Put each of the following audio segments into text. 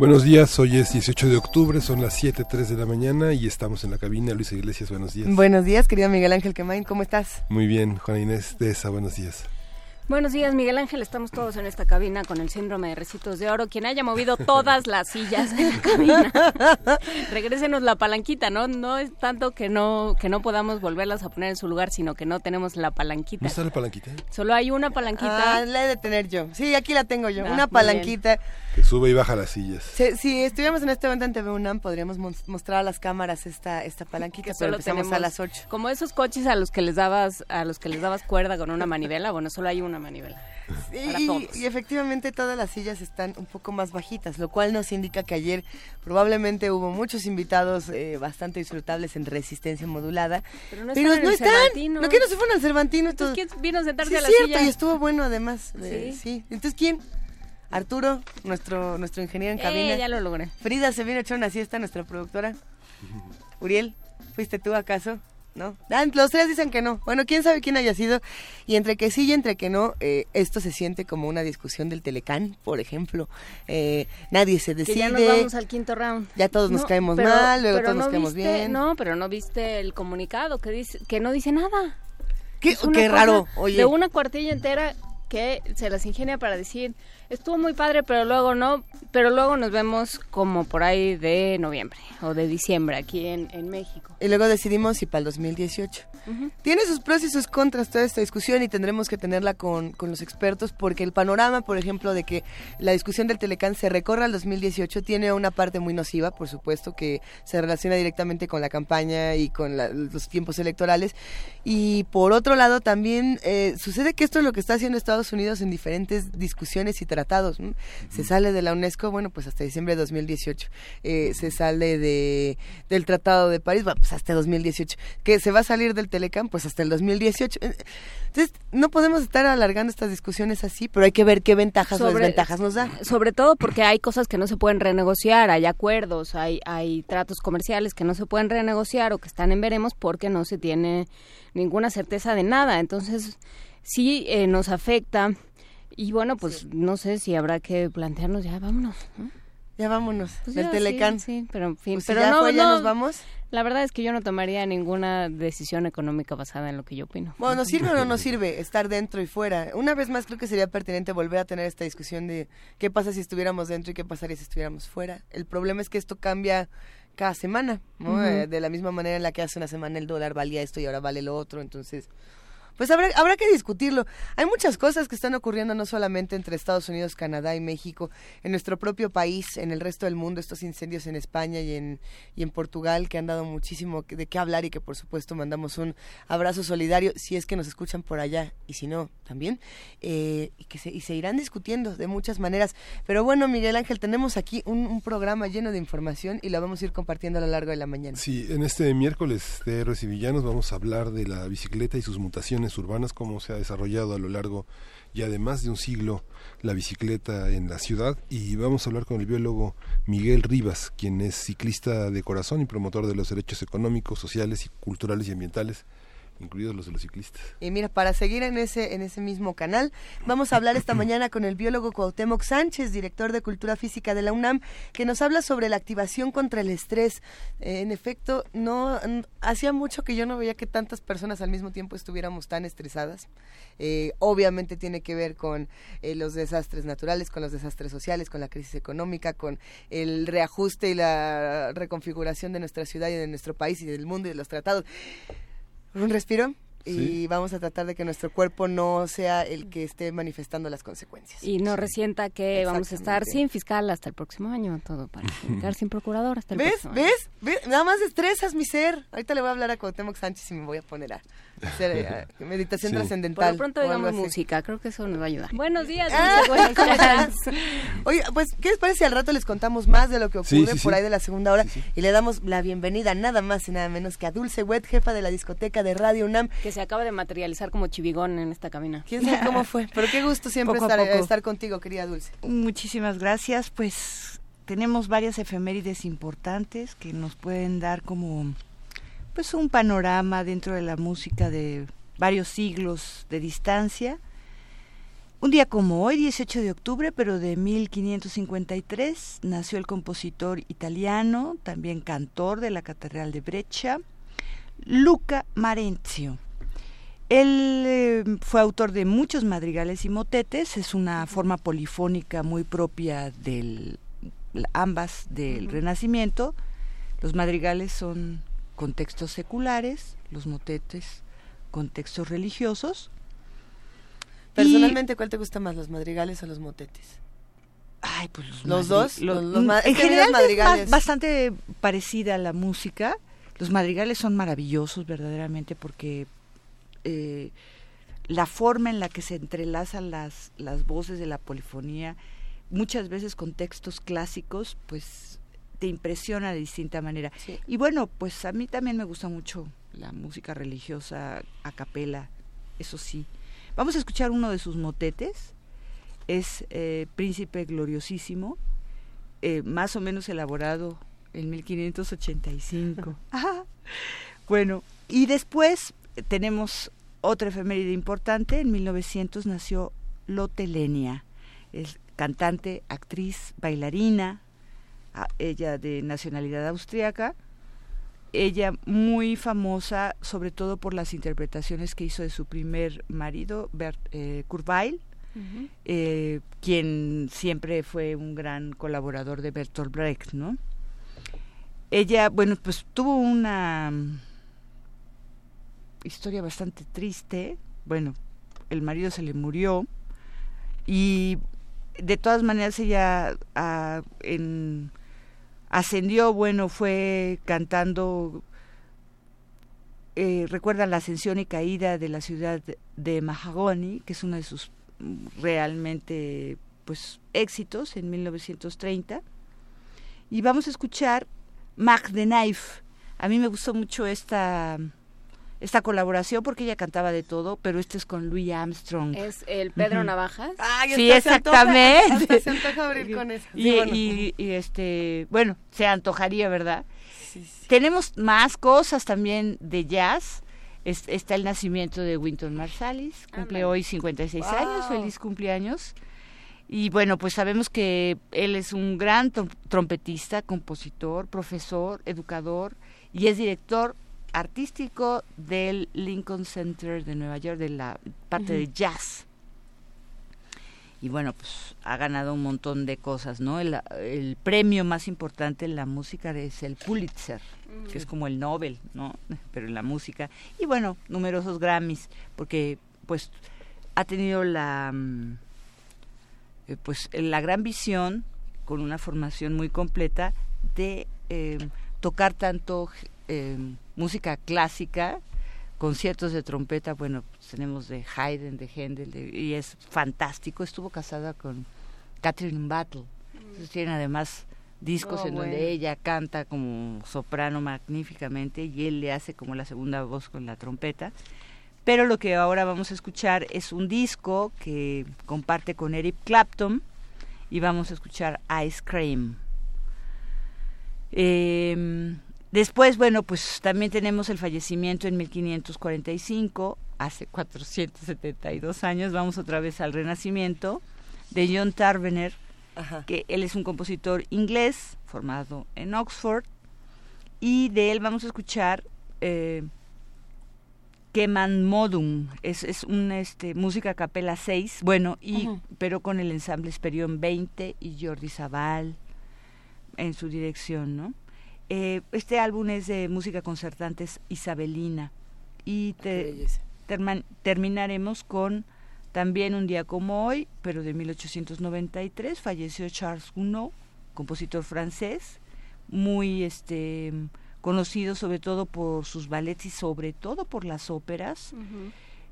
Buenos días, hoy es 18 de octubre, son las 7.03 de la mañana y estamos en la cabina. Luisa Iglesias, buenos días. Buenos días, querido Miguel Ángel Quemain, ¿cómo estás? Muy bien, Juana Inés de esa, buenos días. Buenos días, Miguel Ángel. Estamos todos en esta cabina con el síndrome de recitos de oro. Quien haya movido todas las sillas de la cabina, regrésenos la palanquita, ¿no? No es tanto que no que no podamos volverlas a poner en su lugar, sino que no tenemos la palanquita. ¿No está la palanquita? Solo hay una palanquita. Ah, la he de tener yo. Sí, aquí la tengo yo. Ah, una palanquita. Que sube y baja las sillas. si estuviéramos en este momento en TV UNAM, podríamos mostrar a las cámaras esta esta palanquita, pero empezamos a las 8. Como esos coches a los que les dabas a los que les dabas cuerda con una manivela, bueno, solo hay una manivela. Y, efectivamente todas las sillas están un poco más bajitas, lo cual nos indica que ayer probablemente hubo muchos invitados eh, bastante disfrutables en resistencia modulada. Pero no, están. ¿No que no se fueron al Cervantino? Entonces, ¿quién vino a sentarse a la cierto, y estuvo bueno además. ¿Sí? Entonces, ¿quién? Arturo, nuestro nuestro ingeniero en cabina. Eh, ya lo logré. Frida se vino a echar una siesta, nuestra productora. Uriel, ¿fuiste tú acaso? ¿No? Ah, los tres dicen que no. Bueno, quién sabe quién haya sido. Y entre que sí y entre que no, eh, esto se siente como una discusión del Telecán, por ejemplo. Eh, nadie se decide. ya nos vamos al quinto round. Ya todos nos caemos mal, luego todos nos caemos bien. No, pero no viste el comunicado que dice que no dice nada. Qué, qué raro, oye. De una cuartilla entera que se las ingenia para decir estuvo muy padre, pero luego no, pero luego nos vemos como por ahí de noviembre o de diciembre aquí en, en México. Y luego decidimos si para el 2018. Tiene sus pros y sus contras toda esta discusión y tendremos que tenerla con, con, los expertos porque el panorama, por ejemplo, de que la discusión del Telecán se recorra al 2018 tiene una parte muy nociva, por supuesto, que se relaciona directamente con la campaña y con los tiempos electorales. Y por otro lado, también eh, sucede que esto es lo que está haciendo Estados Unidos en diferentes discusiones y tratados. Se sale de la UNESCO, bueno, pues hasta diciembre de 2018. Eh, se sale de, del Tratado de París, bueno, pues hasta 2018. Que se va a salir del Telecam, pues hasta el 2018. Entonces, no podemos estar alargando estas discusiones así, pero hay que ver qué ventajas o desventajas nos da. Sobre todo porque hay cosas que no se pueden renegociar, hay acuerdos, hay, hay tratos comerciales que no se pueden renegociar o que están en veremos porque no se tiene ninguna certeza de nada. Entonces, sí eh, nos afecta y bueno, pues no sé si habrá que plantearnos ya, vámonos. Ya vámonos, pues del Telecán. Sí, pero en fin. Pues pero ya no, fue, ya nos vamos. La verdad es que yo no tomaría ninguna decisión económica basada en lo que yo opino. Bueno, ¿nos sirve o no nos sirve estar dentro y fuera? Una vez más creo que sería pertinente volver a tener esta discusión de qué pasa si estuviéramos dentro y qué pasaría si estuviéramos fuera. El problema es que esto cambia cada semana, ¿no? Eh, de la misma manera en la que hace una semana el dólar valía esto y ahora vale lo otro, entonces pues habrá, habrá que discutirlo. Hay muchas cosas que están ocurriendo no solamente entre Estados Unidos, Canadá y México, en nuestro propio país, en el resto del mundo, estos incendios en España y en, y en Portugal que han dado muchísimo de qué hablar y que por supuesto mandamos un abrazo solidario si es que nos escuchan por allá y si no, también, eh, y que se, y se irán discutiendo de muchas maneras. Pero bueno, Miguel Ángel, tenemos aquí un, programa lleno de información y la vamos a ir compartiendo a lo largo de la mañana. Sí, en este miércoles de Héroes y Villanos vamos a hablar de la bicicleta y sus mutaciones urbanas, cómo se ha desarrollado a lo largo ya de más de un siglo la bicicleta en la ciudad. Y vamos a hablar con el biólogo Miguel Rivas, quien es ciclista de corazón y promotor de los derechos económicos, sociales, y culturales y ambientales incluidos los de los ciclistas. Y mira, para seguir en ese, en ese mismo canal, vamos a hablar esta mañana con el biólogo Cuauhtémoc Sánchez, director de Cultura Física de la UNAM, que nos habla sobre la activación contra el estrés. Eh, en efecto, no hacía mucho que yo no veía que tantas personas al mismo tiempo estuviéramos tan estresadas. Eh, obviamente tiene que ver con eh, los desastres naturales, con los desastres sociales, con la crisis económica, con el reajuste y la reconfiguración de nuestra ciudad y de nuestro país y del mundo y de los tratados un respiro y vamos a tratar de que nuestro cuerpo no sea el que esté manifestando las consecuencias. Y no resienta que vamos a estar sin fiscal hasta el próximo año, todo para estar sin procurador hasta el ¿Ves? próximo ¿Ves? ¿Ves? Nada más estresas mi ser. Ahorita le voy a hablar a Cuauhtémoc Sánchez y me voy a poner a eh, meditación Sí. trascendental. Por lo pronto digamos música, creo que eso nos va a ayudar. Buenos días, Ah. Tardes. Oye, pues, ¿qué les parece si al rato les contamos más de lo que ocurre sí, por sí. ahí de la segunda hora y le damos la bienvenida nada más y nada menos que a Dulce Wet, jefa de la discoteca de Radio UNAM. que se acaba de materializar como chivigón en esta cabina. ¿Quién sabe cómo fue? Pero qué gusto siempre estar, poco. estar contigo, querida Dulce. Muchísimas gracias. Pues tenemos varias efemérides importantes que nos pueden dar como pues un panorama dentro de la música de varios siglos de distancia. Un día como hoy, 18 de octubre, pero de 1553, nació el compositor italiano, también cantor de la Catedral de Breccia, Luca Marenzio. Él eh, fue autor de muchos madrigales y motetes, es una forma polifónica muy propia de ambas del Renacimiento. Los madrigales son contextos seculares, los motetes contextos religiosos. Personalmente, ¿cuál te gusta más, los madrigales o los motetes? Ay, pues los, ¿Los dos? lo- Los- los ma- en es general los es madrigales- ba- bastante parecida a la música. Los madrigales son maravillosos verdaderamente porque eh, la forma en la que se entrelazan las, las voces de la polifonía, muchas veces con textos clásicos, pues te impresiona de distinta manera. Sí. Y bueno, pues a mí también me gusta mucho la música religiosa a capela, eso sí. Vamos a escuchar uno de sus motetes, es eh, Príncipe Gloriosísimo, eh, más o menos elaborado en 1585. Ajá. Bueno, y después eh, tenemos otra efeméride importante, en 1900 nació Lotte Lenia, es cantante, actriz, bailarina, ella de nacionalidad austriaca, ella muy famosa sobre todo por las interpretaciones que hizo de su primer marido, Bert eh, Kurt Weill, eh, quien siempre fue un gran colaborador de Bertolt Brecht, ¿no? Ella, bueno, pues tuvo una historia bastante triste. Bueno, el marido se le murió y de todas maneras ella ah, en- ascendió, bueno, fue cantando, eh, recuerdan la ascensión y caída de la ciudad de Mahagoni, que es uno de sus mm, realmente pues éxitos en 1930 y vamos a escuchar Mac the Knife. A mí me gustó mucho esta esta colaboración porque ella cantaba de todo, pero este es con Louis Armstrong. Es el Pedro Ujú. Navajas. Ay, Sí, hasta se antoja- exactamente. hasta se antoja abrir con eso. y, Sí, bueno. y- y, este, bueno, se antojaría, ¿verdad? Sí, sí. Tenemos más cosas también de jazz. Es- está el nacimiento de Winton Marsalis, cumple Ándale. hoy 56 Wow. años, feliz cumpleaños. Y bueno, pues sabemos que él es un gran trom- trompetista, compositor, profesor, educador y es director artístico del Lincoln Center de Nueva York, de la parte de jazz. Y bueno, pues ha ganado un montón de cosas, ¿no? El, el premio más importante en la música es el Pulitzer, que es como el Nobel, ¿no? Pero en la música. Y bueno, numerosos Grammys, porque pues ha tenido la mm, eh, pues la gran visión con una formación muy completa de eh, tocar tanto eh, música clásica conciertos de trompeta, bueno, pues tenemos de Haydn, de Händel, de- y es fantástico. Estuvo casada con Catherine Battle. Entonces tiene además discos Oh, en bueno. donde ella canta como soprano magníficamente y él le hace como la segunda voz con la trompeta. Pero lo que ahora vamos a escuchar es un disco que comparte con Eric Clapton y vamos a escuchar Ice Cream. Eh, después, bueno, pues también tenemos el fallecimiento en 1545, hace 472 años, vamos otra vez al Renacimiento, de John Tarvener, Ajá. que él es un compositor inglés formado en Oxford, y de él vamos a escuchar eh, Keman Modum, es, es una este, música a capela 6, bueno, y, pero con el ensamble Esperión 20 y Jordi Zabal en su dirección, ¿no? Eh, este álbum es de música concertante es isabelina. Y Qué te, terminaremos con también un día como hoy, pero de 1893, falleció Charles Gounod, compositor francés, muy este conocido sobre todo por sus ballets y sobre todo por las óperas.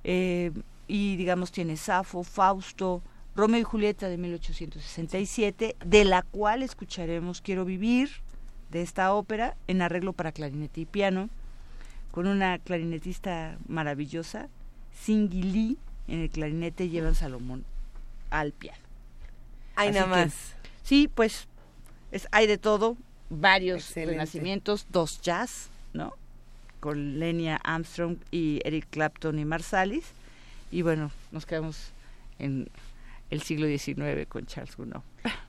Eh, y digamos tiene Safo, Fausto, Romeo y Julieta de 1867, de la cual escucharemos Quiero vivir, de esta ópera, en arreglo para clarinete y piano, con una clarinetista maravillosa, Singy Lee, en el clarinete y Evan Salomón al piano. Hay nada más. sí, pues es, hay de todo, varios renacimientos, dos jazz, ¿no? Con Lenia Armstrong y Eric Clapton y Marsalis. Y bueno, nos quedamos en el siglo XIX con Charles Gounod.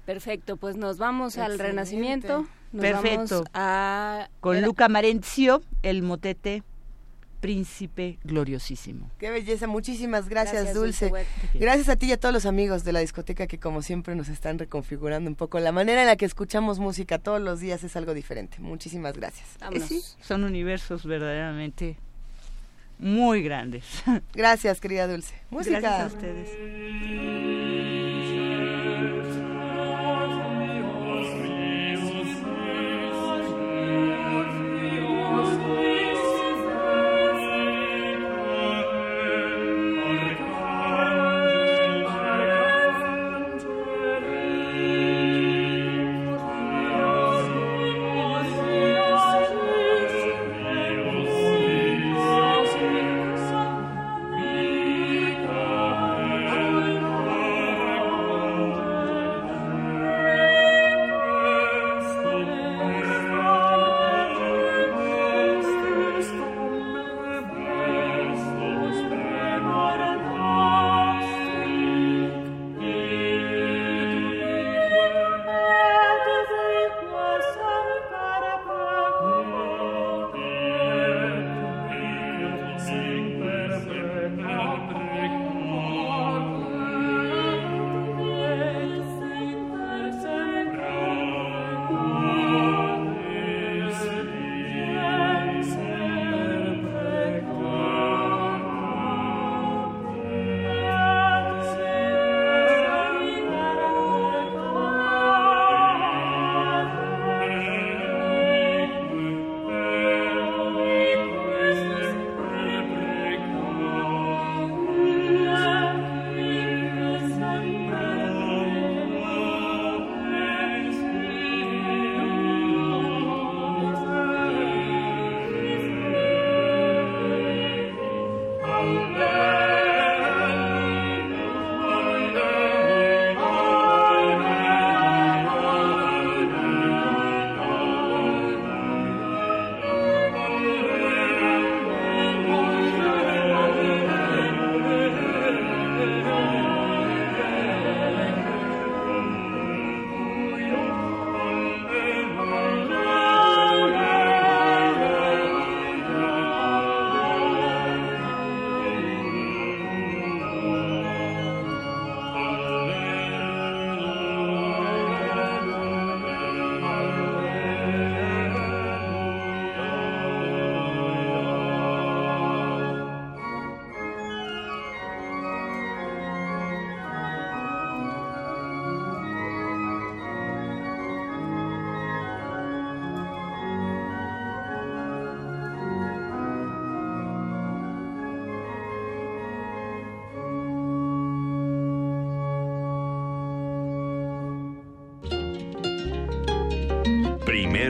Perfecto, pues nos vamos al Renacimiento. Perfecto. a... Con Luca Marenzio, el motete príncipe gloriosísimo. Qué belleza, muchísimas gracias, Dulce. gracias a ti y a todos los amigos de la discoteca que como siempre nos están reconfigurando un poco. La manera en la que escuchamos música todos los días es algo diferente. Muchísimas gracias. son universos verdaderamente muy grandes. Gracias, querida Dulce. Música. Gracias a ustedes.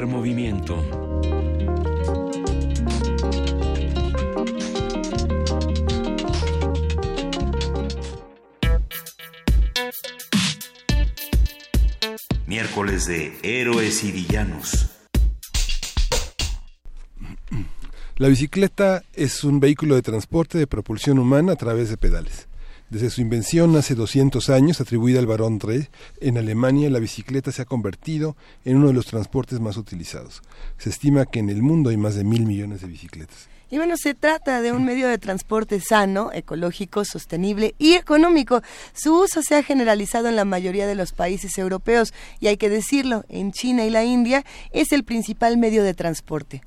Movimiento. Miércoles de Héroes y Villanos. La bicicleta es un vehículo de transporte de propulsión humana a través de pedales. Desde su invención hace 200 años, atribuida al barón Drey, en Alemania la bicicleta se ha convertido en uno de los transportes más utilizados. Se estima que en el mundo hay más de mil millones de bicicletas. Y bueno, se trata de un medio de transporte sano, ecológico, sostenible y económico. Su uso se ha generalizado en la mayoría de los países europeos y hay que decirlo, en China y la India es el principal medio de transporte.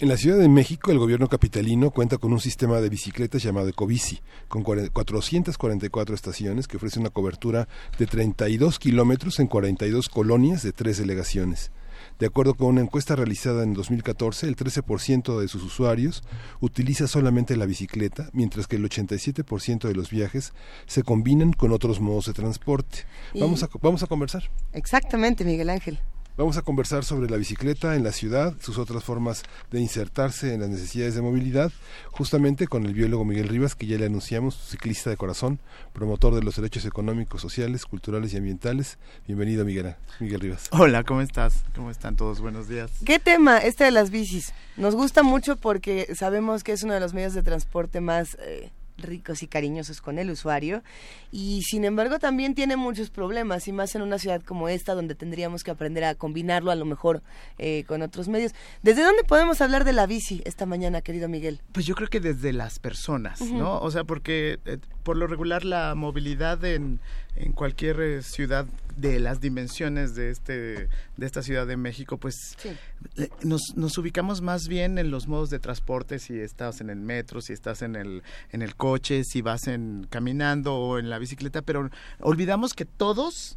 En la Ciudad de México, el gobierno capitalino cuenta con un sistema de bicicletas llamado Ecobici, con 444 estaciones que ofrece una cobertura de 32 kilómetros en 42 colonias de tres delegaciones. De acuerdo con una encuesta realizada en 2014, el 13% de sus usuarios utiliza solamente la bicicleta, mientras que el 87% de los viajes se combinan con otros modos de transporte. Vamos a, vamos a conversar. Exactamente, Miguel Ángel. Vamos a conversar sobre la bicicleta en la ciudad, sus otras formas de insertarse en las necesidades de movilidad, justamente con el biólogo Miguel Rivas, que ya le anunciamos, ciclista de corazón, promotor de los derechos económicos, sociales, culturales y ambientales. Bienvenido, Miguel, Miguel Rivas. Hola, ¿cómo estás? ¿Cómo están todos? Buenos días. ¿Qué tema este de las bicis? Nos gusta mucho porque sabemos que es uno de los medios de transporte más... Eh, ricos y cariñosos con el usuario y sin embargo también tiene muchos problemas y más en una ciudad como esta donde tendríamos que aprender a combinarlo a lo mejor eh, con otros medios. ¿Desde dónde podemos hablar de la bici esta mañana, querido Miguel? Pues yo creo que desde las personas, ¿no? O sea, porque eh, por lo regular la movilidad en, en cualquier eh, ciudad de las dimensiones de este de esta ciudad de México pues nos, nos ubicamos más bien en los modos de transporte si estás en el metro si estás en el en el coche si vas en caminando o en la bicicleta pero olvidamos que todos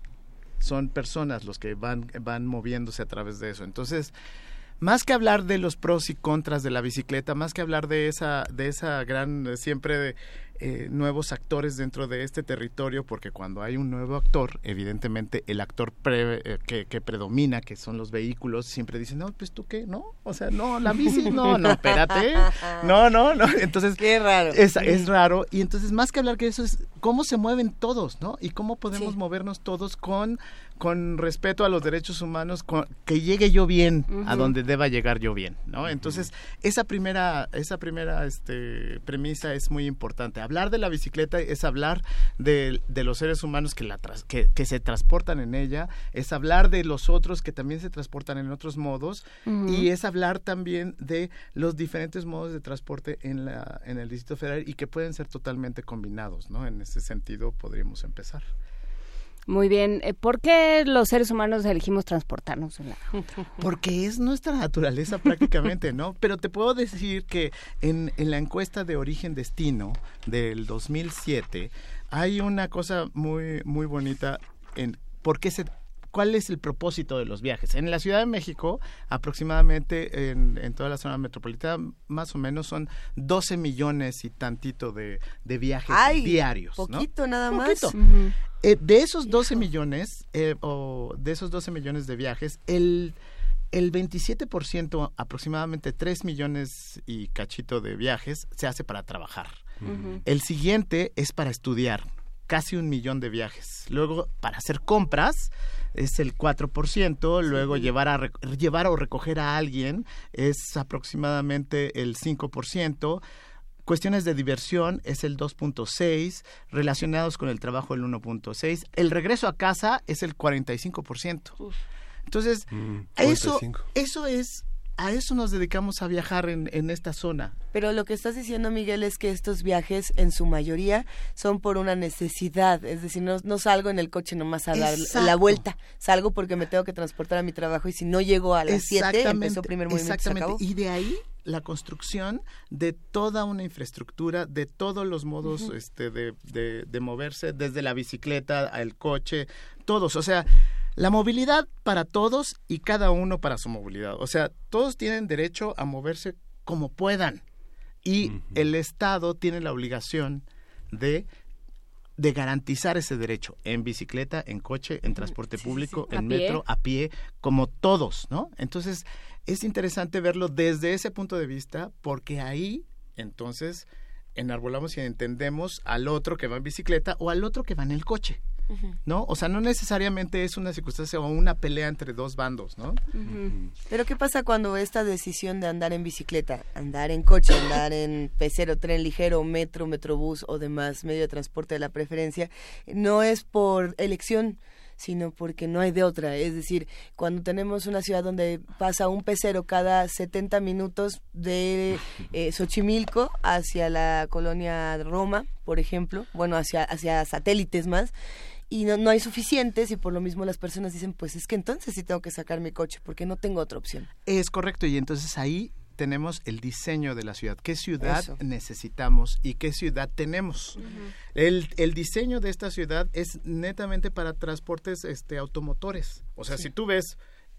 son personas los que van van moviéndose a través de eso. Entonces más que hablar de los pros y contras de la bicicleta, más que hablar de esa, de esa gran, siempre de, eh, nuevos actores dentro de este territorio, porque cuando hay un nuevo actor, evidentemente el actor eh, que, predomina, que son los vehículos, siempre dicen, no, pues tú qué, ¿no? O sea, no, la bici, no, no, espérate, no, no, no. Entonces, qué raro. Es, es raro. Y entonces, más que hablar que eso es cómo se mueven todos, ¿no? Y cómo podemos movernos todos con con respeto a los derechos humanos, que llegue yo bien a donde deba llegar yo bien, ¿no? Entonces, esa primera, esa primera este, premisa es muy importante. Hablar de la bicicleta es hablar de, de los seres humanos que, la que, que, se transportan en ella, es hablar de los otros que también se transportan en otros modos y es hablar también de los diferentes modos de transporte en, la, en el Distrito Federal y que pueden ser totalmente combinados, ¿no? En ese sentido podríamos empezar. Muy bien. Eh, ¿Por qué los seres humanos elegimos transportarnos? En la... Porque es nuestra naturaleza prácticamente, ¿no? Pero te puedo decir que en, en la encuesta de origen-destino del 2007 hay una cosa muy, muy bonita en por qué se ¿Cuál es el propósito de los viajes? En la Ciudad de México, aproximadamente en, en toda la zona metropolitana, más o menos son 12 millones y tantito de, de viajes diarios. Poquito nada más. Eh, de esos 12 millones, eh, o de esos 12 millones de viajes, el, el 27%, aproximadamente 3 millones y cachito de viajes, se hace para trabajar. El siguiente es para estudiar, casi un millón de viajes. Luego, para hacer compras, es el 4%, luego llevar, a, llevar o recoger a alguien es aproximadamente el 5%, cuestiones de diversión es el 2.6, relacionados con el trabajo el 1.6, el regreso a casa es el 45%. Entonces, mm, eso, eso es a eso nos dedicamos a viajar en, en, esta zona. Pero lo que estás diciendo, Miguel, es que estos viajes, en su mayoría, son por una necesidad. Es decir, no, no salgo en el coche nomás a dar la vuelta. Salgo porque me tengo que transportar a mi trabajo y si no llego a las 7, empezó primer movimiento. Exactamente. Y de ahí la construcción de toda una infraestructura, de todos los modos este, de, de, de moverse, desde la bicicleta al coche, todos. O sea, la movilidad para todos y cada uno para su movilidad. O sea, todos tienen derecho a moverse como puedan y el Estado tiene la obligación de de garantizar ese derecho en bicicleta, en coche, en transporte público, en metro, a pie, como todos, ¿no? Entonces, es interesante verlo desde ese punto de vista porque ahí, entonces, enarbolamos y entendemos al otro que va en bicicleta o al otro que va en el coche. ¿No? O sea, no necesariamente es una circunstancia o una pelea entre dos bandos, ¿no? Pero ¿qué pasa cuando esta decisión de andar en bicicleta, andar en coche, andar en pecero, tren ligero, metro, metrobús o demás medio de transporte de la preferencia, no es por elección, sino porque no hay de otra. Es decir, cuando tenemos una ciudad donde pasa un pecero cada 70 minutos de eh, Xochimilco hacia la colonia Roma, por ejemplo, bueno, hacia, hacia satélites más, y no, no hay suficientes y por lo mismo las personas dicen, pues es que entonces sí tengo que sacar mi coche porque no tengo otra opción. Es correcto y entonces ahí tenemos el diseño de la ciudad, qué ciudad necesitamos y qué ciudad tenemos. el, el, diseño de esta ciudad es netamente para transportes este, automotores. O sea, si tú ves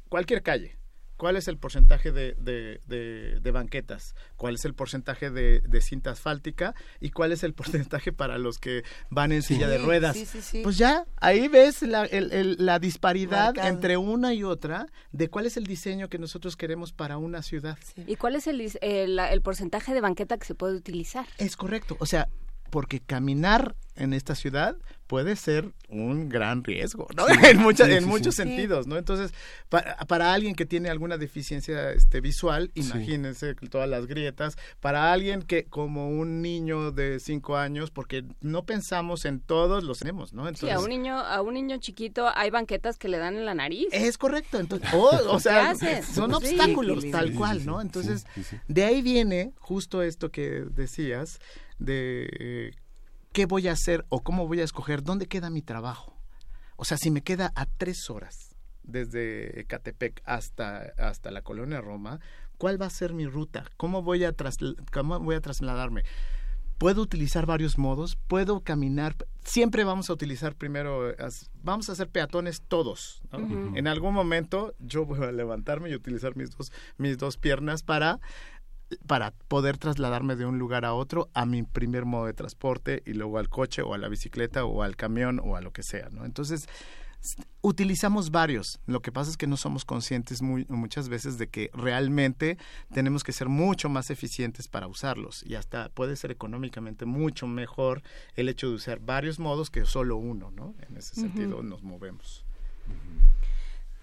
cualquier calle, cuál es el porcentaje de, de, banquetas, cuál es el porcentaje de, cinta asfáltica y cuál es el porcentaje para los que van en silla de ruedas. pues ya, ahí ves la, la disparidad entre una y otra de cuál es el diseño que nosotros queremos para una ciudad. ¿Y cuál es el, el, el porcentaje de banqueta que se puede utilizar? Es correcto, o sea, porque caminar en esta ciudad puede ser un gran riesgo, ¿no? en, en muchos sentidos, ¿no? Entonces, para, para, alguien que tiene alguna deficiencia este, visual, imagínense todas las grietas, para alguien que como un niño de cinco años, porque no pensamos en todos los tenemos, ¿no? Entonces, sí, a un niño, a un niño chiquito hay banquetas que le dan en la nariz. Es correcto, entonces, o sea, son obstáculos tal cual, ¿no? Entonces, de ahí viene justo esto que decías de eh, qué voy a hacer o cómo voy a escoger dónde queda mi trabajo. O sea, si me queda a tres horas desde Ecatepec hasta, hasta la colonia Roma, ¿cuál va a ser mi ruta? ¿Cómo voy a, cómo voy a trasladarme? Puedo utilizar varios modos, puedo caminar, siempre vamos a utilizar primero, vamos a hacer peatones todos. En algún momento yo voy a levantarme y utilizar mis dos, mis dos piernas para para poder trasladarme de un lugar a otro a mi primer modo de transporte y luego al coche o a la bicicleta o al camión o a lo que sea, ¿no? Entonces, utilizamos varios. Lo que pasa es que no somos conscientes muy, muchas veces de que realmente tenemos que ser mucho más eficientes para usarlos y hasta puede ser económicamente mucho mejor el hecho de usar varios modos que solo uno, ¿no? En ese sentido nos movemos.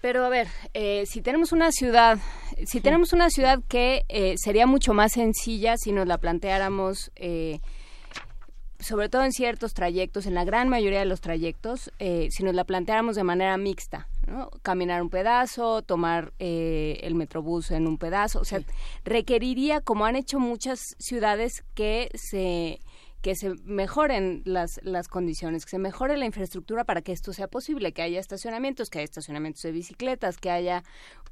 Pero a ver, eh, si tenemos una ciudad, si tenemos una ciudad que eh, sería mucho más sencilla si nos la planteáramos, eh, sobre todo en ciertos trayectos, en la gran mayoría de los trayectos, si nos la planteáramos de manera mixta, ¿no? caminar un pedazo, tomar el metrobús en un pedazo, o sea, requeriría, como han hecho muchas ciudades, que se que se mejoren las, las condiciones, que se mejore la infraestructura para que esto sea posible, que haya estacionamientos, que haya estacionamientos de bicicletas, que haya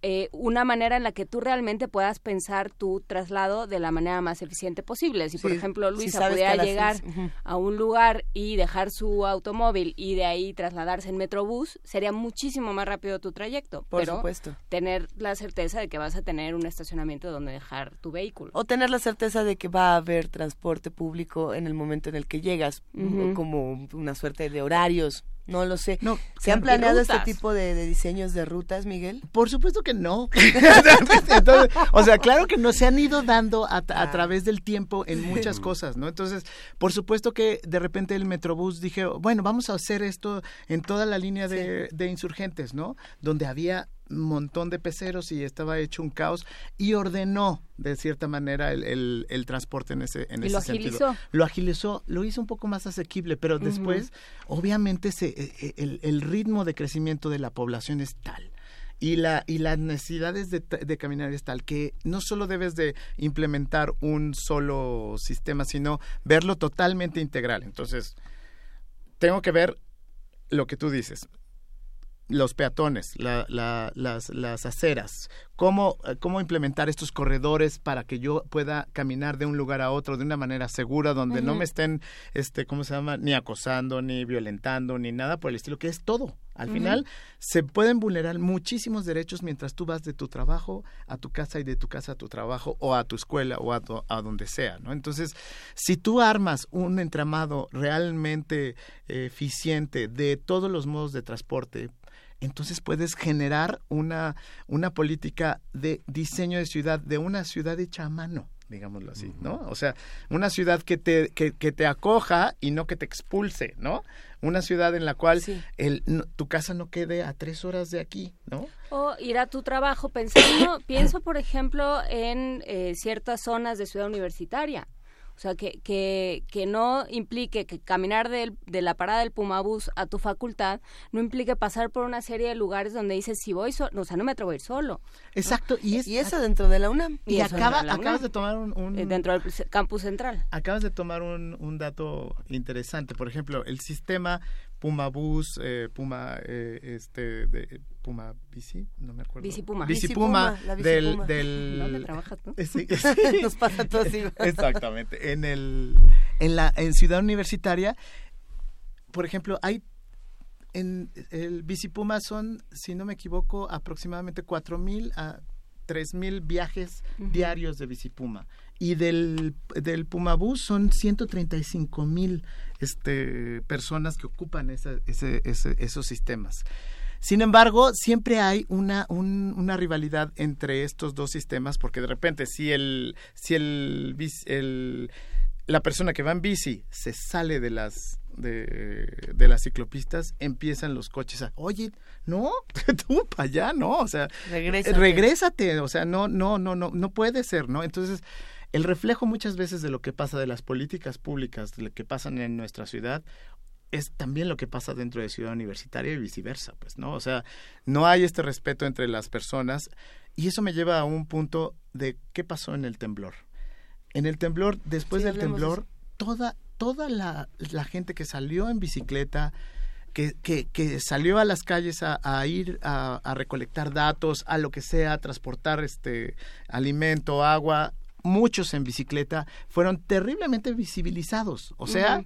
eh, una manera en la que tú realmente puedas pensar tu traslado de la manera más eficiente posible. Si, por ejemplo, Luisa pudiera llegar a un lugar y dejar su automóvil y de ahí trasladarse en Metrobús, sería muchísimo más rápido tu trayecto. Por pero supuesto. tener la certeza de que vas a tener un estacionamiento donde dejar tu vehículo. O tener la certeza de que va a haber transporte público en el momento en el que llegas, como una suerte de horarios. No lo sé. No, ¿Se han planeado este tipo de, diseños de rutas, Miguel? Por supuesto que no. o sea, claro que no se han ido dando a, ah. través del tiempo en muchas cosas, ¿no? Entonces, por supuesto que de repente el Metrobús dije, bueno, vamos a hacer esto en toda la línea de, de insurgentes, ¿no? Donde había montón de peceros y estaba hecho un caos y ordenó de cierta manera el, el, transporte en ese, en ese lo agilizó? Lo agilizó, lo hizo un poco más asequible, pero después, obviamente, se, e, e, el, el, ritmo de crecimiento de la población es tal y la y las necesidades de, de, caminar es tal que no solo debes de implementar un solo sistema sino verlo totalmente integral. Entonces tengo que ver lo que tú dices los peatones, la, las, las aceras, cómo, eh, cómo implementar estos corredores para que yo pueda caminar de un lugar a otro de una manera segura, donde no me estén, este, ¿cómo se llama? Ni acosando, ni violentando, ni nada por el estilo, que es todo. Al final se pueden vulnerar muchísimos derechos mientras tú vas de tu trabajo a tu casa y de tu casa a tu trabajo o a tu escuela o a, a donde sea, ¿no? Entonces, si tú armas un entramado realmente eh, eficiente de todos los modos de transporte, entonces puedes generar una, una política de diseño de ciudad, de una ciudad hecha a mano digámoslo así, ¿no? O sea, una ciudad que te, que, que, te acoja y no que te expulse, ¿no? Una ciudad en la cual el, tu casa no quede a tres horas de aquí, ¿no? O ir a tu trabajo pensando, pienso por ejemplo en eh, ciertas zonas de ciudad universitaria. O sea, que, que, que no implique que caminar de, de la parada del Pumabús a tu facultad no implique pasar por una serie de lugares donde dices, si voy solo, o sea, no me atrevo a ir solo. Exacto. Y, es, y eso dentro de la UNAM. Y, acaba, acabas de tomar un, eh, Dentro del campus central. Acabas de tomar un, un dato interesante. Por ejemplo, el sistema Puma Bus, eh, Puma, eh, este, de, Puma Bici, no me acuerdo. Bici Puma. Bici Bici Puma, Puma, la Bici del, Puma. del... ¿Dónde trabajas tú? Sí, sí. Nos pasa todo así. Exactamente. En el en la en Ciudad Universitaria, por ejemplo, hay en el Bicipuma son, si no me equivoco, aproximadamente 4000 a 3000 viajes diarios de Bicipuma. Y del, del Puma Bus son 135 mil este, personas que ocupan esa- ese- ese- esos sistemas. Sin embargo, siempre hay una, un- una rivalidad entre estos dos sistemas, porque de repente si el, si el- la persona que va en bici se sale de las de, de las ciclopistas, empiezan los coches a, oye, no, tú para allá, no, o sea, Regrésate. regrésate, o sea, no, no, no, no, no puede ser, ¿no? Entonces, el reflejo muchas veces de lo que pasa de las políticas públicas, de lo que pasan en nuestra ciudad, es también lo que pasa dentro de Ciudad Universitaria y viceversa, pues, ¿no? O sea, no hay este respeto entre las personas y eso me lleva a un punto de qué pasó en el temblor. En el temblor, después Sí, del temblor, toda, toda la, la gente que salió en bicicleta, que, que, que salió a las calles a, a ir a, a recolectar datos, a lo que sea, a transportar este alimento, agua, muchos en bicicleta, fueron terriblemente visibilizados. O sea,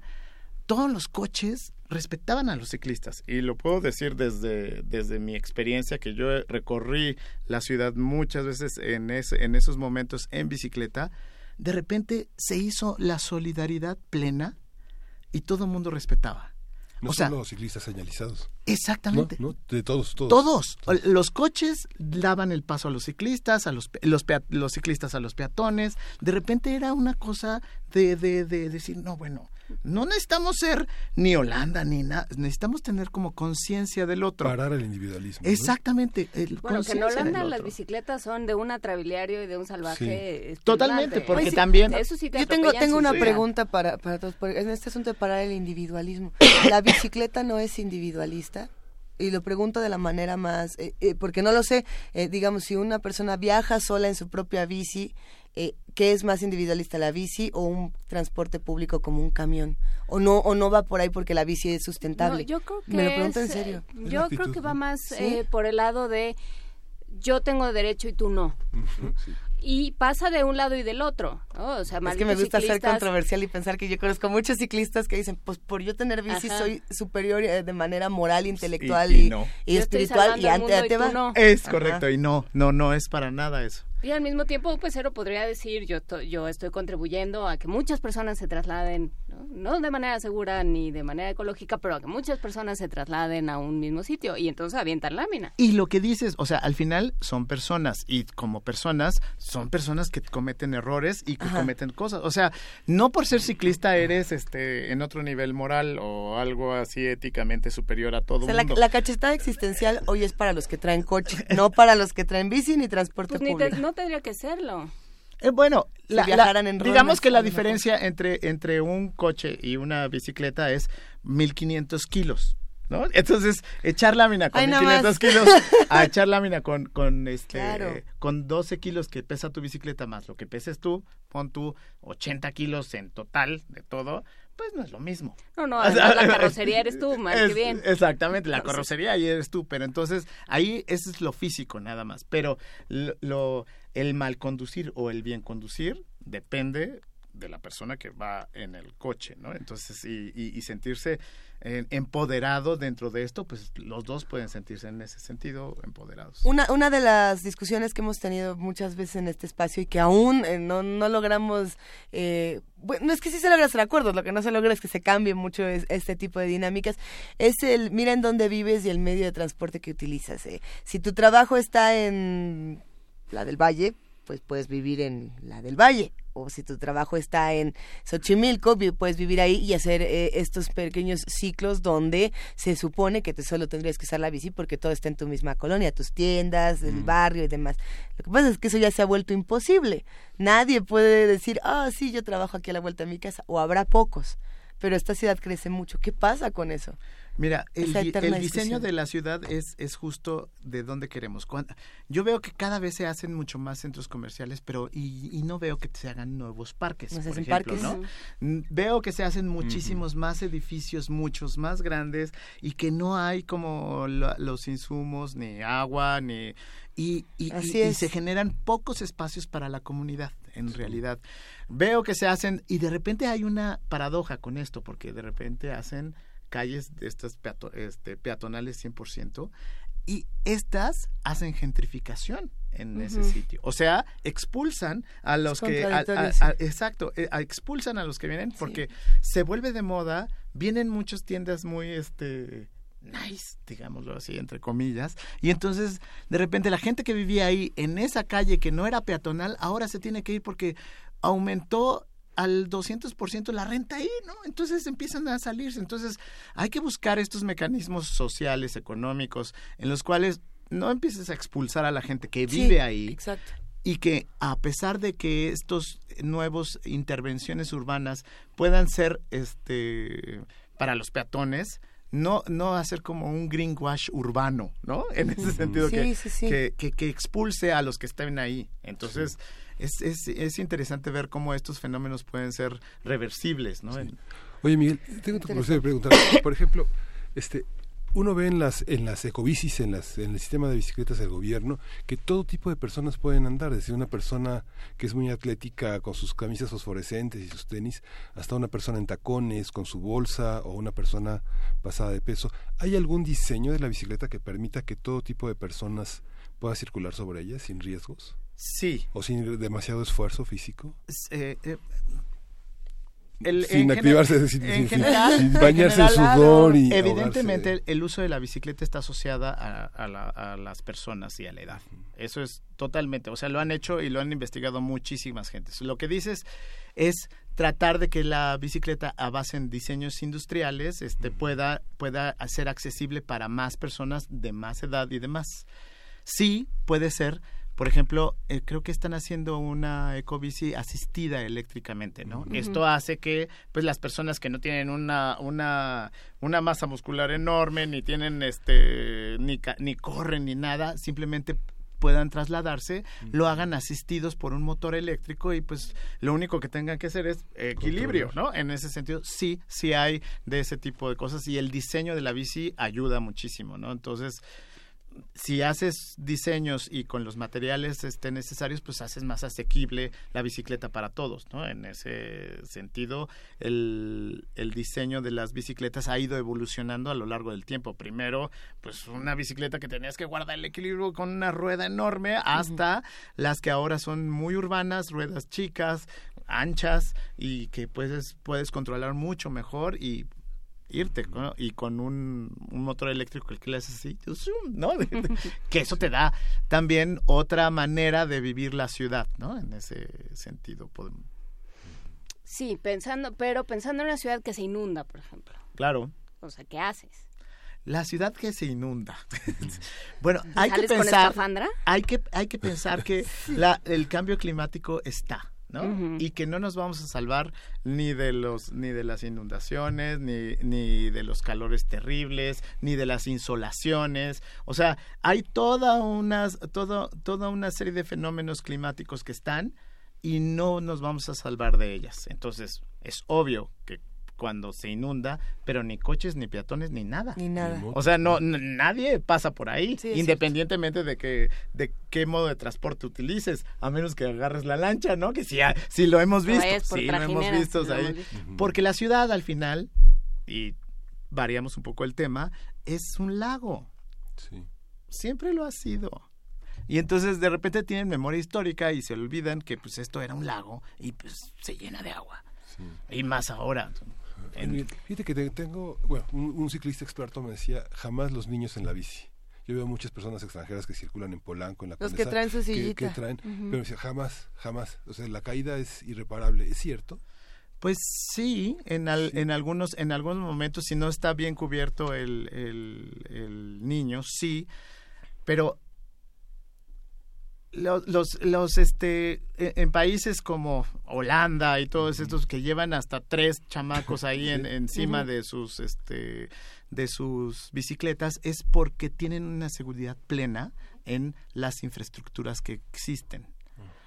todos los coches respetaban a los ciclistas. Y lo puedo decir desde, desde mi experiencia, que yo recorrí la ciudad muchas veces en, ese, en esos momentos en bicicleta. De repente se hizo la solidaridad plena y todo el mundo respetaba. No o sea, son los ciclistas señalizados. exactamente. No, no, de todos, todos. Todos. Los coches daban el paso a los ciclistas, a los, los, los ciclistas a los peatones. De repente era una cosa de, de, de decir, no, bueno, no necesitamos ser ni Holanda ni nada. Necesitamos tener como conciencia del otro. Parar el individualismo. ¿no? Exactamente. el Bueno, que en conciencia Holanda del las bicicletas son de un atrabiliario y de un salvaje. Totalmente, porque sí, también... Eso sí te Yo tengo, tengo una pregunta para, para todos, porque en este asunto de parar el individualismo. ¿La bicicleta no es individualista? Y lo pregunto de la manera más, eh, eh, porque no lo sé, eh, digamos, si una persona viaja sola en su propia bici, eh, ¿qué es más individualista, la bici o un transporte público como un camión? ¿O no, o no va por ahí porque la bici es sustentable? No, yo creo que Me lo pregunto en serio. eh, Yo creo que va más ¿Sí? eh, por el lado de yo tengo derecho y tú no. Sí. Y pasa de un lado y del otro. ¿no? O sea, Es que me gusta ser controversial y pensar que yo conozco muchos ciclistas que dicen, pues por yo tener bici Ajá. soy superior eh, de manera moral, intelectual y y, no. y Yo estoy espiritual y ante y te tú va. no. Es Ajá. correcto, y no, no, no es para nada eso. Y al mismo tiempo, un pecero podría decir, yo, yo estoy contribuyendo a que muchas personas se trasladen, ¿no? no de manera segura ni de manera ecológica, pero a que muchas personas se trasladen a un mismo sitio y entonces avientan lámina. Y lo que dices, o sea, al final son personas y como personas son personas que cometen errores y que Ajá. cometen cosas. O sea, no por ser ciclista eres este en otro nivel moral o algo así éticamente superior a todo O sea, la, mundo. la cachetada existencial hoy es para los que traen coche, no para los que traen bici ni transporte Pues ni te- público. no tendría que serlo. Eh, bueno, Si la- digamos que la diferencia entre, entre un coche y una bicicleta es 1500 kilos. ¿No? Entonces, echar lámina con Ay, nada 1500 más. kilos a echar lámina con, con, este, Claro. con 12 kilos que pesa tu bicicleta más lo que peses tú, pon tú 80 kilos en total de todo, pues no es lo mismo. No, no, además la carrocería eres tú, mal que bien. Exactamente, la carrocería ahí eres tú, pero entonces ahí eso es lo físico nada más, pero lo, lo- el mal conducir o el bien conducir depende de la persona que va en el coche, ¿no? Entonces, y, y- y sentirse eh, empoderado dentro de esto, pues los dos pueden sentirse en ese sentido empoderados. Una, una de las discusiones que hemos tenido muchas veces en este espacio y que aún eh, no, no logramos, eh, es que sí se logra hacer acuerdos, lo que no se logra es que se cambie mucho es- este tipo de dinámicas, es el mira en dónde vives y el medio de transporte que utilizas. eh. Si tu trabajo está en la del Valle, pues puedes vivir en la del Valle. O si tu trabajo está en Xochimilco, puedes vivir ahí y hacer eh, estos pequeños ciclos donde se supone que te solo tendrías que usar la bici porque todo está en tu misma colonia, tus tiendas, el barrio y demás. Lo que pasa es que eso ya se ha vuelto imposible. Nadie puede decir, ah, sí, yo trabajo aquí a la vuelta de mi casa, o habrá pocos. Pero esta ciudad crece mucho. ¿Qué pasa con eso? Mira, el, diseño de la ciudad es, es justo de donde queremos. yo veo que cada vez se hacen mucho más centros comerciales, pero y, no veo que se hagan nuevos parques, por ejemplo, ¿no? Veo que se hacen muchísimos más edificios, muchos más grandes y que no hay como los insumos, ni agua, ni y, y, se generan pocos espacios para la comunidad en realidad. Veo que se hacen y de repente hay una paradoja con esto porque de repente hacen calles de estas este, peatonales 100% y estas hacen gentrificación en ese sitio. O sea, expulsan a los que... exacto, eh, expulsan a los que vienen porque se vuelve de moda, vienen muchas tiendas muy... este nice, digámoslo así, entre comillas. Y entonces, de repente, la gente que vivía ahí, en esa calle que no era peatonal, ahora se tiene que ir porque aumentó al 200% la renta ahí, ¿no? Entonces empiezan a salirse. Entonces hay que buscar estos mecanismos sociales, económicos, en los cuales no empieces a expulsar a la gente que vive ahí. Exacto. Y que a pesar de que estos nuevos intervenciones urbanas puedan ser este para los peatones, no, no hacer como un greenwash urbano, ¿no? En ese sentido, que, Que, que, expulse a los que estén ahí. Entonces, es, es, es, interesante ver cómo estos fenómenos pueden ser reversibles, ¿no? Oye, Miguel, tengo que preguntar, por ejemplo, este, uno ve en las en las ecobicis, en las en el sistema de bicicletas del gobierno, que todo tipo de personas pueden andar, desde una persona que es muy atlética con sus camisas fosforescentes y sus tenis, hasta una persona en tacones con su bolsa o una persona pasada de peso. ¿Hay algún diseño de la bicicleta que permita que todo tipo de personas pueda circular sobre ella sin riesgos? Sí. ¿O sin demasiado esfuerzo físico? Eh, eh, sin activarse, sin, bañarse en sudor y Evidentemente el, uso de la bicicleta está asociada a, las personas y a la edad. Eso es totalmente, o sea, lo han hecho y lo han investigado muchísimas gentes. Lo que dices es tratar de que la bicicleta a base en diseños industriales este, pueda, pueda ser accesible para más personas de más edad y demás. Sí, puede ser por ejemplo, eh, creo que están haciendo una ecobici asistida eléctricamente, ¿no? Esto hace que, pues, las personas que no tienen una, una, una masa muscular enorme, ni tienen, este, ni, ni corren ni nada, simplemente puedan trasladarse, lo hagan asistidos por un motor eléctrico y pues lo único que tengan que hacer es equilibrio, ¿no? En ese sentido, sí, sí hay de ese tipo de cosas y el diseño de la bici ayuda muchísimo, ¿no? Entonces, si haces diseños y con los materiales este, necesarios, pues haces más asequible la bicicleta para todos, ¿no? En ese sentido, el, el, diseño de las bicicletas ha ido evolucionando a lo largo del tiempo. Primero, pues una bicicleta que tenías que guardar el equilibrio con una rueda enorme, hasta las que ahora son muy urbanas, ruedas chicas, anchas y que puedes, puedes controlar mucho mejor y irte y con un, motor eléctrico que le haces así, ¿no? que eso te da también otra manera de vivir la ciudad, ¿no? En ese sentido. Podemos... Sí, pensando, pero pensando en una ciudad que se inunda, por ejemplo. Claro. O sea, ¿qué haces? La ciudad que se inunda. bueno, hay que pensar. hay que hay que pensar que la, el cambio climático está. Y que no nos vamos a salvar ni de los ni de las inundaciones, ni, ni de los calores terribles, ni de las insolaciones. O sea, hay toda unas todo, toda una serie de fenómenos climáticos que están y no nos vamos a salvar de ellas. Entonces, es obvio que cuando se inunda, pero ni coches, ni peatones, ni nada. Ni nada. O sea, no, nadie pasa por ahí, independientemente de que de qué modo de transporte utilices, a menos que agarres la lancha, ¿no? Que si, si lo hemos visto, sí lo hemos visto ahí. Porque la ciudad al final, y variamos un poco el tema, es un lago. Sí. Siempre lo ha sido. Y entonces de repente tienen memoria histórica y se olvidan que pues esto era un lago y pues se llena de agua. Y más ahora. Fíjate que tengo, bueno, un, ciclista experto me decía, jamás los niños en la bici. Yo veo muchas personas extranjeras que circulan en Polanco, en la Los que traen su sillita. Que, traen, pero decía, jamás, jamás. O sea, la caída es irreparable. ¿Es cierto? Pues sí, en, en, algunos, en algunos momentos, si no está bien cubierto el, el, el niño, sí, pero los, los, los, este, e, en países como Holanda y todos estos que llevan hasta tres chamacos ahí en, encima de sus, este, de sus bicicletas es porque tienen una seguridad plena en las infraestructuras que existen.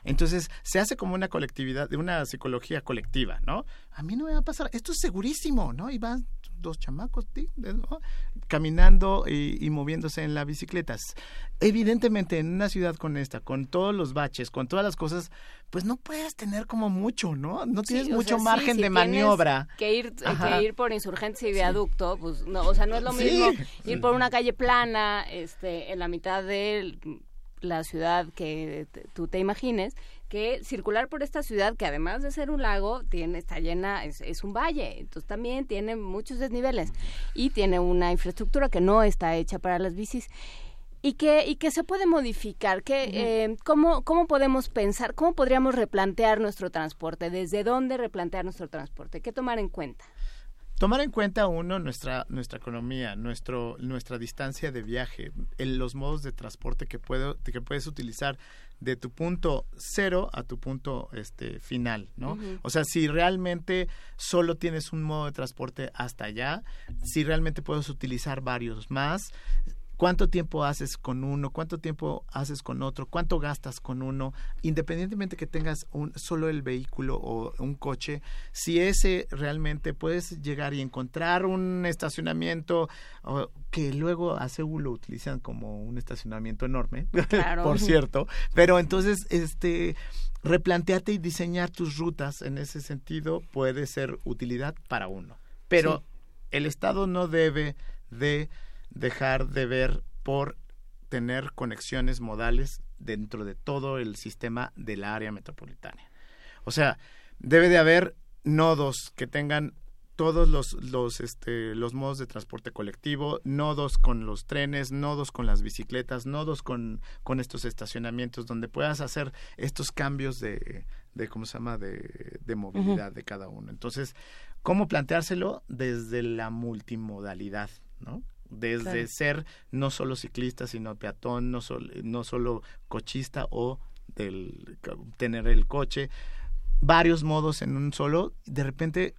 Entonces se hace como una colectividad, de una psicología colectiva, ¿no? A mí no me va a pasar, esto es segurísimo, ¿no? Y van dos chamacos caminando y, moviéndose en las bicicletas. Evidentemente, en una ciudad con esta, con todos los baches, con todas las cosas, pues no puedes tener como mucho, ¿no? No tienes mucho margen de maniobra. Que ir, que ir por insurgentes y viaducto, pues no, o sea, no es lo mismo ir por una calle plana, este, en la mitad de la ciudad que tú te imagines, que circular por esta ciudad, que además de ser un lago, tiene, está llena, es, es un valle, entonces también tiene muchos desniveles y tiene una infraestructura que no está hecha para las bicis y que, y que se puede modificar. Que, eh, ¿cómo, ¿Cómo podemos pensar, cómo podríamos replantear nuestro transporte? ¿Desde dónde replantear nuestro transporte? ¿Qué tomar en cuenta? Tomar en cuenta uno nuestra nuestra economía, nuestro nuestra distancia de viaje, los modos de transporte que puedo que puedes utilizar de tu punto cero a tu punto este final, ¿no? O sea, si realmente solo tienes un modo de transporte hasta allá, si realmente puedes utilizar varios más, cuánto tiempo haces con uno, cuánto tiempo haces con otro, cuánto gastas con uno, independientemente que tengas un, solo el vehículo o un coche, si ese realmente puedes llegar y encontrar un estacionamiento que luego a Seúl lo utilizan como un estacionamiento enorme, por cierto, pero entonces este replantearte y diseñar tus rutas en ese sentido puede ser utilidad para uno, pero el Estado no debe de dejar de ver por tener conexiones modales dentro de todo el sistema del área metropolitana. O sea, debe de haber nodos que tengan todos los, los, este, los modos de transporte colectivo, nodos con los trenes, nodos con las bicicletas, nodos con, con estos estacionamientos, donde puedas hacer estos cambios de, de ¿cómo se llama?, de, de movilidad de cada uno. Entonces, ¿cómo planteárselo? Desde la multimodalidad, ¿no? Desde ser no solo ciclista, sino peatón, no, no solo cochista o del, tener el coche, varios modos en un solo, de repente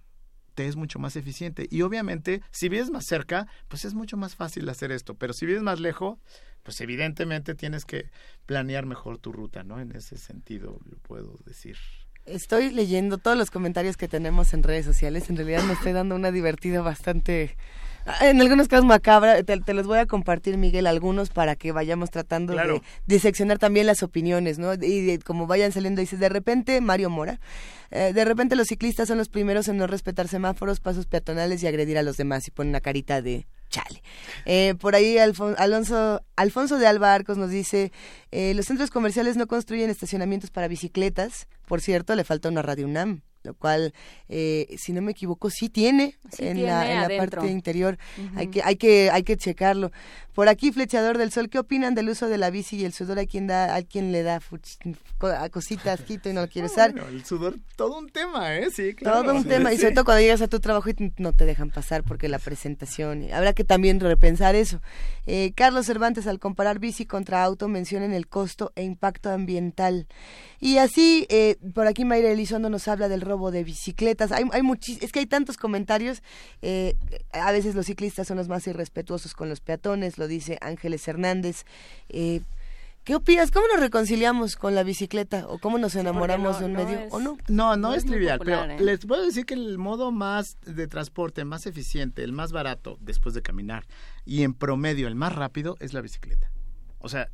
te es mucho más eficiente. Y obviamente, si vives más cerca, pues es mucho más fácil hacer esto, pero si vives más lejos, pues evidentemente tienes que planear mejor tu ruta, ¿no? En ese sentido lo puedo decir. Estoy leyendo todos los comentarios que tenemos en redes sociales. En realidad me estoy dando una divertida bastante en algunos casos macabra, te, los voy a compartir, Miguel, algunos para que vayamos tratando de diseccionar también las opiniones, ¿no? Y como vayan saliendo, dices, de repente, Mario Mora, eh, de repente los ciclistas son los primeros en no respetar semáforos, pasos peatonales y agredir a los demás y ponen una carita de chale. Eh, por ahí Alfonso, Alfonso de Alba Arcos nos dice, eh, los centros comerciales no construyen estacionamientos para bicicletas, por cierto, le falta una radio UNAM lo cual, eh, si no me equivoco, sí tiene en, la, parte interior. Hay que hay que hay que checarlo. Por aquí, Flechador del Sol, ¿qué opinan del uso de la bici y el sudor? ¿A quién da a quién le da a cositas quito y no lo quiere usar? el sudor todo un tema, ¿eh? Sí, claro. Todo un tema y sobre todo cuando llegas a tu trabajo y no te dejan pasar porque la presentación, habrá que también repensar eso. Eh, Carlos Cervantes al comparar bici contra auto mencionan el costo e impacto ambiental. Y así, eh, por aquí Mayra Elizondo nos habla del robo de bicicletas. Hay, hay es que hay tantos comentarios. Eh, a veces los ciclistas son los más irrespetuosos con los peatones, lo dice Ángeles Hernández. Eh, ¿Qué opinas? ¿Cómo nos reconciliamos con la bicicleta? ¿O cómo nos enamoramos de un medio? ¿O no? No, no, es, trivial, pero les puedo decir que el modo más de transporte, más eficiente, el más barato después de caminar y en promedio el más rápido es la bicicleta. O sea,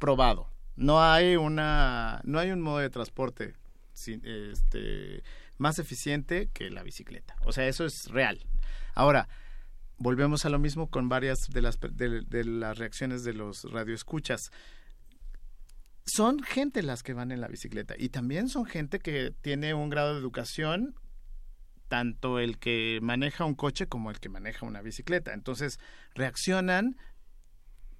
probado. No hay una, no hay un modo de transporte este, más eficiente que la bicicleta. O sea, eso es real. Ahora, volvemos a lo mismo con varias de las, de, las reacciones de los radioescuchas. Son gente las que van en la bicicleta y también son gente que tiene un grado de educación tanto el que maneja un coche como el que maneja una bicicleta. Entonces, reaccionan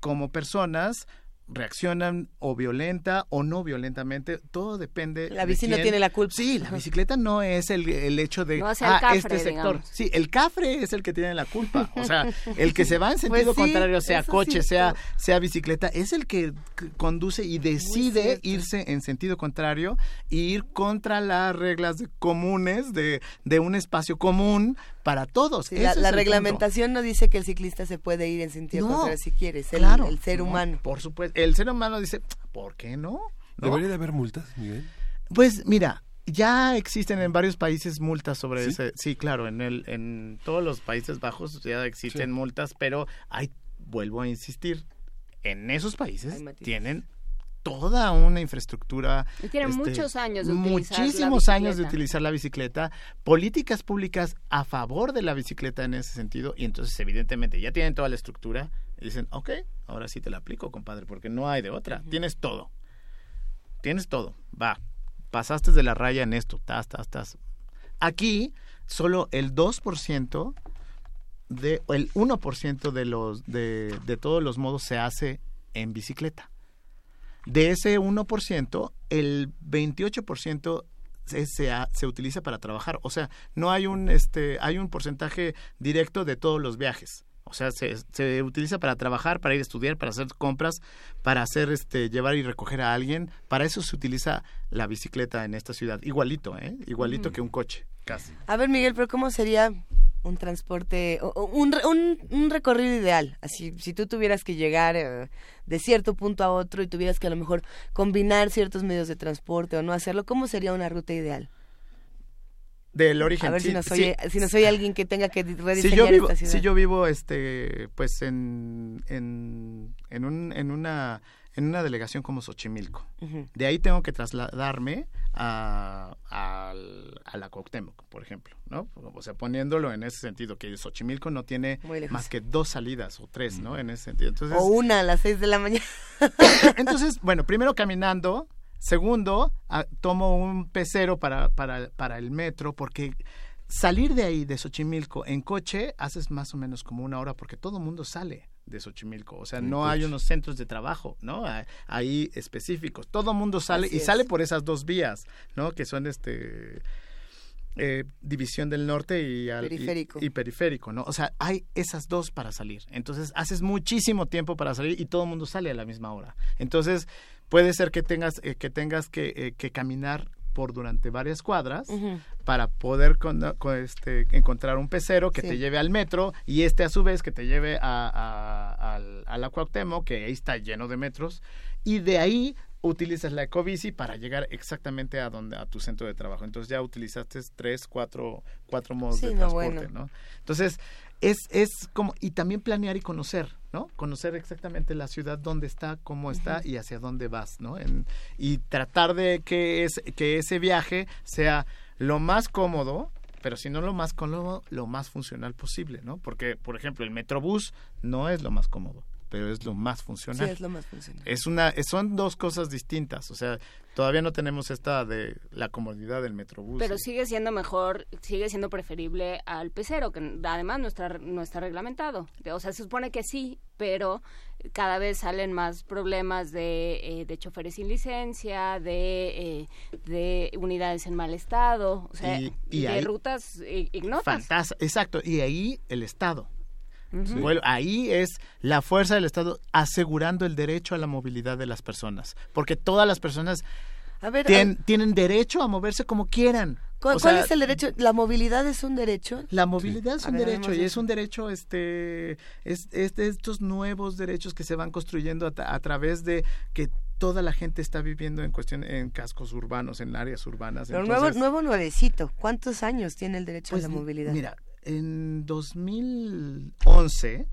como personas reaccionan o violenta o no violentamente, todo depende. La bici no tiene la culpa. Sí, la bicicleta no es el, el hecho de No es el cafre, ah, este sector. digamos. Sí, el cafre es el que tiene la culpa. O sea, el que se va en Pues sentido sí, contrario, sea coche, sí, sea, sea bicicleta, es el que conduce y decide irse en sentido contrario y ir contra las reglas comunes de, de un espacio común para todos. Sí, la, punto. reglamentación no dice que el ciclista se puede ir en sentido No, contrario si quiere, es el, Claro, el ser no, humano. Por supuesto. El ser humano dice, ¿por qué no? ¿No? ¿Debería de haber multas, Miguel? Pues mira, ya existen en varios países multas sobre ¿Sí? ese. Sí, claro, en el, en todos los Países Bajos ya existen Sí. multas, pero hay, vuelvo a insistir, en esos países tienen toda una infraestructura. Y tienen este, muchos años de utilizar la Muchísimos años de utilizar la bicicleta, políticas públicas a favor de la bicicleta en ese sentido, y entonces evidentemente ya tienen toda la estructura. Y dicen, ok, ahora sí te la aplico, compadre, porque no hay de otra, tienes todo, tienes todo, va, pasaste de la raya en esto, tas, tas, tas. Aquí solo el 2% de, el 1% de los, de, de todos los modos se hace en bicicleta. De ese 1%, el 28% se, se, ha- se utiliza para trabajar. O sea, no hay un, este, hay un porcentaje directo de todos los viajes. O sea, se, se utiliza para trabajar, para ir a estudiar, para hacer compras, para hacer, este, llevar y recoger a alguien. Para eso se utiliza la bicicleta en esta ciudad. Igualito, ¿eh? Igualito que un coche, casi. A ver, Miguel, pero ¿cómo sería un transporte, un, un, un recorrido ideal? Así, si tú tuvieras que llegar eh, de cierto punto a otro y tuvieras que a lo mejor combinar ciertos medios de transporte o no hacerlo, ¿cómo sería una ruta ideal? Del origen. A ver sí, si nos sí. oye, si nos oye alguien que tenga que rediseñar si yo vivo, esta ciudad. si yo vivo este pues en en, en, un, en una en una delegación como Xochimilco. De ahí tengo que trasladarme a, al- a la Cuauhtémoc, por ejemplo, ¿no? O sea, poniéndolo en ese sentido, que Xochimilco no tiene más que dos salidas o tres, ¿no? En ese sentido. Entonces, O una a las seis de la mañana. entonces, bueno, primero caminando, segundo, tomo un pecero para, para, para el metro, porque salir de ahí, de Xochimilco, en coche, haces más o menos como una hora, porque todo el mundo sale de Xochimilco, o sea, no hay coche. unos centros de trabajo, ¿no? Ah, Ahí específicos, todo mundo sale Así y es. sale por esas dos vías, ¿no? Que son este eh, división del norte y, al- y- Periférico. y periférico, ¿no? O sea, hay esas dos para salir. Entonces, haces muchísimo tiempo para salir y todo el mundo sale a la misma hora. Entonces, puede ser que tengas, eh, que, tengas que, eh, que caminar por durante varias cuadras para poder con- con este, encontrar un pecero que Sí. te lleve al metro y este a su vez que te lleve a, a, al- a la Cuauhtémoc, que ahí está lleno de metros, y de ahí utilizas la ecobici para llegar exactamente a donde a tu centro de trabajo. Entonces ya utilizaste tres, cuatro, cuatro modos Sí, de no, transporte, bueno. ¿no? Entonces es, es como y también planear y conocer, ¿no? Conocer exactamente la ciudad dónde está, cómo está y hacia dónde vas, ¿no? En- y tratar de que es que ese viaje sea lo más cómodo pero si no lo más cómodo, lo más funcional posible, ¿no? Porque, por ejemplo, el Metrobús no es lo más cómodo, pero es lo más Sí, funcional. es lo más funcional. Es una, son dos cosas distintas. O sea, todavía no tenemos esta de la comodidad del Metrobús. Pero y- sigue siendo mejor, sigue siendo preferible al pecero, que además no está, no está reglamentado. O sea, se supone que sí, pero cada vez salen más problemas de, eh, de choferes sin licencia, de, eh, de unidades en mal estado, o sea, Y- y de ahí- rutas ignotas. Fantas- exacto. Y ahí el Estado. Bueno, ahí es la fuerza del Estado asegurando el derecho a la movilidad de las personas. Porque todas las personas A ver, tien- tienen derecho a moverse como quieran. ¿cuál, O cuál sea, es el derecho? ¿La movilidad es un derecho? La movilidad es un ver, derecho y es un derecho, este, es, es de estos nuevos derechos que se van construyendo a, través de que toda la gente está viviendo en cuestión en cascos urbanos, en áreas urbanas. Pero Entonces, nuevo, nuevo nuevecito. ¿Cuántos años tiene el derecho pues, a la movilidad? Mira, en 2011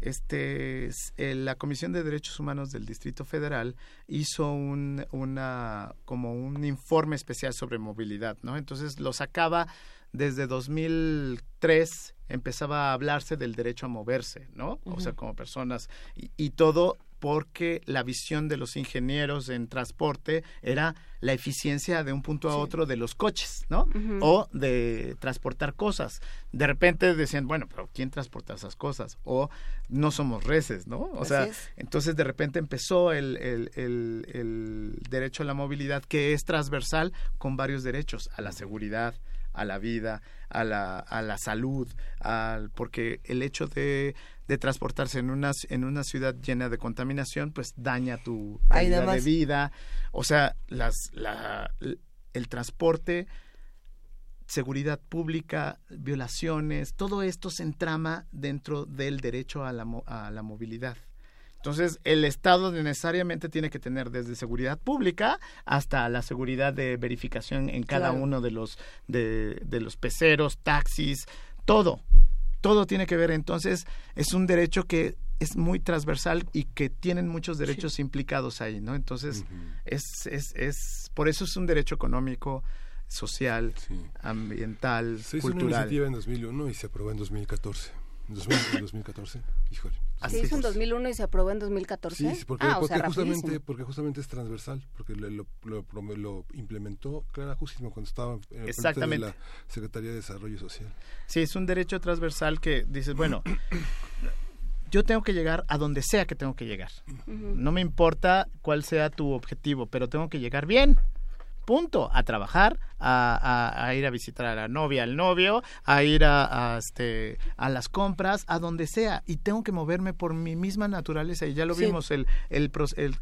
este eh, la Comisión de Derechos Humanos del Distrito Federal hizo un una como un informe especial sobre movilidad, ¿no? Entonces lo sacaba desde 2003 empezaba a hablarse del derecho a moverse, ¿no? O sea, como personas y, y todo porque la visión de los ingenieros en transporte era la eficiencia de un punto a otro de los coches, ¿no? O de transportar cosas. De repente decían, bueno, pero ¿quién transporta esas cosas? O no somos reces, ¿no? O sea, entonces de repente empezó el, el, el, derecho a la movilidad que es transversal con varios derechos, a la seguridad, a la vida, a la, a la salud, al, porque el hecho de de transportarse en una, en una ciudad llena de contaminación, pues daña tu calidad de vida. O sea, las, la, el transporte, seguridad pública, violaciones, todo esto se entrama dentro del derecho a la, a la movilidad. Entonces, el Estado necesariamente tiene que tener desde seguridad pública hasta la seguridad de verificación en cada uno de los, de, de los peceros, taxis, todo todo tiene que ver. Entonces, es un derecho que es muy transversal y que tienen muchos derechos implicados ahí, ¿no? Entonces, es, es, es, por eso es un derecho económico, social, ambiental, se hizo una iniciativa en 2001 y se aprobó en 2014. En 2014, híjole. Se hizo en 2001 y se aprobó en 2014. Sí, porque, ah, justamente, porque justamente es transversal, porque lo, lo, implementó Clara Jusismo cuando estaba en el de la Secretaría de Desarrollo Social. Sí, es un derecho transversal que dices, bueno, yo tengo que llegar a donde sea que tengo que llegar. No me importa cuál sea tu objetivo, pero tengo que llegar bien punto, a trabajar, a, ir a visitar a la novia, al novio, a ir a, este, a las compras, a donde sea, y tengo que moverme por mi misma naturaleza, y ya lo vimos, el, el,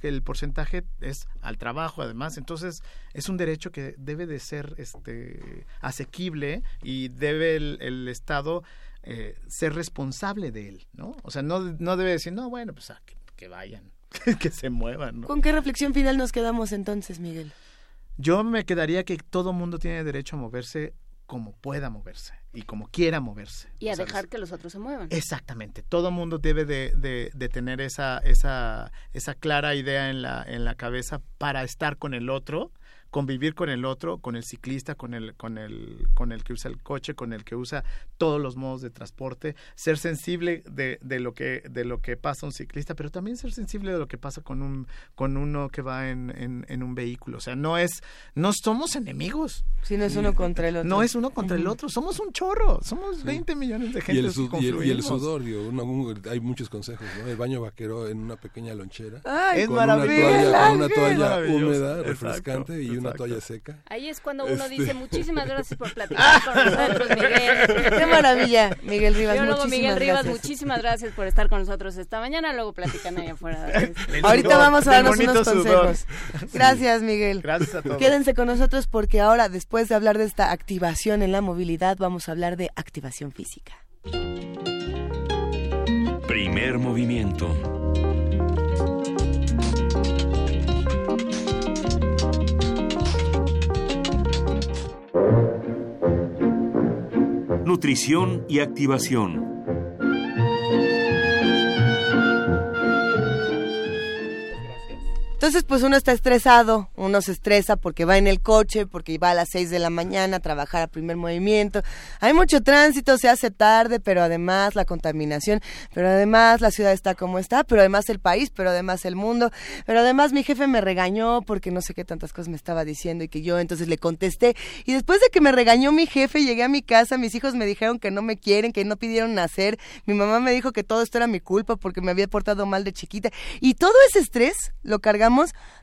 el, porcentaje es al trabajo, además, entonces es un derecho que debe de ser este, asequible y debe el, Estado eh, ser responsable de él, ¿no? O sea, no, no debe decir, no, bueno, pues que, que vayan, que se muevan. ¿no? ¿Con qué reflexión final nos quedamos entonces, Miguel? Yo me quedaría que todo mundo tiene derecho a moverse como pueda moverse y como quiera moverse. Y a dejar que los otros se muevan. Exactamente. Todo mundo debe de, de, de, tener esa, esa, esa clara idea en la, en la cabeza para estar con el otro convivir con el otro, con el ciclista, con el, con el, con el que usa el coche, con el que usa todos los modos de transporte, ser sensible de, de lo que, de lo que pasa un ciclista, pero también ser sensible de lo que pasa con un, con uno que va en, en, un vehículo. O sea, no es, no somos enemigos. Sí, no es uno contra el otro. No es uno contra el otro, somos un chorro, somos 20 millones de gente. Y el, y el, sudor, hay muchos consejos, ¿no? El baño vaquero en una pequeña lonchera. es con maravilloso. Una toalla, con una toalla húmeda, refrescante y una toalla seca. Ahí es cuando uno este. dice muchísimas gracias por platicar con nosotros, Miguel. Qué maravilla, Miguel Rivas. Biólogo Miguel Rivas, gracias. muchísimas gracias por estar con nosotros esta mañana. Luego platican ahí afuera. Ahorita vamos a darnos unos consejos. Gracias, Miguel. Gracias a todos. Quédense con nosotros porque ahora, después de hablar de esta activación en la movilidad, vamos a hablar de activación física. Primer movimiento. Nutrición y activación. Entonces, pues uno está estresado, uno se estresa porque va en el coche, porque va a las 6 de la mañana a trabajar a primer movimiento. Hay mucho tránsito, se hace tarde, pero además la contaminación, pero además la ciudad está como está, pero además el país, pero además el mundo, pero además mi jefe me regañó porque no sé qué tantas cosas me estaba diciendo y que yo entonces le contesté. Y después de que me regañó mi jefe, llegué a mi casa, mis hijos me dijeron que no me quieren, que no pidieron nacer, mi mamá me dijo que todo esto era mi culpa porque me había portado mal de chiquita. Y todo ese estrés lo cargamos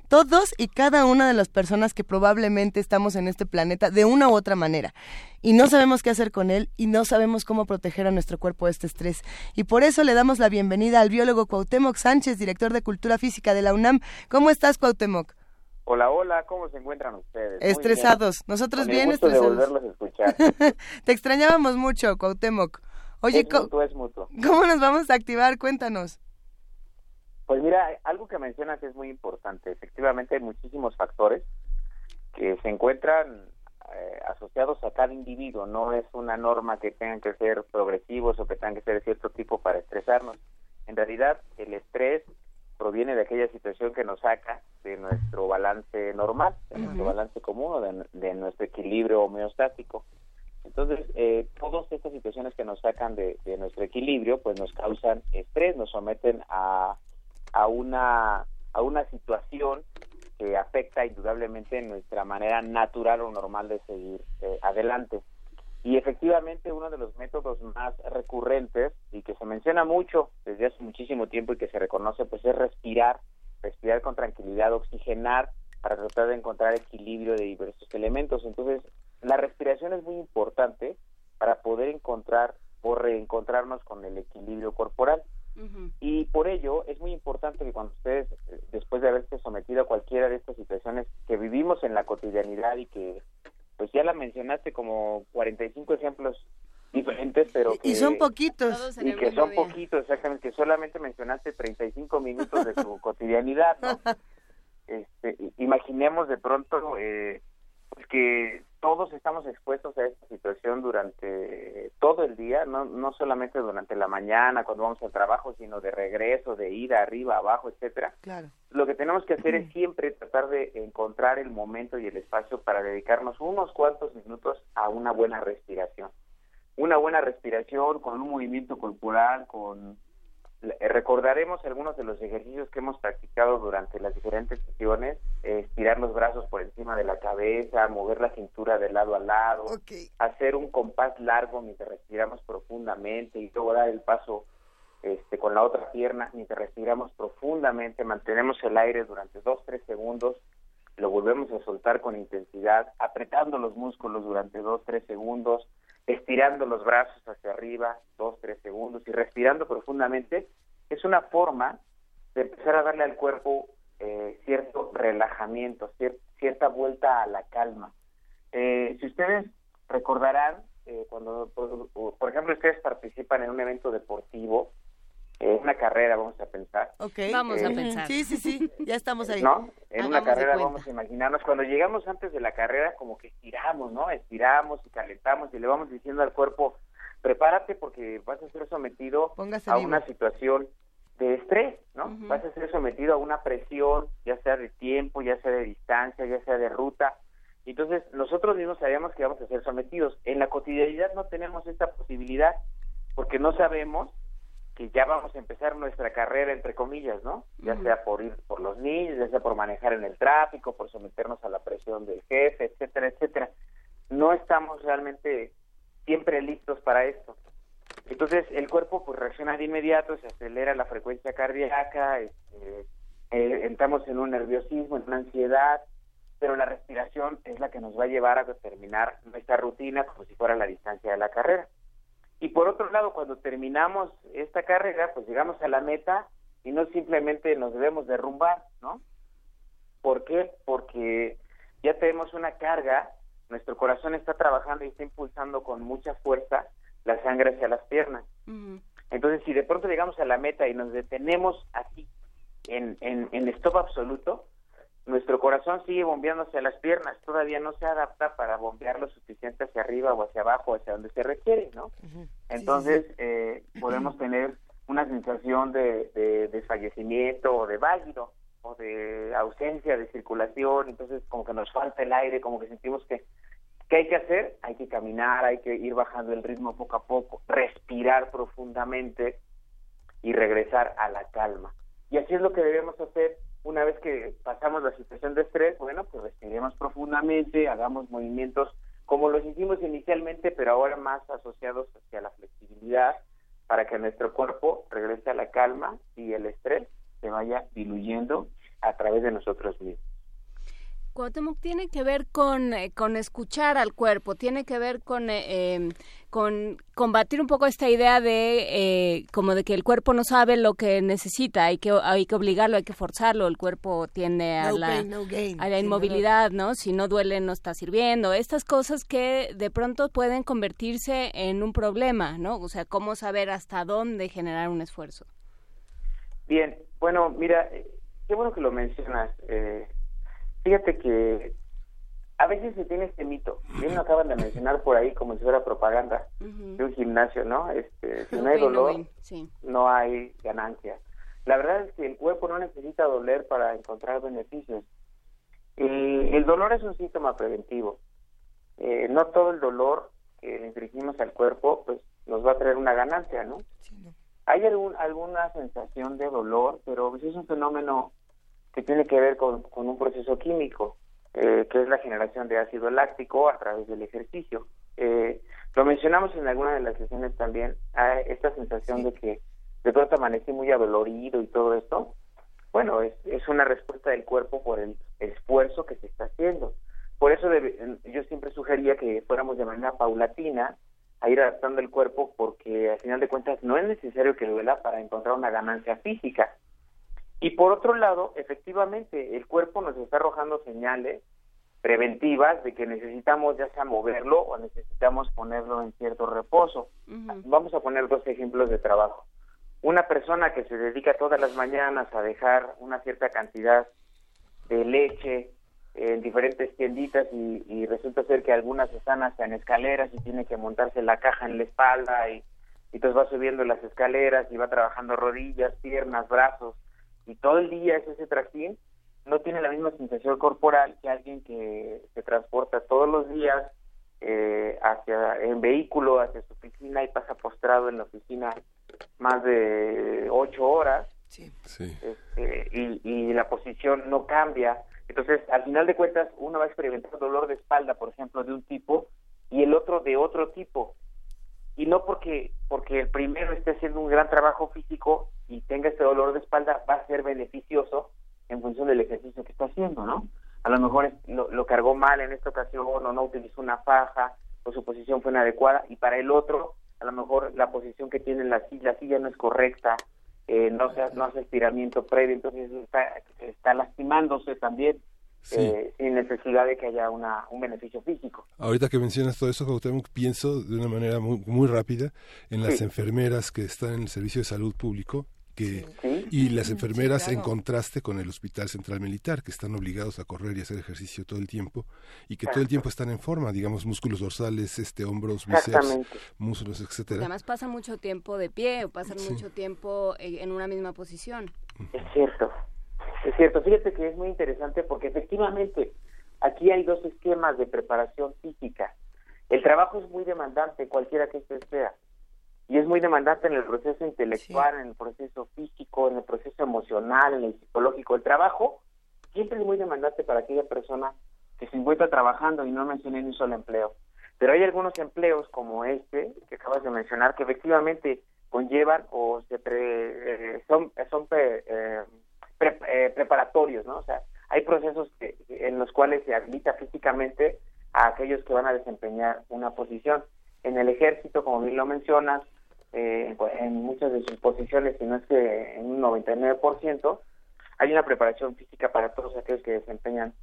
todos y cada una de las personas que probablemente estamos en este planeta de una u otra manera. Y no sabemos qué hacer con él y no sabemos cómo proteger a nuestro cuerpo de este estrés. Y por eso le damos la bienvenida al biólogo Cuauhtémoc Sánchez, director de Cultura Física de la UNAM. ¿Cómo estás, Cuauhtémoc? Hola, hola, ¿cómo se encuentran ustedes? Estresados, nosotros bien estresados. Te extrañábamos mucho, Cuauhtémoc. Oye, ¿cómo nos vamos a activar? Cuéntanos. Pues mira, algo que mencionas es muy importante. Efectivamente hay muchísimos factores que se encuentran eh, asociados a cada individuo. No es una norma que tengan que ser progresivos o que tengan que ser de cierto tipo para estresarnos. En realidad, el estrés proviene de aquella situación que nos saca de nuestro balance normal, de nuestro balance común o de, nuestro equilibrio homeostático. Entonces, eh, todas estas situaciones que nos sacan de, de nuestro equilibrio, pues nos causan estrés, nos someten a a una, a una situación que afecta indudablemente nuestra manera natural o normal de seguir eh, adelante. Y efectivamente uno de los métodos más recurrentes y que se menciona mucho desde hace muchísimo tiempo y que se reconoce pues es respirar, respirar con tranquilidad, oxigenar para tratar de encontrar equilibrio de diversos elementos. Entonces, la respiración es muy importante para poder encontrar o reencontrarnos con el equilibrio corporal. Y por ello es muy importante que cuando ustedes, eh, después de haberse sometido a cualquiera de estas situaciones que vivimos en la cotidianidad y que, pues ya la mencionaste como 45 ejemplos diferentes, pero que, y son poquitos. Y que son poquitos, exactamente, que solamente mencionaste 35 minutos de tu cotidianidad, ¿no? Este, imaginemos de pronto eh, pues que todos estamos expuestos a esta situación durante todo el día, no, no solamente durante la mañana cuando vamos al trabajo, sino de regreso, de ida, arriba, abajo, etcétera. Claro. Lo que tenemos que hacer es siempre tratar de encontrar el momento y el espacio para dedicarnos unos cuantos minutos a una buena respiración. Una buena respiración con un movimiento corporal, con recordaremos algunos de los ejercicios que hemos practicado durante las diferentes sesiones, eh, estirar los brazos por encima de la cabeza, mover la cintura de lado a lado, hacer un compás largo mientras respiramos profundamente y luego dar el paso este, con la otra pierna mientras respiramos profundamente, mantenemos el aire durante dos, tres segundos, lo volvemos a soltar con intensidad, apretando los músculos durante dos, tres segundos, estirando los brazos hacia arriba, dos, tres segundos y respirando profundamente, es una forma de empezar a darle al cuerpo eh, cierto relajamiento, cierta vuelta a la calma. Eh, si ustedes recordarán, eh, cuando, por, ejemplo, ustedes participan en un evento deportivo, una carrera, vamos a pensar. Vamos a pensar. Sí, sí, sí, ya estamos ahí. ¿No? En una carrera vamos a imaginarnos, cuando llegamos antes de la carrera, como que estiramos, ¿no? Estiramos y calentamos y le vamos diciendo al cuerpo, prepárate porque vas a ser sometido a una situación de estrés, ¿no? Vas a ser sometido a una presión, ya sea de tiempo, ya sea de distancia, ya sea de ruta. Entonces, nosotros mismos sabemos que vamos a ser sometidos. En la cotidianidad no tenemos esta posibilidad porque no sabemos que ya vamos a empezar nuestra carrera, entre comillas, ¿no? Ya sea por ir por los niños, ya sea por manejar en el tráfico, por someternos a la presión del jefe, etcétera, etcétera. No estamos realmente siempre listos para esto. Entonces el cuerpo pues reacciona de inmediato, se acelera la frecuencia cardíaca, este, eh, entramos en un nerviosismo, en una ansiedad, pero la respiración es la que nos va a llevar a terminar nuestra rutina como si fuera la distancia de la carrera. Y por otro lado, cuando terminamos esta carrera, pues llegamos a la meta y no simplemente nos debemos derrumbar, ¿no? ¿Por qué? Porque ya tenemos una carga, nuestro corazón está trabajando y está impulsando con mucha fuerza la sangre hacia las piernas. Entonces, si de pronto llegamos a la meta y nos detenemos así, en, en, en stop absoluto, nuestro corazón sigue bombeando hacia las piernas, todavía no se adapta para bombear lo suficiente hacia arriba o hacia abajo, hacia donde se requiere, ¿no? Entonces, eh, podemos tener una sensación de, de desfallecimiento o de válido o de ausencia de circulación, entonces como que nos falta el aire, como que sentimos que ¿Qué hay que hacer? Hay que caminar, hay que ir bajando el ritmo poco a poco, respirar profundamente y regresar a la calma. Y así es lo que debemos hacer una vez que pasamos la situación de estrés, bueno, pues respiremos profundamente, hagamos movimientos como los hicimos inicialmente, pero ahora más asociados hacia la flexibilidad, para que nuestro cuerpo regrese a la calma y el estrés se vaya diluyendo a través de nosotros mismos. Cuauhtémoc tiene que ver con, eh, con escuchar al cuerpo, tiene que ver con, eh, em, con combatir un poco esta idea de eh, como de que el cuerpo no sabe lo que necesita, hay que, hay que obligarlo, hay que forzarlo, el cuerpo tiende a, la, a la inmovilidad, ¿no? Si no duele no está sirviendo, estas cosas que de pronto pueden convertirse en un problema, ¿no? O sea, cómo saber hasta dónde generar un esfuerzo. Bien, bueno, mira, qué bueno que lo mencionas. Eh, Fíjate que a veces se tiene este mito, bien lo acaban de mencionar por ahí como si fuera propaganda de un gimnasio, ¿no? Este, si no hay dolor, no hay ganancia. La verdad es que el cuerpo no necesita doler para encontrar beneficios. el dolor es un síntoma preventivo. Eh, no todo el dolor que le infringimos al cuerpo pues nos va a traer una ganancia, ¿no? hay algún, alguna sensación de dolor, pero pues, es un fenómeno que tiene que ver con, un proceso químico, eh, que es la generación de ácido láctico a través del ejercicio. Eh, lo mencionamos en alguna de las sesiones también, esta sensación de que de pronto amanecí muy adolorido y todo esto. Bueno, es, es una respuesta del cuerpo por el esfuerzo que se está haciendo. Por eso yo siempre sugería que fuéramos de manera paulatina a ir adaptando el cuerpo porque al final de cuentas no es necesario que duela para encontrar una ganancia física. Y por otro lado, efectivamente, el cuerpo nos está arrojando señales preventivas de que necesitamos ya sea moverlo o necesitamos ponerlo en cierto reposo. Vamos a poner dos ejemplos de trabajo. Una persona que se dedica todas las mañanas a dejar una cierta cantidad de leche en diferentes tienditas y, resulta ser que algunas están hasta en escaleras y tiene que montarse la caja en la espalda y, y entonces va subiendo las escaleras y va trabajando rodillas, piernas, brazos y todo el día es ese trajín, no tiene la misma sensación corporal que alguien que se transporta todos los días eh, hacia en vehículo hacia su oficina y pasa postrado en la oficina más de ocho horas sí. Este, y, y la posición no cambia entonces, al final de cuentas, uno va a experimentar dolor de espalda, por ejemplo, de un tipo y el otro de otro tipo. Y no porque, porque el primero esté haciendo un gran trabajo físico y tenga este dolor de espalda, va a ser beneficioso en función del ejercicio que está haciendo, ¿no? A lo mejor lo, cargó mal en esta ocasión o no utilizó una faja o su posición fue inadecuada y para el otro, a lo mejor la posición que tiene la la silla no es correcta eh, no, se, no hace estiramiento previo, entonces está, lastimándose también. Eh, sin necesidad de que haya una, un beneficio físico. Ahorita que mencionas todo eso, pienso de una manera muy, muy rápida en las enfermeras que están en el servicio de salud público y las enfermeras en contraste con el Hospital Central Militar, que están obligados a correr y hacer ejercicio todo el tiempo y que todo el tiempo están en forma, digamos, músculos dorsales, este hombros, bíceps, músculos, etcétera. Además pasan mucho tiempo de pie o pasan mucho tiempo en una misma posición. Es cierto, es cierto. Fíjate que es muy interesante porque efectivamente aquí hay dos esquemas de preparación física. El trabajo es muy demandante, cualquiera que este sea y es muy demandante en el proceso intelectual, en el proceso físico, en el proceso emocional, en el psicológico. El trabajo siempre es muy demandante para aquella persona que se encuentra trabajando y no mencioné ni un solo empleo. Pero hay algunos empleos como este que acabas de mencionar que efectivamente conllevan o se eh, son, son eh, eh, preparatorios, ¿no? O sea, hay procesos en los cuales se habilita físicamente a aquellos que van a desempeñar una posición. En el ejército, como bien lo mencionas, eh, en muchas de sus posiciones, si no es que en un 99%, hay una preparación física para todos aquellos que desempeñan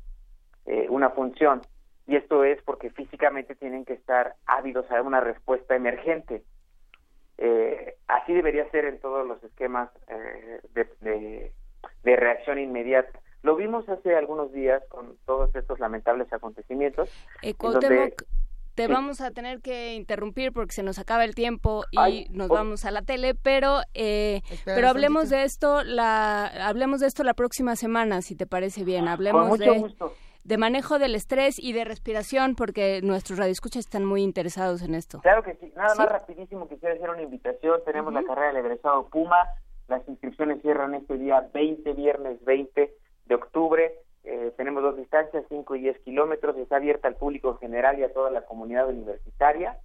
eh, una función. Y esto es porque físicamente tienen que estar ávidos a una respuesta emergente. Eh, así debería ser en todos los esquemas eh, de, de, reacción inmediata. Lo vimos hace algunos días con todos estos lamentables acontecimientos. Te vamos a tener que interrumpir porque se nos acaba el tiempo y nos vamos a la tele, pero eh, pero hablemos de esto la hablemos de esto la próxima semana, si te parece bien. Hablemos de de manejo del estrés y de respiración porque nuestros radioescuchas están muy interesados en esto. Claro que sí. Nada más rapidísimo quisiera hacer una invitación. Tenemos la carrera del egresado Puma. Las inscripciones cierran este día 20, viernes 20 de octubre. Eh, tenemos dos distancias, 5 y 10 kilómetros, está abierta al público general y a toda la comunidad universitaria.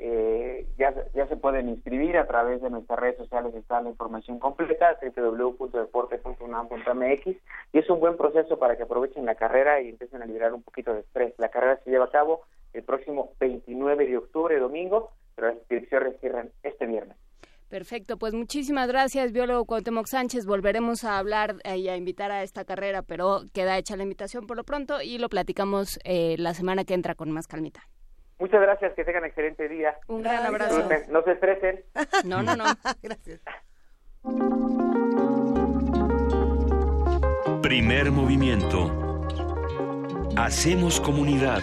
Eh, ya, se pueden inscribir a través de nuestras redes sociales, está la información completa, www.deporte.unam.mx y es un buen proceso para que aprovechen la carrera y empiecen a liberar un poquito de estrés. La carrera se lleva a cabo el próximo 29 de octubre, domingo, pero las inscripciones cierran este viernes. Perfecto, pues muchísimas gracias, biólogo Cuauhtémoc Sánchez. Volveremos a hablar y a invitar a esta carrera, pero queda hecha la invitación por lo pronto y lo platicamos eh, la semana que entra con más calmita. Muchas gracias, que tengan excelente día. Un gran abrazo. No se estresen. No, no, no. gracias. Primer movimiento. Hacemos comunidad.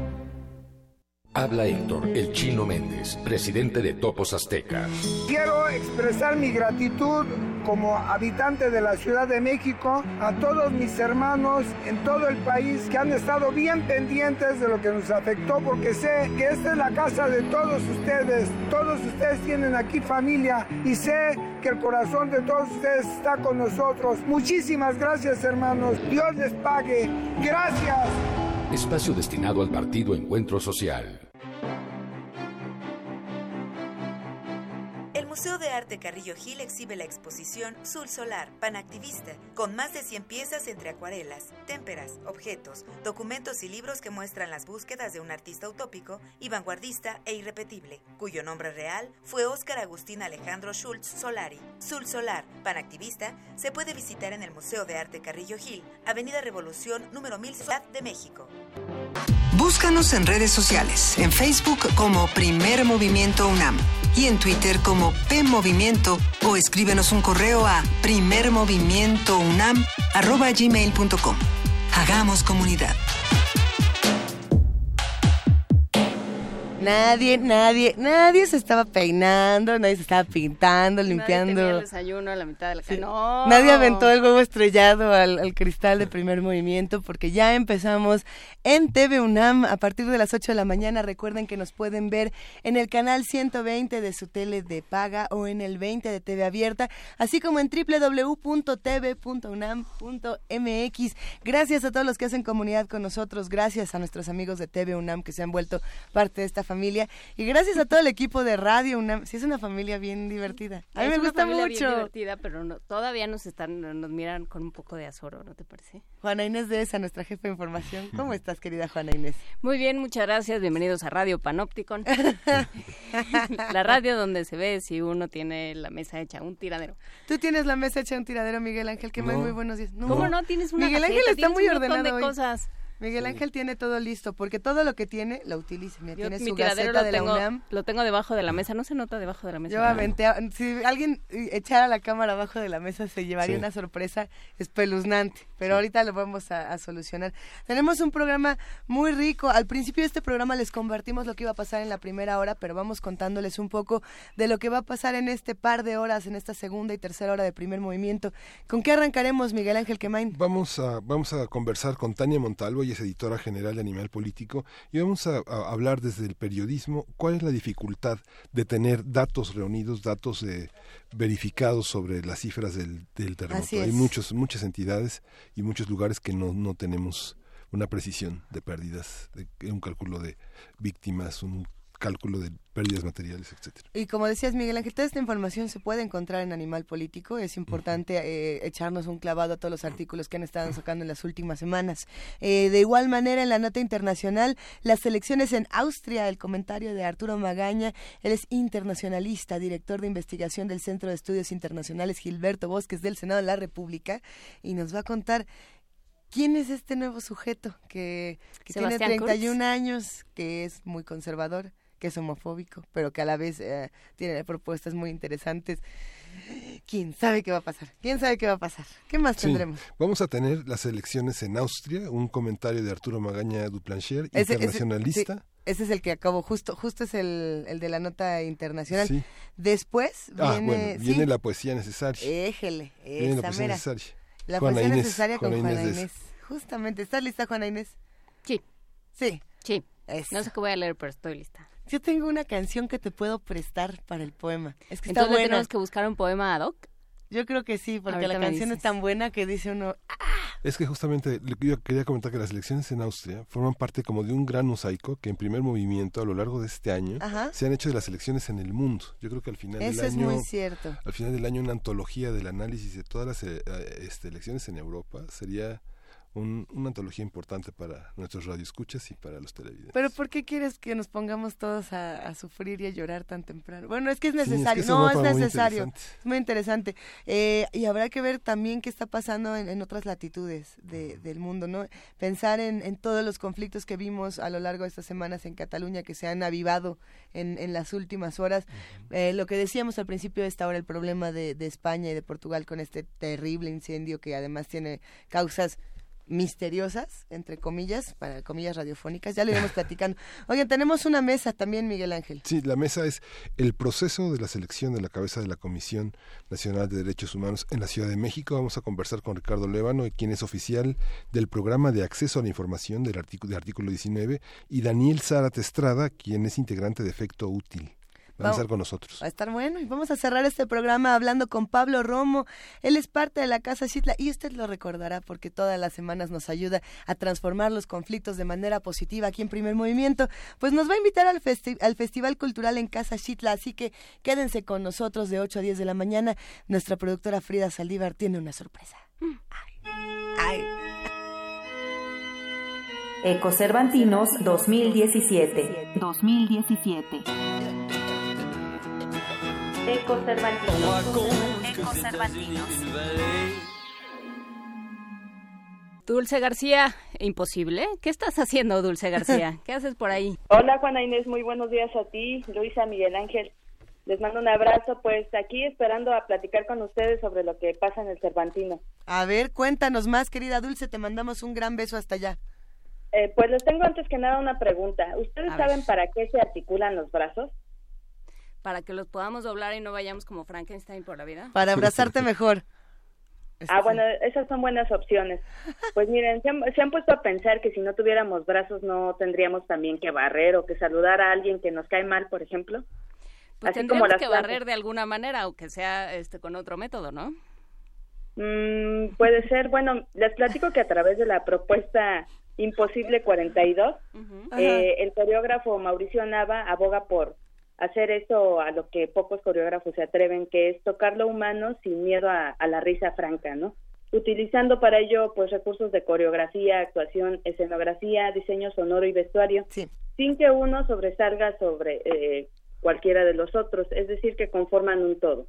Habla Héctor, el chino Méndez, presidente de Topos Azteca. Quiero expresar mi gratitud como habitante de la Ciudad de México a todos mis hermanos en todo el país que han estado bien pendientes de lo que nos afectó porque sé que esta es la casa de todos ustedes. Todos ustedes tienen aquí familia y sé que el corazón de todos ustedes está con nosotros. Muchísimas gracias hermanos. Dios les pague. Gracias. Espacio destinado al partido Encuentro Social. Museo de Arte Carrillo Gil exhibe la exposición Sul Solar, Panactivista, con más de 100 piezas entre acuarelas, témperas, objetos, documentos y libros que muestran las búsquedas de un artista utópico y vanguardista e irrepetible, cuyo nombre real fue Óscar Agustín Alejandro Schultz Solari. Sul Solar, Panactivista, se puede visitar en el Museo de Arte Carrillo Gil, Avenida Revolución número 1000 Ciudad de México. Búscanos en redes sociales, en Facebook como Primer Movimiento UNAM y en Twitter como P Movimiento o escríbenos un correo a primermovimientounam@gmail.com. Hagamos comunidad. Nadie, nadie, nadie se estaba peinando, nadie se estaba pintando, limpiando. Nadie tenía el desayuno a la mitad de la Sí. no. Nadie aventó el huevo estrellado al, al cristal de primer movimiento porque ya empezamos en TV UNAM a partir de las 8 de la mañana. Recuerden que nos pueden ver en el canal 120 de su tele de paga o en el 20 de TV abierta, así como en www.tv.unam.mx. Gracias a todos los que hacen comunidad con nosotros, gracias a nuestros amigos de TV UNAM que se han vuelto parte de esta familia y gracias a todo el equipo de Radio UNAM. Sí, es una familia bien divertida. A mí Es me una gusta familia bien mucho. divertida, pero no- todavía nos están, nos miran con un poco de azoro, ¿no te parece? Juana Inés de esa, nuestra jefa de información. ¿Cómo estás, querida Juana Inés? Muy bien, muchas gracias. Bienvenidos a Radio Panopticon. la radio donde se ve si uno tiene la mesa hecha un tiradero. Tú tienes la mesa hecha un tiradero, Miguel Ángel. Que No. muy buenos días. ¿Cómo no? Tienes una Miguel Ángel está muy un montón ordenado de hoy. cosas. Miguel Ángel tiene todo listo, porque todo lo que tiene lo utiliza. Mira, Yo tiene mi su tiradero gaceta lo de la tengo, UNAM. lo tengo debajo de la mesa. No se nota debajo de la mesa. Yo aventé, si alguien eh, echara la cámara abajo de la mesa se llevaría Sí. una sorpresa espeluznante, pero ahorita lo vamos a, a solucionar. Tenemos un programa muy rico. Al principio de este programa les compartimos lo que iba a pasar en la primera hora, pero vamos contándoles un poco de lo que va a pasar en este par de horas, en esta segunda y tercera hora de primer movimiento. ¿Con qué arrancaremos, Miguel Ángel Quemain? Vamos a, vamos a conversar con Tania Montalvo, ella es editora general de Animal Político, y vamos a, a hablar desde el periodismo cuál es la dificultad de tener datos reunidos, datos eh, verificados sobre las cifras del, del terremoto. Hay muchos, muchas entidades y muchos lugares que no, no tenemos una precisión de pérdidas, de, un cálculo de víctimas, un cálculo de pérdidas materiales, etcétera. Y como decías, Miguel Ángel, toda esta información se puede encontrar en Animal Político. Es importante eh, echarnos un clavado a todos los artículos que han estado sacando en las últimas semanas. Eh, de igual manera, en la nota internacional, las elecciones en Austria, el comentario de Arturo Magaña. Él es internacionalista, director de investigación del Centro de Estudios Internacionales Gilberto Bosques del Senado de la República, y nos va a contar ¿Quién es este nuevo sujeto que, que tiene Sebastián Kurz. 31 años, que es muy conservador, que es homofóbico, pero que a la vez eh, tiene propuestas muy interesantes? ¿Quién sabe qué va a pasar? ¿Quién sabe qué va a pasar? ¿Qué más Sí, tendremos? Vamos a tener las elecciones en Austria, un comentario de Arturo Magaña Duplancher, Ese- ese- internacionalista. sí, ese es el que acabo, justo, justo es el, el de la nota internacional. Sí. Después Ah, viene, bueno, viene sí, la poesía necesaria. éjele, Viene la poesía mera. necesaria. La Juana poesía Inés, necesaria con Juana Juana Inés. Justamente, ¿estás lista, Juana Inés? Sí. Sí. Sí. Eso. No sé qué voy a leer, pero estoy lista. Yo tengo una canción que te puedo prestar para el poema. Es que está Entonces buena. tenemos que buscar un poema ad hoc. Yo creo que sí, porque Ahorita la canción es tan buena que dice uno, "Ah, Es que justamente lo que yo quería comentar que las elecciones en Austria forman parte como de un gran mosaico que en primer movimiento a lo largo de este año Ajá. se han hecho de las elecciones en el mundo. Yo creo que al final eso del es año muy cierto. al final del año una antología del análisis de todas las eh, este, elecciones en Europa sería una antología importante para nuestros radioescuchas y para los televidentes. Pero ¿por qué quieres que nos pongamos todos a, sufrir y a llorar tan temprano? Bueno, es que es necesario, no, es necesario, es muy interesante. Eh, y habrá que ver también qué está pasando en, otras latitudes del mundo, ¿no? Pensar en, todos los conflictos que vimos a lo largo de estas semanas en Cataluña que se han avivado en, las últimas horas. Eh, lo que decíamos al principio de esta hora, el problema de España y de Portugal con este terrible incendio que además tiene causas misteriosas, entre comillas, para comillas radiofónicas, ya lo iremos platicando. Oigan, tenemos una mesa también, Miguel Ángel. Sí, la mesa es el proceso de la selección de la cabeza de la Comisión Nacional de Derechos Humanos en la Ciudad de México. Vamos a conversar con Ricardo Lévano, quien es oficial del programa de acceso a la información del artículo, de artículo 19, y Daniel Zárate Estrada, quien es integrante de Efecto Útil va a estar con nosotros. Va a estar bueno y vamos a cerrar este programa hablando con Pablo Romo. Él es parte de la Casa Chitla y usted lo recordará porque todas las semanas nos ayuda a transformar los conflictos de manera positiva aquí en Primer Movimiento. Pues nos va a invitar al, al Festival Cultural en Casa Chitla, así que quédense con nosotros de 8 a 10 de la mañana. Nuestra productora Frida Saldívar tiene una sorpresa. Ay. Eco Cervantinos 2017. 2017. Dulce García, imposible. ¿Qué estás haciendo, Dulce García? ¿Qué haces por ahí? Hola, Juana Inés, muy buenos días a ti, Luisa, Miguel Ángel. Les mando un abrazo, pues aquí esperando a platicar con ustedes sobre lo que pasa en el Cervantino. A ver, cuéntanos más, querida Dulce, te mandamos un gran beso hasta allá. Eh, pues les tengo antes que nada una pregunta. ¿Ustedes saben para qué se articulan los brazos? Para que los podamos doblar y no vayamos como Frankenstein por la vida? Para abrazarte mejor. Ah, bueno, esas son buenas opciones. Pues miren, se han, puesto a pensar que si no tuviéramos brazos no tendríamos también que barrer o que saludar a alguien que nos cae mal, por ejemplo. Pues tendríamos que barrer de alguna manera, aunque sea este con otro método, ¿no? Mm, puede ser. Bueno, les platico que a través de la propuesta Imposible 42, eh, el coreógrafo Mauricio Nava aboga por hacer eso a lo que pocos coreógrafos se atreven, que es tocar lo humano sin miedo a, la risa franca, ¿no? Utilizando para ello pues recursos de coreografía, actuación, escenografía, diseño sonoro y vestuario, sin que uno sobresalga sobre eh, cualquiera de los otros, es decir, que conforman un todo.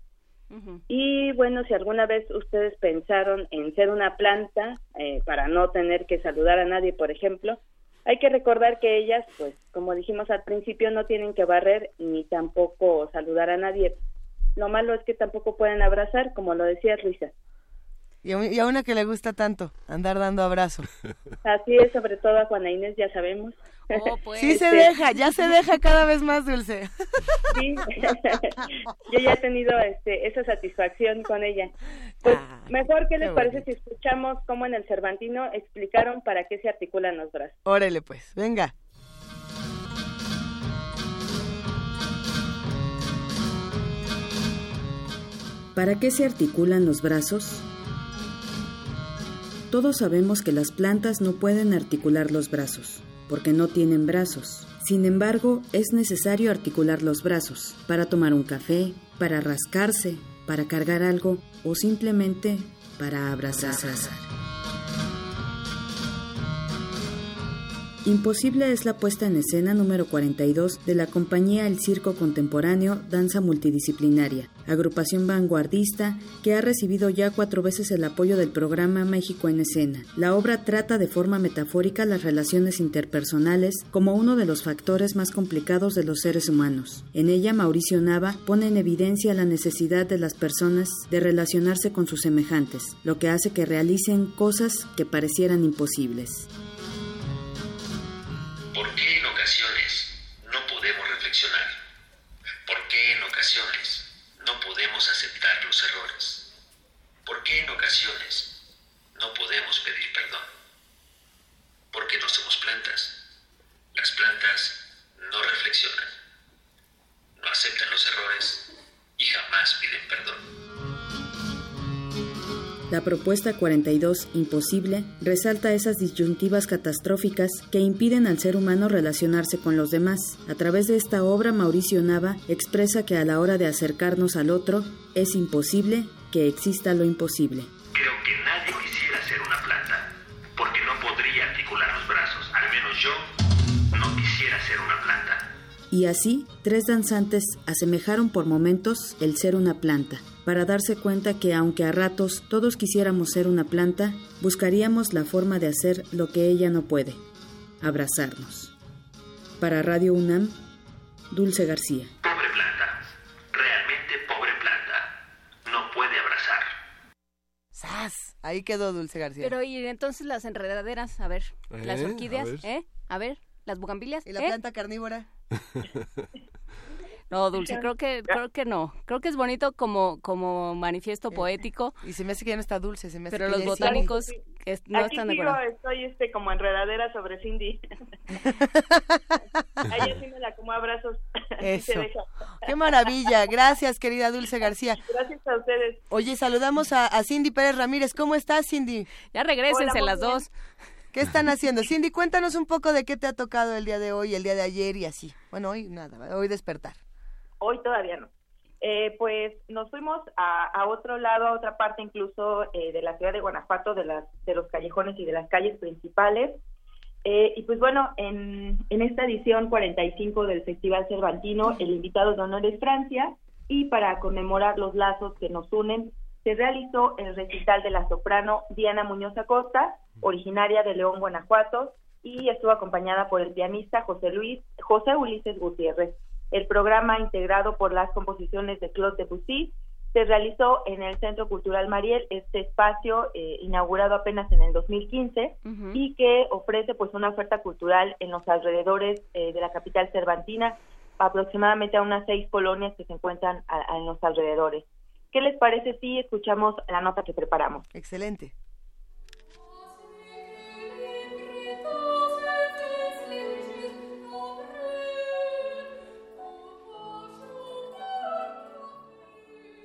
Y bueno, si alguna vez ustedes pensaron en ser una planta eh, para no tener que saludar a nadie, por ejemplo, hay que recordar que ellas, pues, como dijimos al principio, no tienen que barrer ni tampoco saludar a nadie. Lo malo es que tampoco pueden abrazar, como lo decía Luisa. Y a, una que le gusta tanto, andar dando abrazos. Así es, sobre todo a Juana Inés, ya sabemos. Oh, pues. Sí se deja, ya se deja cada vez más dulce. Sí, yo ya he tenido este, esa satisfacción con ella. Pues ah, mejor, ¿qué les parece si escuchamos cómo en el Cervantino explicaron para qué se articulan los brazos? Órale pues, venga. ¿Para qué se articulan los brazos? Todos sabemos que las plantas no pueden articular los brazos, porque no tienen brazos. Sin embargo, es necesario articular los brazos para tomar un café, para rascarse, para cargar algo o simplemente para abrazarse. Imposible es la puesta en escena número 42 de la compañía El Circo Contemporáneo Danza Multidisciplinaria, agrupación vanguardista que ha recibido ya cuatro veces el apoyo del programa México en Escena. La obra trata de forma metafórica las relaciones interpersonales como uno de los factores más complicados de los seres humanos. En ella, Mauricio Nava pone en evidencia la necesidad de las personas de relacionarse con sus semejantes, lo que hace que realicen cosas que parecieran imposibles. ¿Por qué en ocasiones no podemos aceptar los errores? ¿Por qué en ocasiones no podemos pedir perdón? Porque no somos plantas. Las plantas no reflexionan, no aceptan los errores y jamás piden perdón. La propuesta 42, Imposible, resalta esas disyuntivas catastróficas que impiden al ser humano relacionarse con los demás. A través de esta obra, Mauricio Nava expresa que a la hora de acercarnos al otro, es imposible que exista lo imposible. Creo que nadie quisiera ser una planta, porque no podría articular los brazos, al menos yo no quisiera ser una planta. Y así, tres danzantes asemejaron por momentos el ser una planta, para darse cuenta que aunque a ratos todos quisiéramos ser una planta, buscaríamos la forma de hacer lo que ella no puede, abrazarnos. Para Radio UNAM, Dulce García. Pobre planta, realmente pobre planta, no puede abrazar. ¡Sas! Ahí quedó Dulce García. Pero y entonces las enredaderas, a ver, las ¿Eh? orquídeas, A ver. ¿eh? A ver, las bugambilias, ¿Y la ¿eh? planta carnívora? No, Dulce, creo que creo que no. Creo que es bonito como como manifiesto poético. Y se me hace que ya no está dulce, se me hace Pero que los botánicos es- no Aquí están de acuerdo. estoy este, como enredadera sobre Cindy. Ahí sí me la como abrazos. Eso. ¡Qué maravilla! Gracias, querida Dulce García. Gracias a ustedes. Oye, saludamos a, a Cindy Pérez Ramírez. ¿Cómo estás, Cindy? Ya Hola, muy las bien. dos. ¿Qué están haciendo? Cindy, cuéntanos un poco de qué te ha tocado el día de hoy, el día de ayer y así. Bueno, hoy nada, hoy despertar. Hoy todavía no. Eh, pues nos fuimos a, a otro lado, a otra parte incluso eh, de la ciudad de Guanajuato, de, las, de los callejones y de las calles principales. Eh, y pues bueno, en, en esta edición 45 del Festival Cervantino, el invitado de honor es Francia y para conmemorar los lazos que nos unen, se realizó el recital de la soprano Diana Muñoz Acosta, originaria de León, Guanajuato, y estuvo acompañada por el pianista José Luis, José Ulises Gutiérrez. El programa, integrado por las composiciones de Claude Debussy, se realizó en el Centro Cultural Mariel, este espacio eh, inaugurado apenas en el 2015 y que ofrece pues una oferta cultural en los alrededores eh, de la capital cervantina, aproximadamente a unas seis colonias que se encuentran a- a- en los alrededores. ¿Qué les parece si escuchamos la nota que preparamos? Excelente.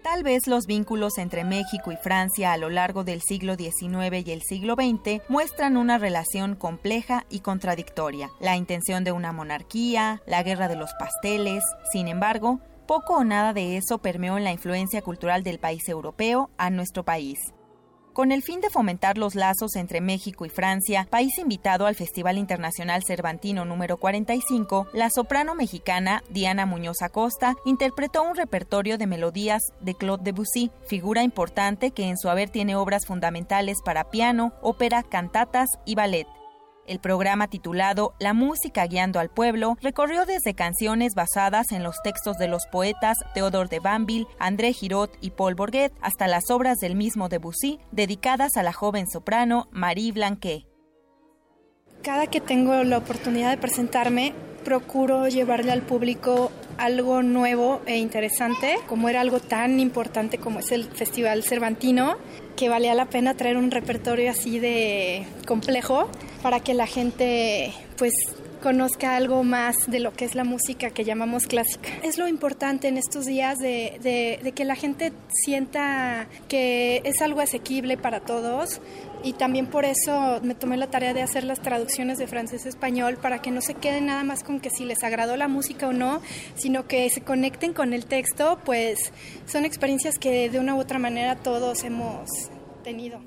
Tal vez los vínculos entre México y Francia a lo largo del siglo XIX y el siglo XX muestran una relación compleja y contradictoria. La intención de una monarquía, la guerra de los pasteles, sin embargo, poco o nada de eso permeó en la influencia cultural del país europeo a nuestro país. Con el fin de fomentar los lazos entre México y Francia, país invitado al Festival Internacional Cervantino número 45, la soprano mexicana Diana Muñoz Acosta interpretó un repertorio de melodías de Claude Debussy, figura importante que en su haber tiene obras fundamentales para piano, ópera, cantatas y ballet. El programa titulado La música guiando al pueblo recorrió desde canciones basadas en los textos de los poetas Theodore de Banville, André Giraud y Paul Bourget hasta las obras del mismo Debussy dedicadas a la joven soprano Marie Blanquet. Cada que tengo la oportunidad de presentarme, procuro llevarle al público algo nuevo e interesante, como era algo tan importante como es el Festival Cervantino, que valía la pena traer un repertorio así de complejo para que la gente pues conozca algo más de lo que es la música que llamamos clásica. Es lo importante en estos días de, de- que la gente sienta que es algo asequible para todos y también por eso me tomé la tarea de hacer las traducciones de francés a español para que no se queden nada más con que si les agradó la música o no, sino que se conecten con el texto, pues son experiencias que de una u otra manera todos hemos tenido.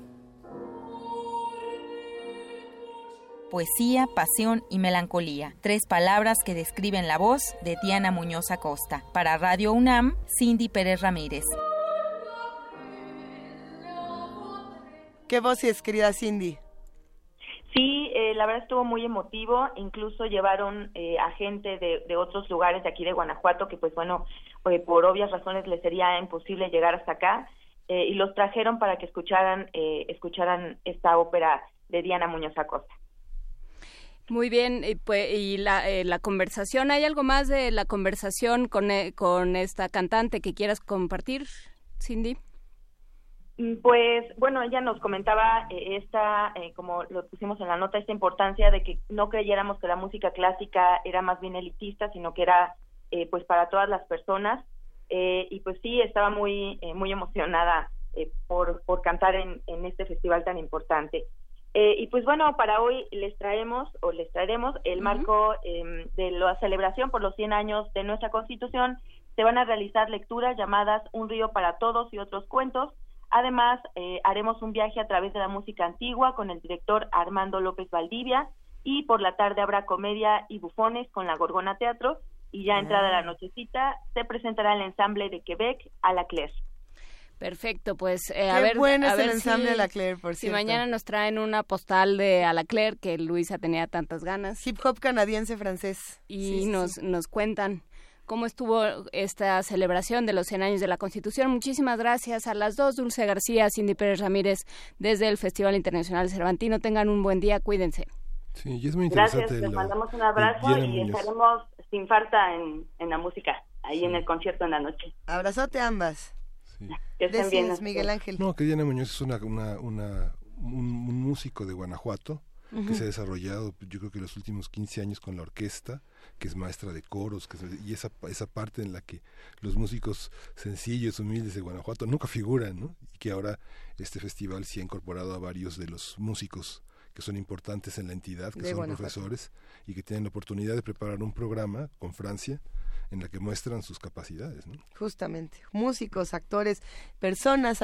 Poesía, pasión y melancolía, tres palabras que describen la voz de Diana Muñoz Acosta. Para Radio UNAM, Cindy Pérez Ramírez. ¿Qué voces, querida Cindy? Sí, eh, la verdad estuvo muy emotivo, incluso llevaron eh, a gente de, de otros lugares de aquí de Guanajuato que pues bueno, eh, por obvias razones les sería imposible llegar hasta acá eh, y los trajeron para que escucharan, eh, escucharan esta ópera de Diana Muñoz Acosta. Muy bien, y, pues, y la, eh, la conversación, ¿hay algo más de la conversación con, eh, con esta cantante que quieras compartir, Cindy? Mm, Pues bueno, ella nos comentaba eh, esta, eh, como lo pusimos en la nota, esta importancia de que no creyéramos que la música clásica era más bien elitista, sino que era eh, pues para todas las personas. Eh, y pues sí, estaba muy, eh, muy emocionada eh, por, por cantar en, en este festival tan importante. Eh, y pues bueno, para hoy les traemos o les traeremos el marco eh, de la celebración por los 100 años de nuestra Constitución. Se van a realizar lecturas llamadas Un río para todos y otros cuentos. Además, eh, haremos un viaje a través de la música antigua con el director Armando López Valdivia y por la tarde habrá comedia y bufones con la Gorgona Teatro y ya entrada la nochecita se presentará el ensamble de Quebec a la Claire. Perfecto, pues eh, a ver, bueno a es ver el ensamble si, de la Claire, por si cierto. mañana nos traen una postal de a la Claire que Luisa tenía tantas ganas Hip hop canadiense francés. y sí, nos sí. nos cuentan cómo estuvo esta celebración de los 100 años de la Constitución. Muchísimas gracias a las dos, Dulce García, Cindy Pérez Ramírez, desde el Festival Internacional Cervantino. Tengan un buen día, cuídense. Sí, y es muy interesante. Gracias, les mandamos un abrazo y Muñoz. estaremos sin falta en, en la música, ahí en el concierto en la noche. Abrazote a ambas. Que estén bien. Miguel Ángel. No, que Diana Muñoz es una, una, una- un, un músico de Guanajuato que se ha desarrollado, yo creo que los últimos 15 años con la orquesta, que es maestra de coros, que y esa, esa parte en la que los músicos sencillos, humildes de Guanajuato nunca figuran, ¿no? Y que ahora este festival sí ha incorporado a varios de los músicos que son importantes en la entidad, que De son Guanajuato. profesores y que tienen la oportunidad de preparar un programa con Francia en la que muestran sus capacidades, ¿no? Justamente, músicos, actores, personas,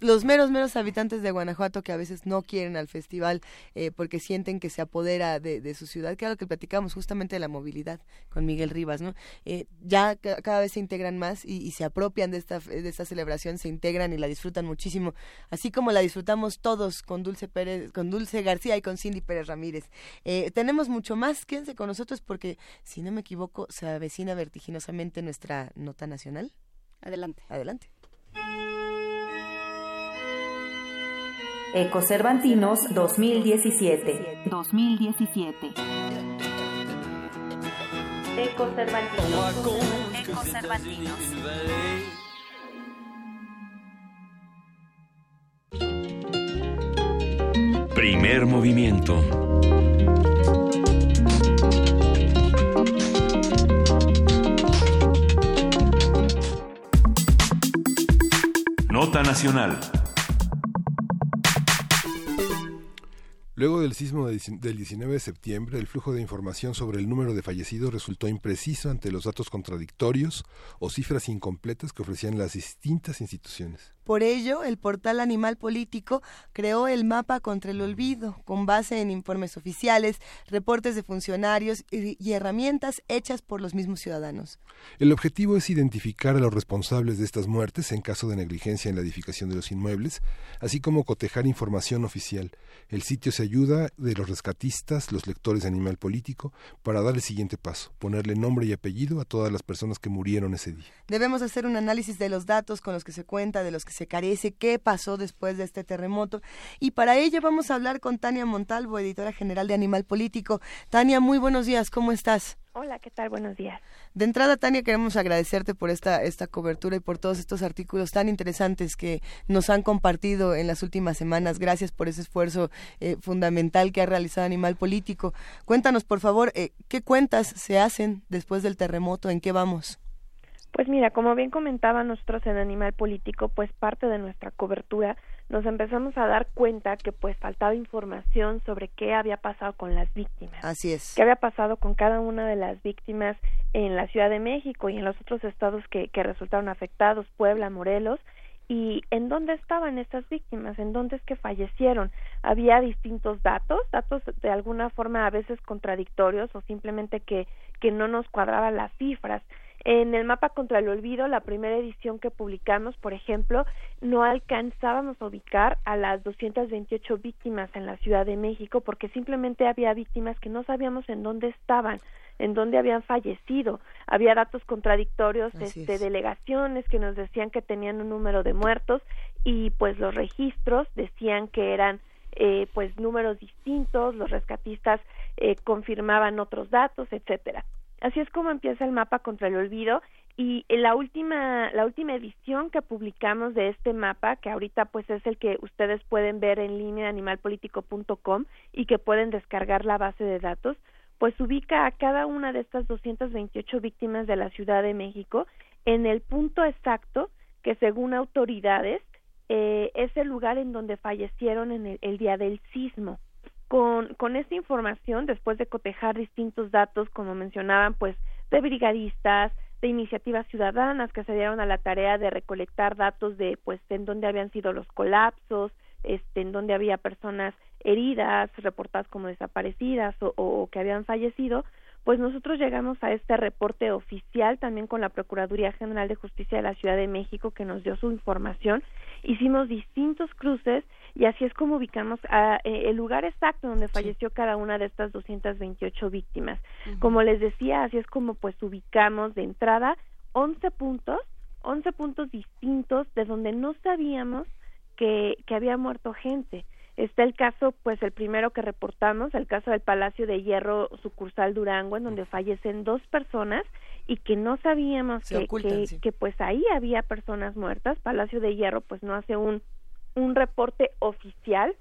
los, meros, meros habitantes de Guanajuato que a veces no quieren al festival eh, porque sienten que se apodera de, su ciudad, que es lo que platicamos justamente de la movilidad con Miguel Rivas, ¿no? Eh, ya ca- cada vez se integran más y, se apropian de esta, de esta celebración, se integran y la disfrutan muchísimo, así como la disfrutamos todos con Dulce Pérez, con Dulce García y con Cindy Pérez Ramírez. Eh, tenemos mucho más, quédense con nosotros porque, si no me equivoco, se avecina vertiginosamente nuestra nota nacional. Adelante. Adelante. Ecocervantinos 2017. 2017. Ecocervantinos. Ecocervantinos. Primer movimiento. Nota nacional. Luego del sismo del 19 de septiembre, el flujo de información sobre el número de fallecidos resultó impreciso ante los datos contradictorios o cifras incompletas que ofrecían las distintas instituciones. Por ello, el portal Animal Político creó el mapa contra el olvido, con base en informes oficiales, reportes de funcionarios y, y herramientas hechas por los mismos ciudadanos. El objetivo es identificar a los responsables de estas muertes en caso de negligencia en la edificación de los inmuebles, así como cotejar información oficial. El sitio se ayuda de los rescatistas, los lectores de Animal Político, para dar el siguiente paso, ponerle nombre y apellido a todas las personas que murieron ese día. Debemos hacer un análisis de los datos con los que se cuenta, de los que se carece, qué pasó después de este terremoto. Y para ello vamos a hablar con Tania Montalvo, editora general de Animal Político. Tania, muy buenos días, ¿cómo estás? Hola, ¿qué tal? Buenos días. De entrada, Tania, queremos agradecerte por esta, esta cobertura y por todos estos artículos tan interesantes que nos han compartido en las últimas semanas. Gracias por ese esfuerzo eh, fundamental que ha realizado Animal Político. Cuéntanos, por favor, eh, ¿qué cuentas se hacen después del terremoto? ¿En qué vamos? Pues mira, como bien comentaba nosotros en Animal Político, pues parte de nuestra cobertura nos empezamos a dar cuenta que pues faltaba información sobre qué había pasado con las víctimas. Así es. qué había pasado con cada una de las víctimas en la Ciudad de México y en los otros estados que, que resultaron afectados, Puebla, Morelos, y en dónde estaban estas víctimas, en dónde es que fallecieron. Había distintos datos, datos de alguna forma a veces contradictorios o simplemente que, que no nos cuadraban las cifras. En el mapa contra el olvido, la primera edición que publicamos, por ejemplo, no alcanzábamos a ubicar a las 228 víctimas en la Ciudad de México porque simplemente había víctimas que no sabíamos en dónde estaban, en dónde habían fallecido. Había datos contradictorios Así este, es. delegaciones que nos decían que tenían un número de muertos y pues los registros decían que eran eh, pues números distintos, los rescatistas eh, confirmaban otros datos, etcétera. Así es como empieza el mapa contra el olvido y la última la última edición que publicamos de este mapa que ahorita pues es el que ustedes pueden ver en línea animalpolitico.com y que pueden descargar la base de datos pues ubica a cada una de estas 228 víctimas de la Ciudad de México en el punto exacto que según autoridades eh, es el lugar en donde fallecieron en el, el día del sismo con, con esta información, después de cotejar distintos datos, como mencionaban, pues de brigadistas, de iniciativas ciudadanas que se dieron a la tarea de recolectar datos de, pues, en dónde habían sido los colapsos, este, en dónde había personas heridas, reportadas como desaparecidas o, o que habían fallecido, pues nosotros llegamos a este reporte oficial también con la Procuraduría General de Justicia de la Ciudad de México que nos dio su información. Hicimos distintos cruces y así es como ubicamos a, eh, el lugar exacto donde falleció cada una de estas 228 víctimas. Como les decía, así es como pues ubicamos de entrada 11 puntos, 11 puntos distintos de donde no sabíamos que, que había muerto gente. Está el caso, pues el primero que reportamos, el caso del Palacio de Hierro sucursal Durango, en donde fallecen dos personas y que no sabíamos que, que, pues ahí había personas muertas. Palacio de Hierro pues no hace un, un reporte oficial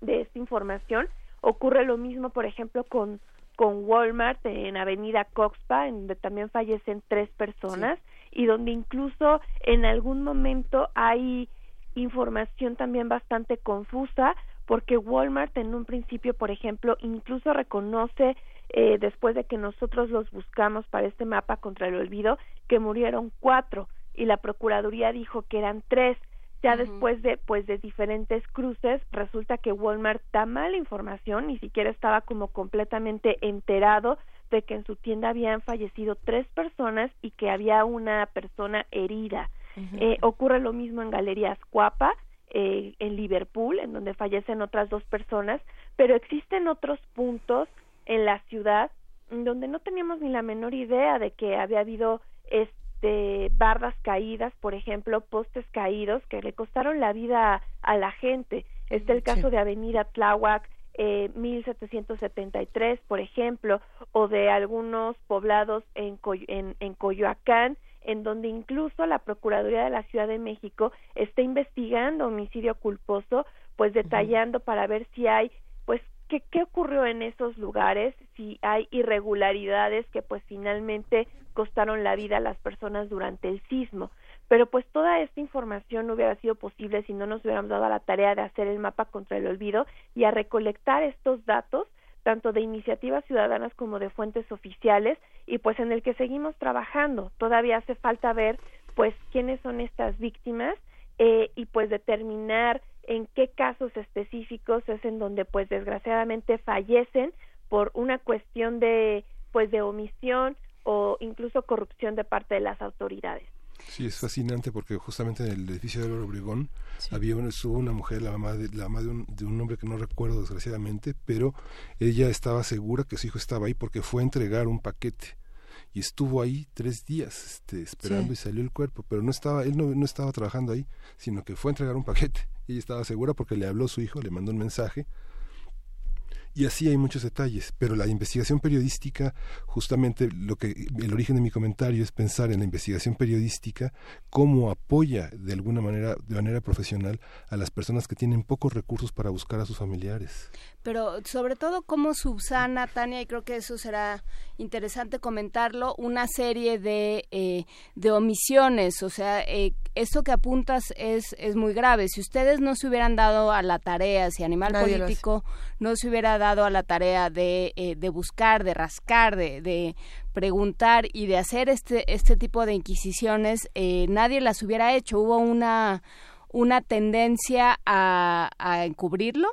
de esta información. Ocurre lo mismo, por ejemplo, con, con Walmart en Avenida Coxpa, en donde también fallecen tres personas y donde incluso en algún momento hay información también bastante confusa porque Walmart en un principio, por ejemplo, incluso reconoce eh, después de que nosotros los buscamos para este mapa contra el olvido que murieron cuatro y la procuraduría dijo que eran tres. Ya después de pues de diferentes cruces resulta que Walmart da mala información ni siquiera estaba como completamente enterado de que en su tienda habían fallecido tres personas y que había una persona herida eh, ocurre lo mismo en Galerías Cuapa, eh, en Liverpool, en donde fallecen otras dos personas, pero existen otros puntos en la ciudad donde no teníamos ni la menor idea de que había habido este bardas caídas, por ejemplo, postes caídos que le costaron la vida a, la gente. Este es el caso de Avenida Tláhuac, eh, 1773, por ejemplo, o de algunos poblados en, en, en Coyoacán, en donde incluso la Procuraduría de la Ciudad de México está investigando homicidio culposo, pues detallando para ver si hay, pues, qué, qué ocurrió en esos lugares, si hay irregularidades que pues finalmente costaron la vida a las personas durante el sismo. Pero pues toda esta información no hubiera sido posible si no nos hubiéramos dado a la tarea de hacer el mapa contra el olvido y a recolectar estos datos tanto de iniciativas ciudadanas como de fuentes oficiales y pues en el que seguimos trabajando. Todavía hace falta ver pues quiénes son estas víctimas eh, y pues determinar en qué casos específicos es en donde pues desgraciadamente fallecen por una cuestión de pues de omisión o incluso corrupción de parte de las autoridades. Sí, es fascinante porque justamente en el edificio de Álvaro Obregón había una, estuvo una mujer, la mamá, de, la mamá de, un, de un hombre que no recuerdo desgraciadamente, pero ella estaba segura que su hijo estaba ahí porque fue a entregar un paquete. Y estuvo ahí tres días este, esperando y salió el cuerpo, pero no estaba, él no, no estaba trabajando ahí, sino que fue a entregar un paquete. Ella estaba segura porque le habló su hijo, le mandó un mensaje y así hay muchos detalles, pero la investigación periodística, justamente lo que el origen de mi comentario es pensar en la investigación periodística cómo apoya de alguna manera, de manera profesional, a las personas que tienen pocos recursos para buscar a sus familiares. Pero sobre todo cómo subsana, Tania, y creo que eso será interesante comentarlo, una serie de, eh, de omisiones, o sea, eh, esto que apuntas es, es muy grave. Si ustedes no se hubieran dado a la tarea, si Animal Político no se hubiera dado a la tarea de, eh, de buscar, de rascar, de, de, preguntar y de hacer este, este tipo de inquisiciones, eh, nadie las hubiera hecho. Hubo una, una tendencia a, a encubrirlo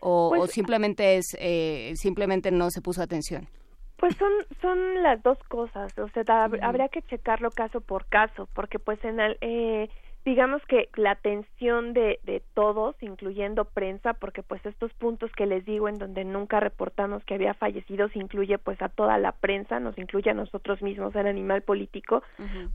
o, Pues, simplemente es eh, simplemente no se puso atención. Pues son son las dos cosas, o sea, hab- habría que checarlo caso por caso, porque pues en el, eh, digamos que la atención de, de todos, incluyendo prensa, porque pues estos puntos que les digo en donde nunca reportamos que había fallecidos incluye pues a toda la prensa, nos incluye a nosotros mismos, el animal político,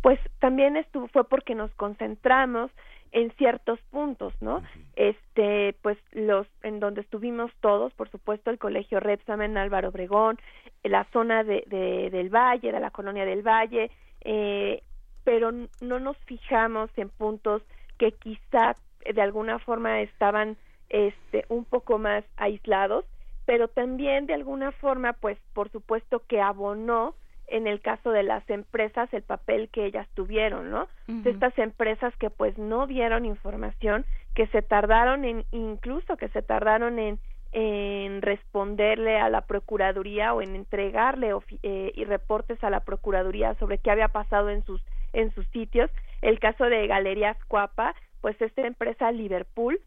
pues también estuvo fue porque nos concentramos en ciertos puntos, ¿no? Este, pues los en donde estuvimos todos, por supuesto, el Colegio Repsamen, Álvaro Obregón, la zona de, de- del Valle, de la colonia del Valle, eh, pero no nos fijamos en puntos que quizá eh, de alguna forma estaban este un poco más aislados, pero también de alguna forma, pues por supuesto que abonó en el caso de las empresas el papel que ellas tuvieron, ¿no? De estas empresas que pues no dieron información, que se tardaron en, incluso que se tardaron en, en responderle a la Procuraduría o en entregarle ofi- eh, y reportes a la Procuraduría sobre qué había pasado en sus, en sus sitios. El caso de Galerías Cuapa, pues esta empresa Liverpool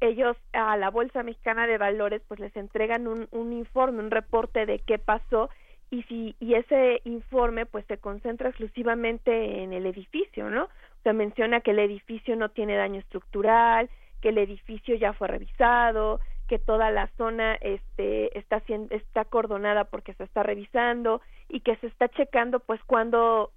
ellos a la Bolsa Mexicana de Valores pues les entregan un, un informe, un reporte de qué pasó y si y ese informe pues se concentra exclusivamente en el edificio, ¿no? O sea, menciona que el edificio no tiene daño estructural, que el edificio ya fue revisado, que toda la zona este está está acordonada porque se está revisando y que se está checando pues cuándo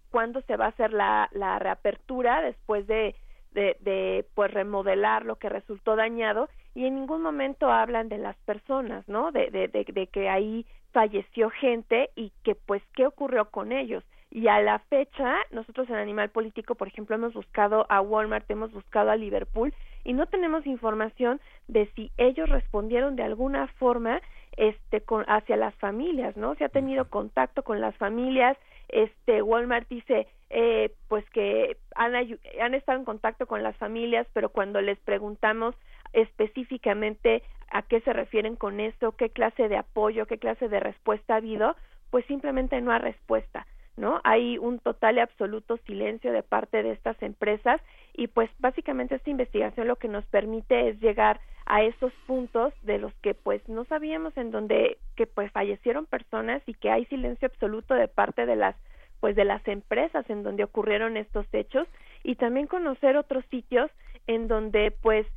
se va a hacer la, la reapertura después de, de, pues remodelar lo que resultó dañado y en ningún momento hablan de las personas, ¿no? De, de, de, de que ahí falleció gente y que pues qué ocurrió con ellos. Y a la fecha, nosotros en Animal Político, por ejemplo, hemos buscado a Walmart, hemos buscado a Liverpool y no tenemos información de si ellos respondieron de alguna forma este con hacia las familias, ¿no? Se ha tenido contacto con las familias, este Walmart dice eh, pues que han, han estado en contacto con las familias, pero cuando les preguntamos específicamente a qué se refieren con esto, qué clase de apoyo, qué clase de respuesta ha habido, pues simplemente no hay respuesta. ¿No? Hay un total y absoluto silencio de parte de estas empresas y pues básicamente esta investigación lo que nos permite es llegar a esos puntos de los que pues no sabíamos en donde que pues fallecieron personas y que hay silencio absoluto de parte de las pues de las empresas en donde ocurrieron estos hechos y también conocer otros sitios en donde pues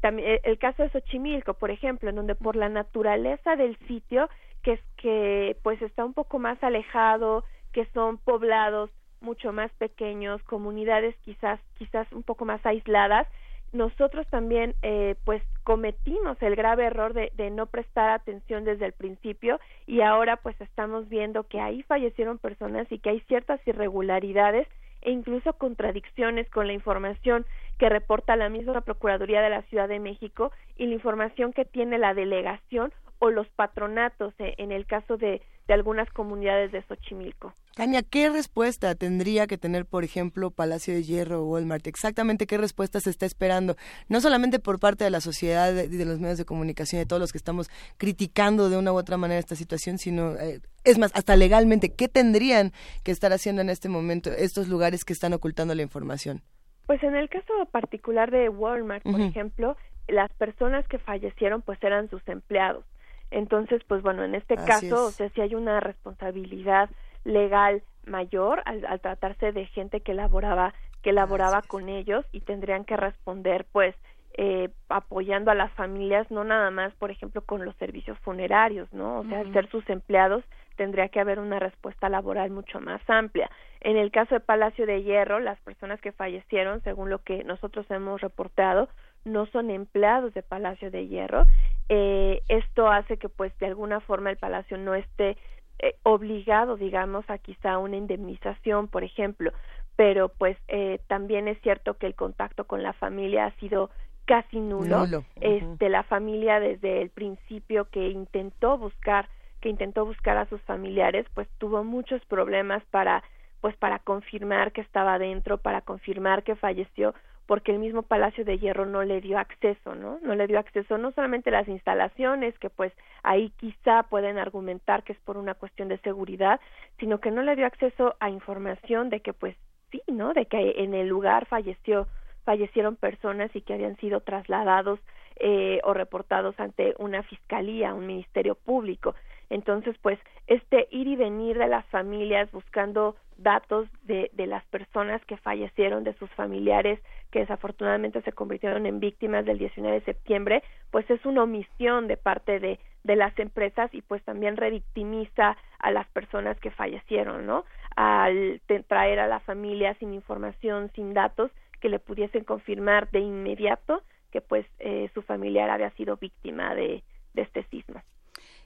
también el caso de Xochimilco, por ejemplo, en donde por la naturaleza del sitio que es que pues está un poco más alejado, que son poblados mucho más pequeños, comunidades quizás quizás un poco más aisladas, nosotros también eh, pues cometimos el grave error de, de, no prestar atención desde el principio y ahora pues estamos viendo que ahí fallecieron personas y que hay ciertas irregularidades e incluso contradicciones con la información que reporta la misma Procuraduría de la Ciudad de México y la información que tiene la delegación o los patronatos eh, en el caso de, de algunas comunidades de Xochimilco. Tania, ¿qué respuesta tendría que tener, por ejemplo, Palacio de Hierro o Walmart? Exactamente qué respuesta se está esperando, no solamente por parte de la sociedad y de, los medios de comunicación, de todos los que estamos criticando de una u otra manera esta situación, sino, eh, es más, hasta legalmente, ¿qué tendrían que estar haciendo en este momento estos lugares que están ocultando la información? Pues en el caso particular de Walmart, por ejemplo, las personas que fallecieron pues eran sus empleados entonces, pues bueno, en este caso, o sea, si hay una responsabilidad legal mayor al, al tratarse de gente que laboraba que laboraba con ellos y tendrían que responder pues eh, apoyando a las familias no nada más por ejemplo con los servicios funerarios no o sea al ser sus empleados tendría que haber una respuesta laboral mucho más amplia. En el caso de Palacio de Hierro las personas que fallecieron según lo que nosotros hemos reportado no son empleados de Palacio de Hierro. Eh, esto hace que, pues, de alguna forma el Palacio no esté eh, obligado, digamos, a quizá una indemnización, por ejemplo. Pero, pues, eh, también es cierto que el contacto con la familia ha sido casi nulo. Este, la familia desde el principio que intentó buscar que intentó buscar a sus familiares, pues tuvo muchos problemas para pues para confirmar que estaba dentro, para confirmar que falleció, porque el mismo Palacio de Hierro no le dio acceso, ¿no? No le dio acceso no solamente a las instalaciones, que pues ahí quizá pueden argumentar que es por una cuestión de seguridad, sino que no le dio acceso a información de que pues sí, ¿no? De que en el lugar falleció fallecieron personas y que habían sido trasladados eh, o reportados ante una fiscalía, un ministerio público. Entonces, pues, este ir y venir de las familias buscando datos de, de las personas que fallecieron, de sus familiares, que desafortunadamente se convirtieron en víctimas del 19 de septiembre, pues es una omisión de parte de, las empresas y pues también revictimiza a las personas que fallecieron, ¿no? Al traer a la familia sin información, sin datos que le pudiesen confirmar de inmediato que pues eh, su familiar había sido víctima de, de este sismo.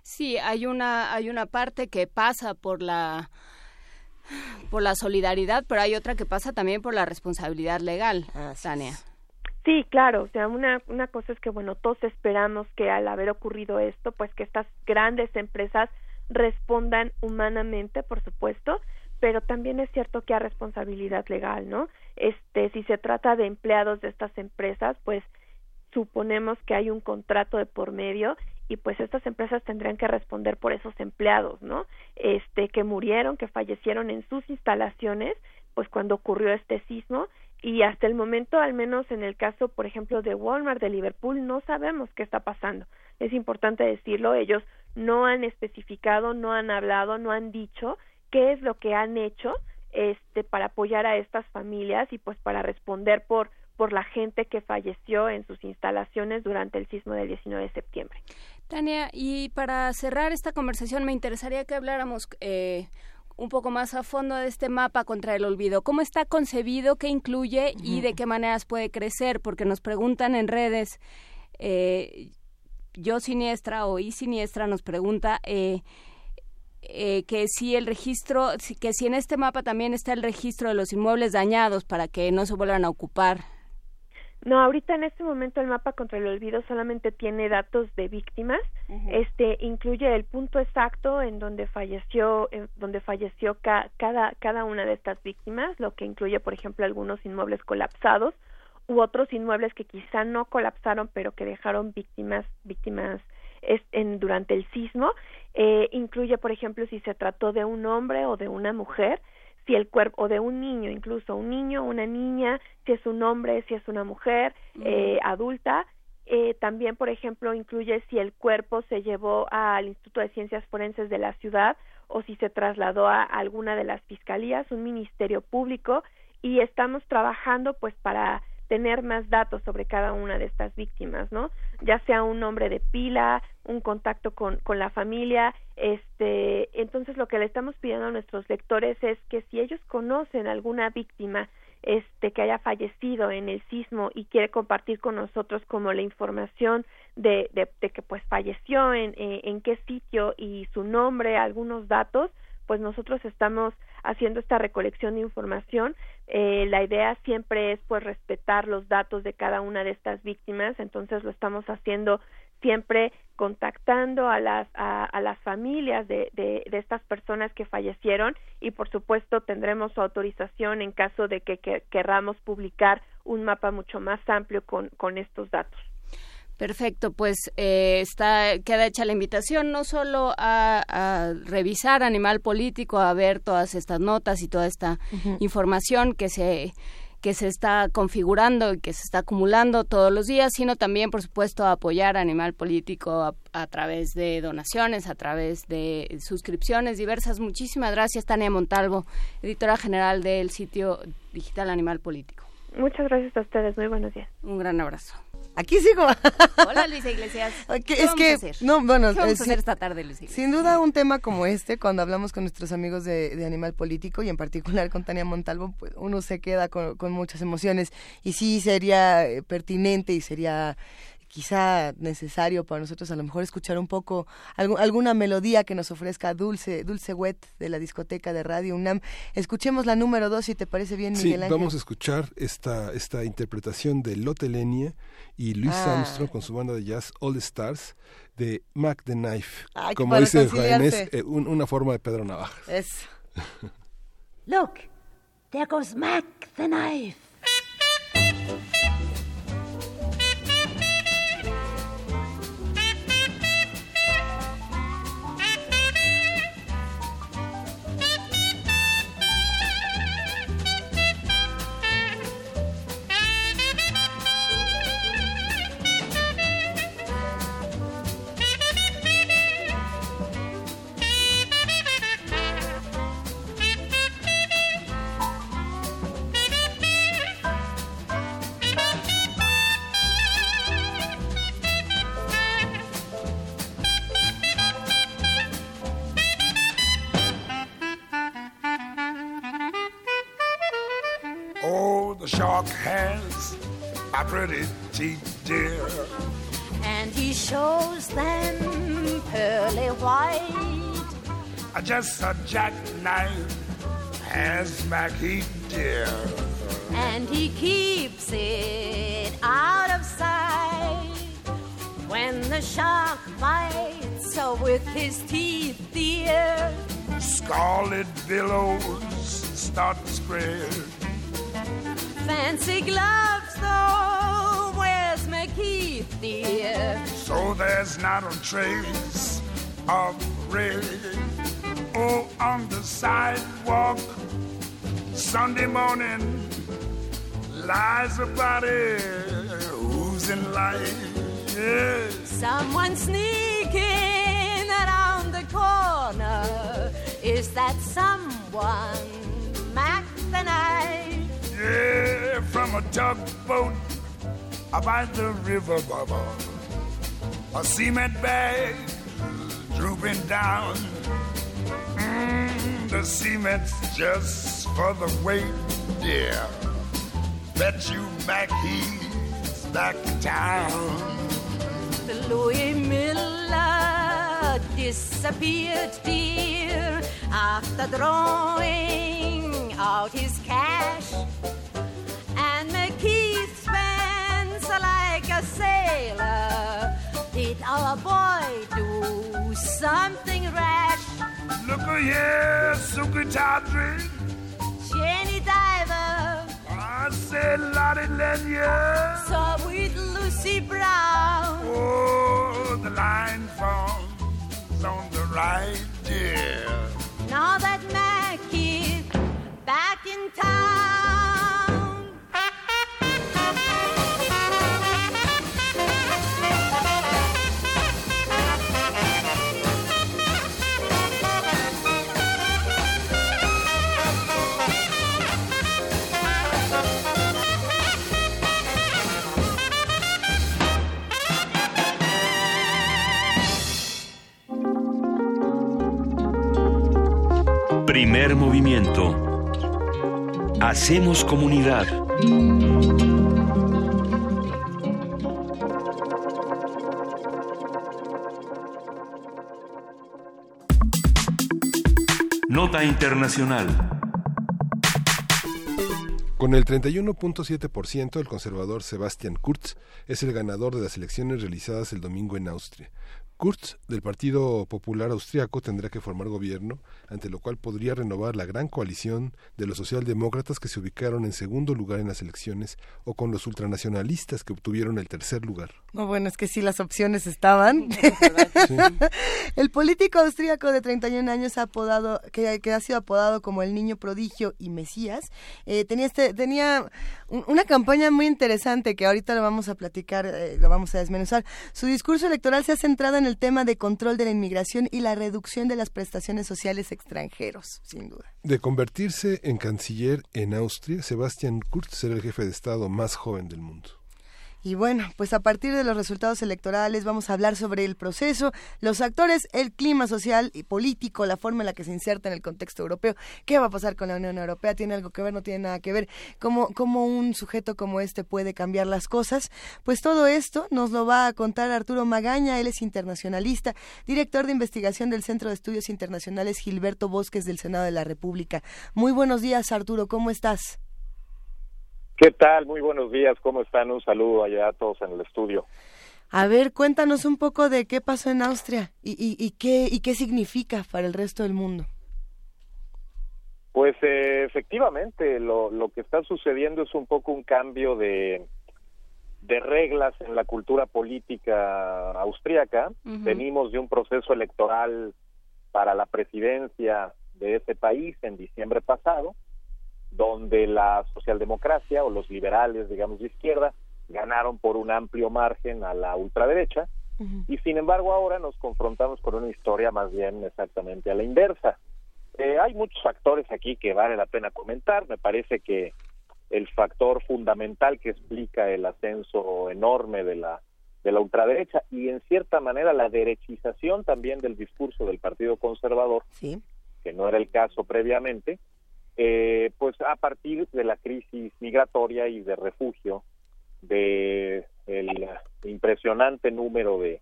Sí, hay una, hay una parte que pasa por la por la solidaridad, pero hay otra que pasa también por la responsabilidad legal, Tania. Sí, claro, o sea, una, una cosa es que, bueno, todos esperamos que al haber ocurrido esto, pues que estas grandes empresas respondan humanamente, por supuesto, pero también es cierto que hay responsabilidad legal, ¿no? Este, si se trata de empleados de estas empresas, pues suponemos que hay un contrato de por medio y pues estas empresas tendrían que responder por esos empleados, ¿no? Este que murieron, que fallecieron en sus instalaciones, pues cuando ocurrió este sismo y hasta el momento, al menos en el caso, por ejemplo, de Walmart de Liverpool, no sabemos qué está pasando. Es importante decirlo, ellos no han especificado, no han hablado, no han dicho qué es lo que han hecho este para apoyar a estas familias y pues para responder por por la gente que falleció en sus instalaciones durante el sismo del 19 de septiembre. Tania, y para cerrar esta conversación me interesaría que habláramos eh, un poco más a fondo de este mapa contra el olvido. ¿Cómo está concebido? ¿Qué incluye? ¿Y de qué maneras puede crecer? Porque nos preguntan en redes, eh, yo siniestra o y siniestra nos pregunta... Eh, eh, que si el registro, que si en este mapa también está el registro de los inmuebles dañados para que no se vuelvan a ocupar no, ahorita en este momento el mapa contra el olvido solamente tiene datos de víctimas. Este incluye el punto exacto en donde falleció, donde falleció cada cada una de estas víctimas, lo que incluye, por ejemplo, algunos inmuebles colapsados u otros inmuebles que quizá no colapsaron, pero que dejaron víctimas víctimas en, durante el sismo. Eh, incluye, por ejemplo, si se trató de un hombre o de una mujer si el cuerpo, o de un niño, incluso un niño, una niña, si es un hombre, si es una mujer eh, adulta. Eh, también, por ejemplo, incluye si el cuerpo se llevó al Instituto de Ciencias Forenses de la ciudad o si se trasladó a alguna de las fiscalías, un ministerio público, y estamos trabajando pues para tener más datos sobre cada una de estas víctimas, ¿no? Ya sea un nombre de pila, un contacto con, con la familia, este, entonces lo que le estamos pidiendo a nuestros lectores es que si ellos conocen alguna víctima este que haya fallecido en el sismo y quiere compartir con nosotros como la información de, de, que pues falleció en, eh, en qué sitio y su nombre, algunos datos, pues nosotros estamos haciendo esta recolección de información. Eh, la idea siempre es pues respetar los datos de cada una de estas víctimas, entonces lo estamos haciendo siempre contactando a las a, las familias de, de, estas personas que fallecieron y por supuesto tendremos su autorización en caso de que, querramos publicar un mapa mucho más amplio con, con estos datos. Perfecto, pues eh, está queda hecha la invitación no solo a, revisar Animal Político, a ver todas estas notas y toda esta información que se que se está configurando y que se está acumulando todos los días, sino también, por supuesto, a apoyar a Animal Político a, través de donaciones, a través de suscripciones diversas. Muchísimas gracias, Tania Montalvo, editora general del sitio digital Animal Político. Muchas gracias a ustedes, muy buenos días. Un gran abrazo. Aquí sigo. Hola Luisa Iglesias. ¿Qué es que, No, bueno, ¿Qué vamos a hacer esta tarde, Luisa Sin duda un tema como este, cuando hablamos con nuestros amigos de, Animal Político y en particular con Tania Montalvo, pues uno se queda con, con muchas emociones y sí sería eh, pertinente y sería quizá necesario para nosotros a lo mejor escuchar un poco alguna melodía que nos ofrezca Dulce, Dulce Wet de la discoteca de Radio UNAM. Escuchemos la número dos, si te parece bien, Miguel sí, vamos a escuchar esta, esta interpretación de Lotte Lenia y Luis ah. Armstrong con su banda de jazz All Stars de Mac the Knife. Como dice Jaime, eh, una forma de Pedro Navajas. Es. Look, there goes Mac the Knife. A pretty teeth, dear. And he shows them pearly white. Just a jackknife has Mackie, dear. And he keeps it out of sight. When the shark bites, so with his teeth, dear. Scarlet billows start to spread fancy gloves, though. Where's McKeith, dear? So there's not a trace of red. Oh, on the sidewalk, Sunday morning, lies a body who's in. Yes. Someone sneaking around the corner. Is that someone Mac the Knife? Yeah, from a tugboat by the river, Baba. A cement bag drooping down. Mm, the cement's just for the weight, dear. Bet you Mac he's back in town. The Louis Miller disappeared, dear, after drawing out his cash. And McKeith spends like a sailor. Did our boy do something rash? Look here, Suki Tawdry. Jenny Diver I said Lottie Lenya. saw with Lucy Brown. Oh, the line falls Hacemos comunidad. Nota Internacional. Con el 31.7%, el conservador Sebastian Kurz es el ganador de las elecciones realizadas el domingo en Austria. Kurz, del Partido Popular Austriaco, tendrá que formar gobierno, ante lo cual podría renovar la gran coalición de los socialdemócratas que se ubicaron en segundo lugar en las elecciones o con los ultranacionalistas que obtuvieron el tercer lugar. No, bueno, es que sí, las opciones estaban. el político austríaco de 31 años apodado, que, que ha sido apodado como el niño prodigio y mesías, eh, tenía, este, tenía una campaña muy interesante que ahorita lo vamos a platicar, eh, lo vamos a desmenuzar. Su discurso electoral se ha centrado en el tema de control de la inmigración y la reducción de las prestaciones sociales extranjeros, sin duda. De convertirse en canciller en Austria, Sebastian Kurz será el jefe de Estado más joven del mundo. Y bueno, pues a partir de los resultados electorales vamos a hablar sobre el proceso, los actores, el clima social y político, la forma en la que se inserta en el contexto europeo. ¿Qué va a pasar con la Unión Europea? ¿Tiene algo que ver? ¿No tiene nada que ver? ¿Cómo, cómo un sujeto como este puede cambiar las cosas? Pues todo esto nos lo va a contar Arturo Magaña, él es internacionalista, director de investigación del Centro de Estudios Internacionales Gilberto Bosques del Senado de la República. Muy buenos días, Arturo, ¿cómo estás? ¿Qué tal? Muy buenos días, ¿cómo están? Un saludo allá a todos en el estudio. A ver, cuéntanos un poco de qué pasó en Austria y, y, y qué, y qué significa para el resto del mundo. Pues eh, efectivamente, lo, lo que está sucediendo es un poco un cambio de, de reglas en la cultura política austríaca. Venimos de un proceso electoral para la presidencia de ese país en diciembre pasado, donde la socialdemocracia o los liberales, digamos de izquierda, ganaron por un amplio margen a la ultraderecha. Y sin embargo ahora nos confrontamos con una historia más bien exactamente a la inversa. Eh, hay muchos factores aquí que vale la pena comentar. Me parece que el factor fundamental que explica el ascenso enorme de la de la ultraderecha y en cierta manera la derechización también del discurso del Partido Conservador, que no era el caso previamente, eh, pues a partir de la crisis migratoria y de refugio de el impresionante número de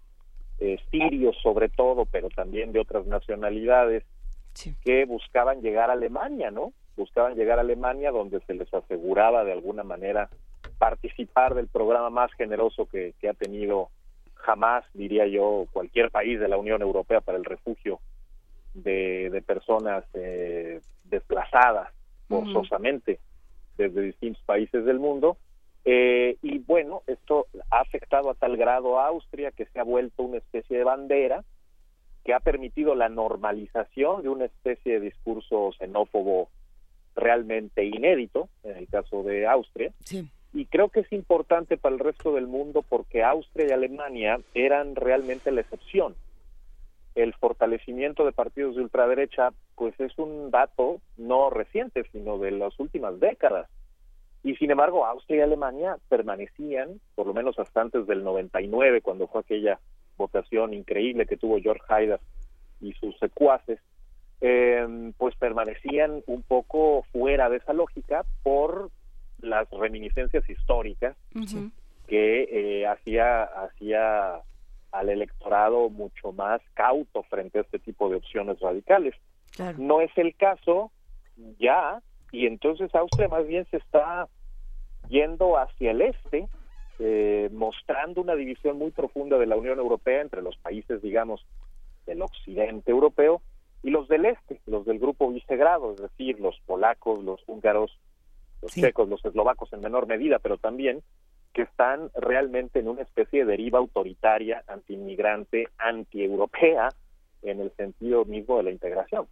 eh, sirios sobre todo, pero también de otras nacionalidades que buscaban llegar a Alemania, ¿no? Buscaban llegar a Alemania donde se les aseguraba de alguna manera participar del programa más generoso que, que ha tenido jamás, diría yo, cualquier país de la Unión Europea para el refugio de, de personas eh, desplazadas forzosamente desde distintos países del mundo. Eh, y bueno, esto ha afectado a tal grado a Austria que se ha vuelto una especie de bandera que ha permitido la normalización de una especie de discurso xenófobo realmente inédito en el caso de Austria. Sí. Y creo que es importante para el resto del mundo porque Austria y Alemania eran realmente la excepción. El fortalecimiento de partidos de ultraderecha, pues es un dato no reciente, sino de las últimas décadas. Y sin embargo, Austria y Alemania permanecían, por lo menos hasta antes del 99, cuando fue aquella votación increíble que tuvo George Haidar y sus secuaces, eh, pues permanecían un poco fuera de esa lógica por las reminiscencias históricas que eh, hacía hacía al electorado mucho más cauto frente a este tipo de opciones radicales. No es el caso ya, y entonces Austria más bien se está yendo hacia el este, eh, mostrando una división muy profunda de la Unión Europea entre los países, digamos, del occidente europeo y los del este, los del grupo Visegrado, es decir, los polacos, los húngaros, los checos, los eslovacos en menor medida, pero también que están realmente en una especie de deriva autoritaria, antiinmigrante, antieuropea, en el sentido mismo de la integración.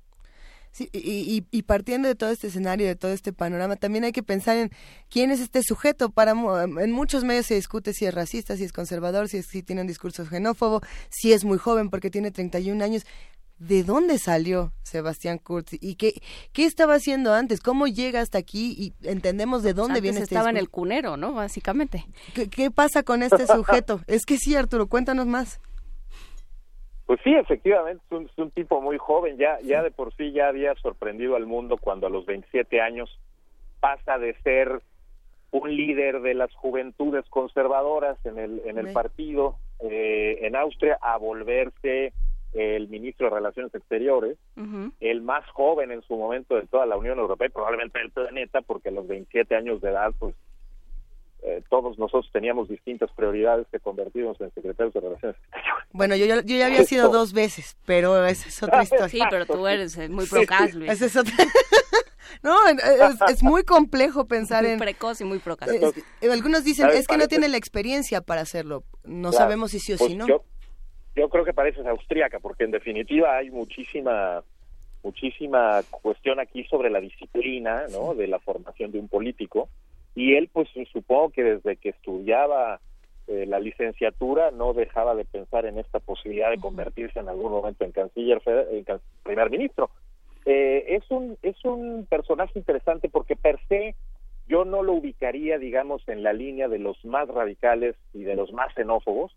Sí, y, y, partiendo de todo este escenario, de todo este panorama, también hay que pensar en quién es este sujeto. Para en muchos medios se discute si es racista, si es conservador, si, es, si tiene un discurso xenófobo, si es muy joven porque tiene 31 años. ¿De dónde salió Sebastián Kurz? ¿Y qué, qué estaba haciendo antes? ¿Cómo llega hasta aquí? Y entendemos de dónde viene este estaba en el cunero, ¿no? Básicamente. ¿Qué, ¿Qué pasa con este sujeto? es que sí, Arturo, cuéntanos más. Pues sí, efectivamente, es un, es un, tipo muy joven, ya, ya de por sí ya había sorprendido al mundo cuando a los 27 años pasa de ser un líder de las juventudes conservadoras en el, en el partido eh, en Austria a volverse el ministro de Relaciones Exteriores, el más joven en su momento de toda la Unión Europea y probablemente del planeta, porque a los 27 años de edad, pues eh, todos nosotros teníamos distintas prioridades que convertirnos en secretarios de Relaciones Exteriores. Bueno, yo, yo, ya había sido dos veces, pero esa es otra historia. Sí, pero tú eres eh, muy procas, Luis. Esa es otra... No, es, muy complejo pensar muy en... precoz y muy procas. algunos dicen, es que no tiene la experiencia para hacerlo. No sabemos si sí o pues si no. Yo, yo creo que pareces austríaca, porque en definitiva hay muchísima muchísima cuestión aquí sobre la disciplina, ¿no? De la formación de un político. Y él pues supongo que desde que estudiaba eh, la licenciatura no dejaba de pensar en esta posibilidad de convertirse en algún momento en canciller en primer ministro. Eh, es un es un personaje interesante porque per se yo no lo ubicaría digamos en la línea de los más radicales y de los más xenófobos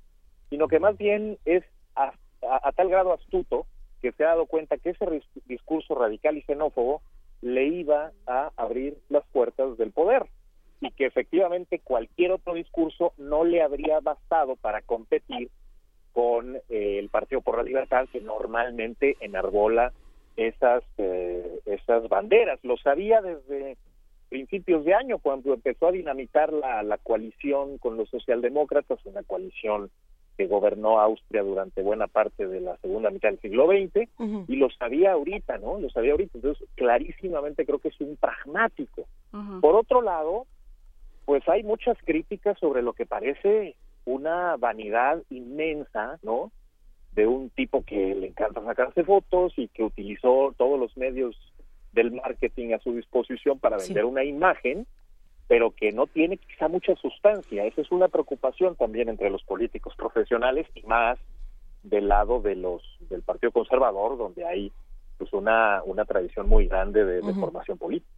sino que más bien es a, a tal grado astuto que se ha dado cuenta que ese discurso radical y xenófobo le iba a abrir las puertas del poder y que efectivamente cualquier otro discurso no le habría bastado para competir con eh, el Partido por la Libertad que normalmente enarbola esas eh, esas banderas. Lo sabía desde principios de año cuando empezó a dinamitar la, la coalición con los socialdemócratas, una coalición que gobernó Austria durante buena parte de la segunda mitad del siglo XX, y lo sabía ahorita, ¿no? Lo sabía ahorita. Entonces, clarísimamente creo que es un pragmático. Por otro lado, pues hay muchas críticas sobre lo que parece una vanidad inmensa, ¿no? De un tipo que le encanta sacarse fotos y que utilizó todos los medios del marketing a su disposición para vender una imagen, pero que no tiene quizá mucha sustancia. Esa es una preocupación también entre los políticos profesionales y más del lado de los del Partido Conservador, donde hay pues una, una tradición muy grande de, de formación política.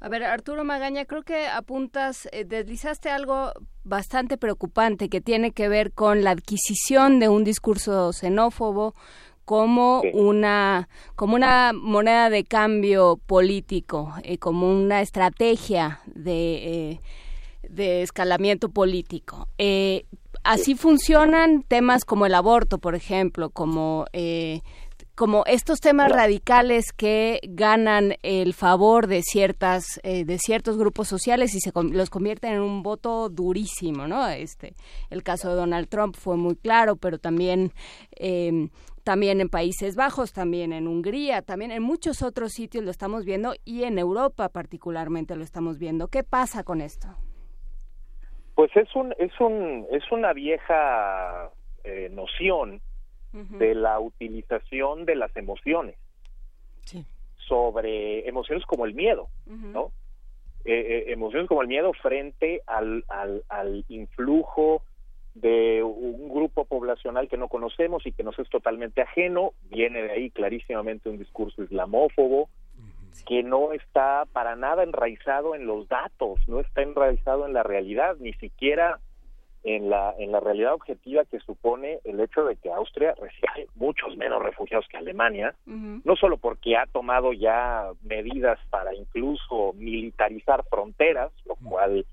A ver, Arturo Magaña, creo que apuntas, eh, deslizaste algo bastante preocupante que tiene que ver con la adquisición de un discurso xenófobo como una como una moneda de cambio político, eh, como una estrategia de, eh, de escalamiento político. así funcionan temas como el aborto, por ejemplo, como como estos temas radicales que ganan el favor de ciertas eh, de ciertos grupos sociales y se los convierten en un voto durísimo no este el caso de Donald Trump fue muy claro pero también también en Países Bajos también en Hungría también en muchos otros sitios lo estamos viendo y en Europa particularmente lo estamos viendo. Qué pasa con esto pues es un es un es una vieja eh, noción de la utilización de las emociones. sobre emociones como el miedo, ¿no? Eh, eh, emociones como el miedo frente al, al, al influjo de un grupo poblacional que no conocemos y que nos es totalmente ajeno, viene de ahí clarísimamente un discurso islamófobo que no está para nada enraizado en los datos, no está enraizado en la realidad, ni siquiera en la en la realidad objetiva que supone el hecho de que Austria recibe muchos menos refugiados que Alemania, no solo porque ha tomado ya medidas para incluso militarizar fronteras, lo cual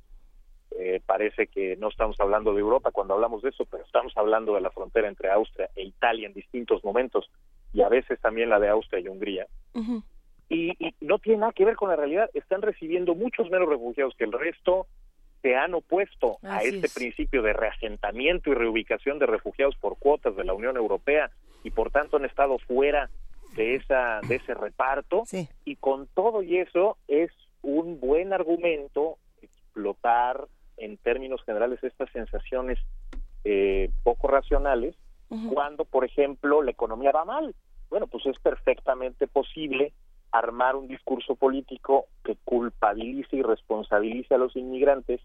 eh, parece que no estamos hablando de Europa cuando hablamos de eso, pero estamos hablando de la frontera entre Austria e Italia en distintos momentos y a veces también la de Austria y Hungría. y, y no tiene nada que ver con la realidad, están recibiendo muchos menos refugiados que el resto, se han opuesto a este es. principio de reasentamiento y reubicación de refugiados por cuotas de la Unión Europea y por tanto han estado fuera de esa de ese reparto y con todo y eso es un buen argumento explotar en términos generales estas sensaciones eh, poco racionales cuando por ejemplo la economía va mal. Bueno pues es perfectamente posible armar un discurso político que culpabilice y responsabilice a los inmigrantes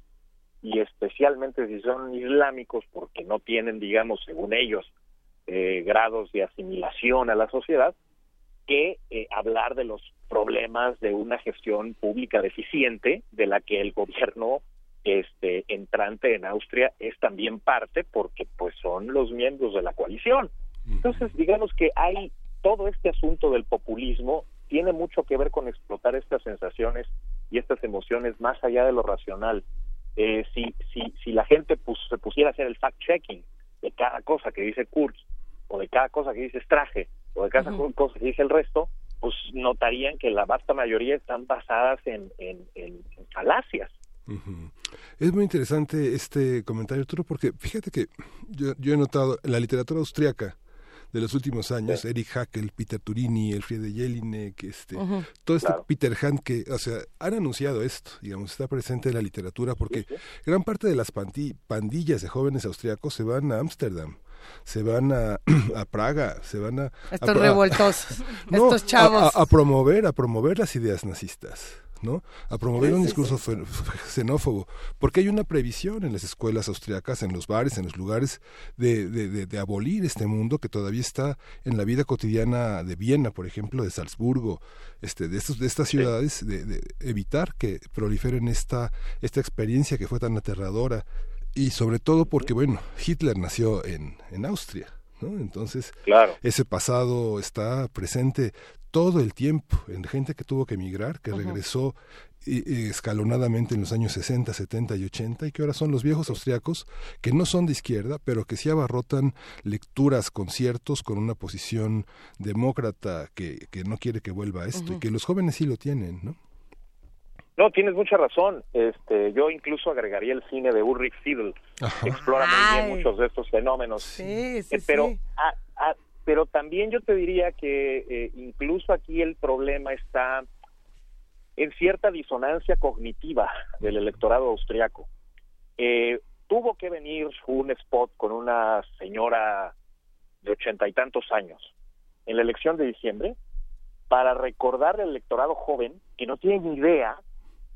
y especialmente si son islámicos porque no tienen digamos según ellos eh, grados de asimilación a la sociedad que eh, hablar de los problemas de una gestión pública deficiente de la que el gobierno este entrante en Austria es también parte porque pues son los miembros de la coalición. Entonces, digamos que hay todo este asunto del populismo tiene mucho que ver con explotar estas sensaciones y estas emociones más allá de lo racional. Eh, si, si, si la gente pues, se pusiera a hacer el fact-checking de cada cosa que dice Kurz, o de cada cosa que dice Strache, o de cada cosa que dice el resto, pues notarían que la vasta mayoría están basadas en, en, en- en Ujú. Es muy interesante este comentario, Arturo, porque fíjate que yo, yo he notado en la literatura austriaca de los últimos años, Eric Hackel, Peter Turini, Elfriede Jelinek, este, todo este Claro. Peter Hand que, o sea, han anunciado esto, digamos, está presente en la literatura porque gran parte de las pandi- pandillas de jóvenes austriacos se van a Ámsterdam. Se van a, a Praga, se van a... Estos a- a- revoltosos, No, estos chavos. A promover, a promover las ideas nazistas, ¿no? A promover un discurso xenófobo, porque hay una previsión en las escuelas austriacas, en los bares, en los lugares, de, de, de- de abolir este mundo que todavía está en la vida cotidiana de Viena, por ejemplo, de Salzburgo, este, de, estos, de estas ciudades, de, de evitar que proliferen esta, esta experiencia que fue tan aterradora, y sobre todo porque, bueno, Hitler nació en, en Austria, ¿no? Entonces, Claro. ese pasado está presente todo el tiempo en gente que tuvo que emigrar, que regresó escalonadamente en los años 60, 70 y 80 y que ahora son los viejos austriacos que no son de izquierda, pero que sí abarrotan lecturas, conciertos con una posición demócrata que, que no quiere que vuelva a esto y que los jóvenes sí lo tienen, ¿no? No, tienes mucha razón. Este, yo incluso agregaría el cine de Ulrich Fiedel, que explora muy bien muchos de estos fenómenos. Sí, sí, Eh, pero, sí. Pero también yo te diría que eh, incluso aquí el problema está en cierta disonancia cognitiva del electorado austriaco. Eh, tuvo que venir un spot con una señora de ochenta y tantos años en la elección de diciembre para recordarle al electorado joven que no tiene ni idea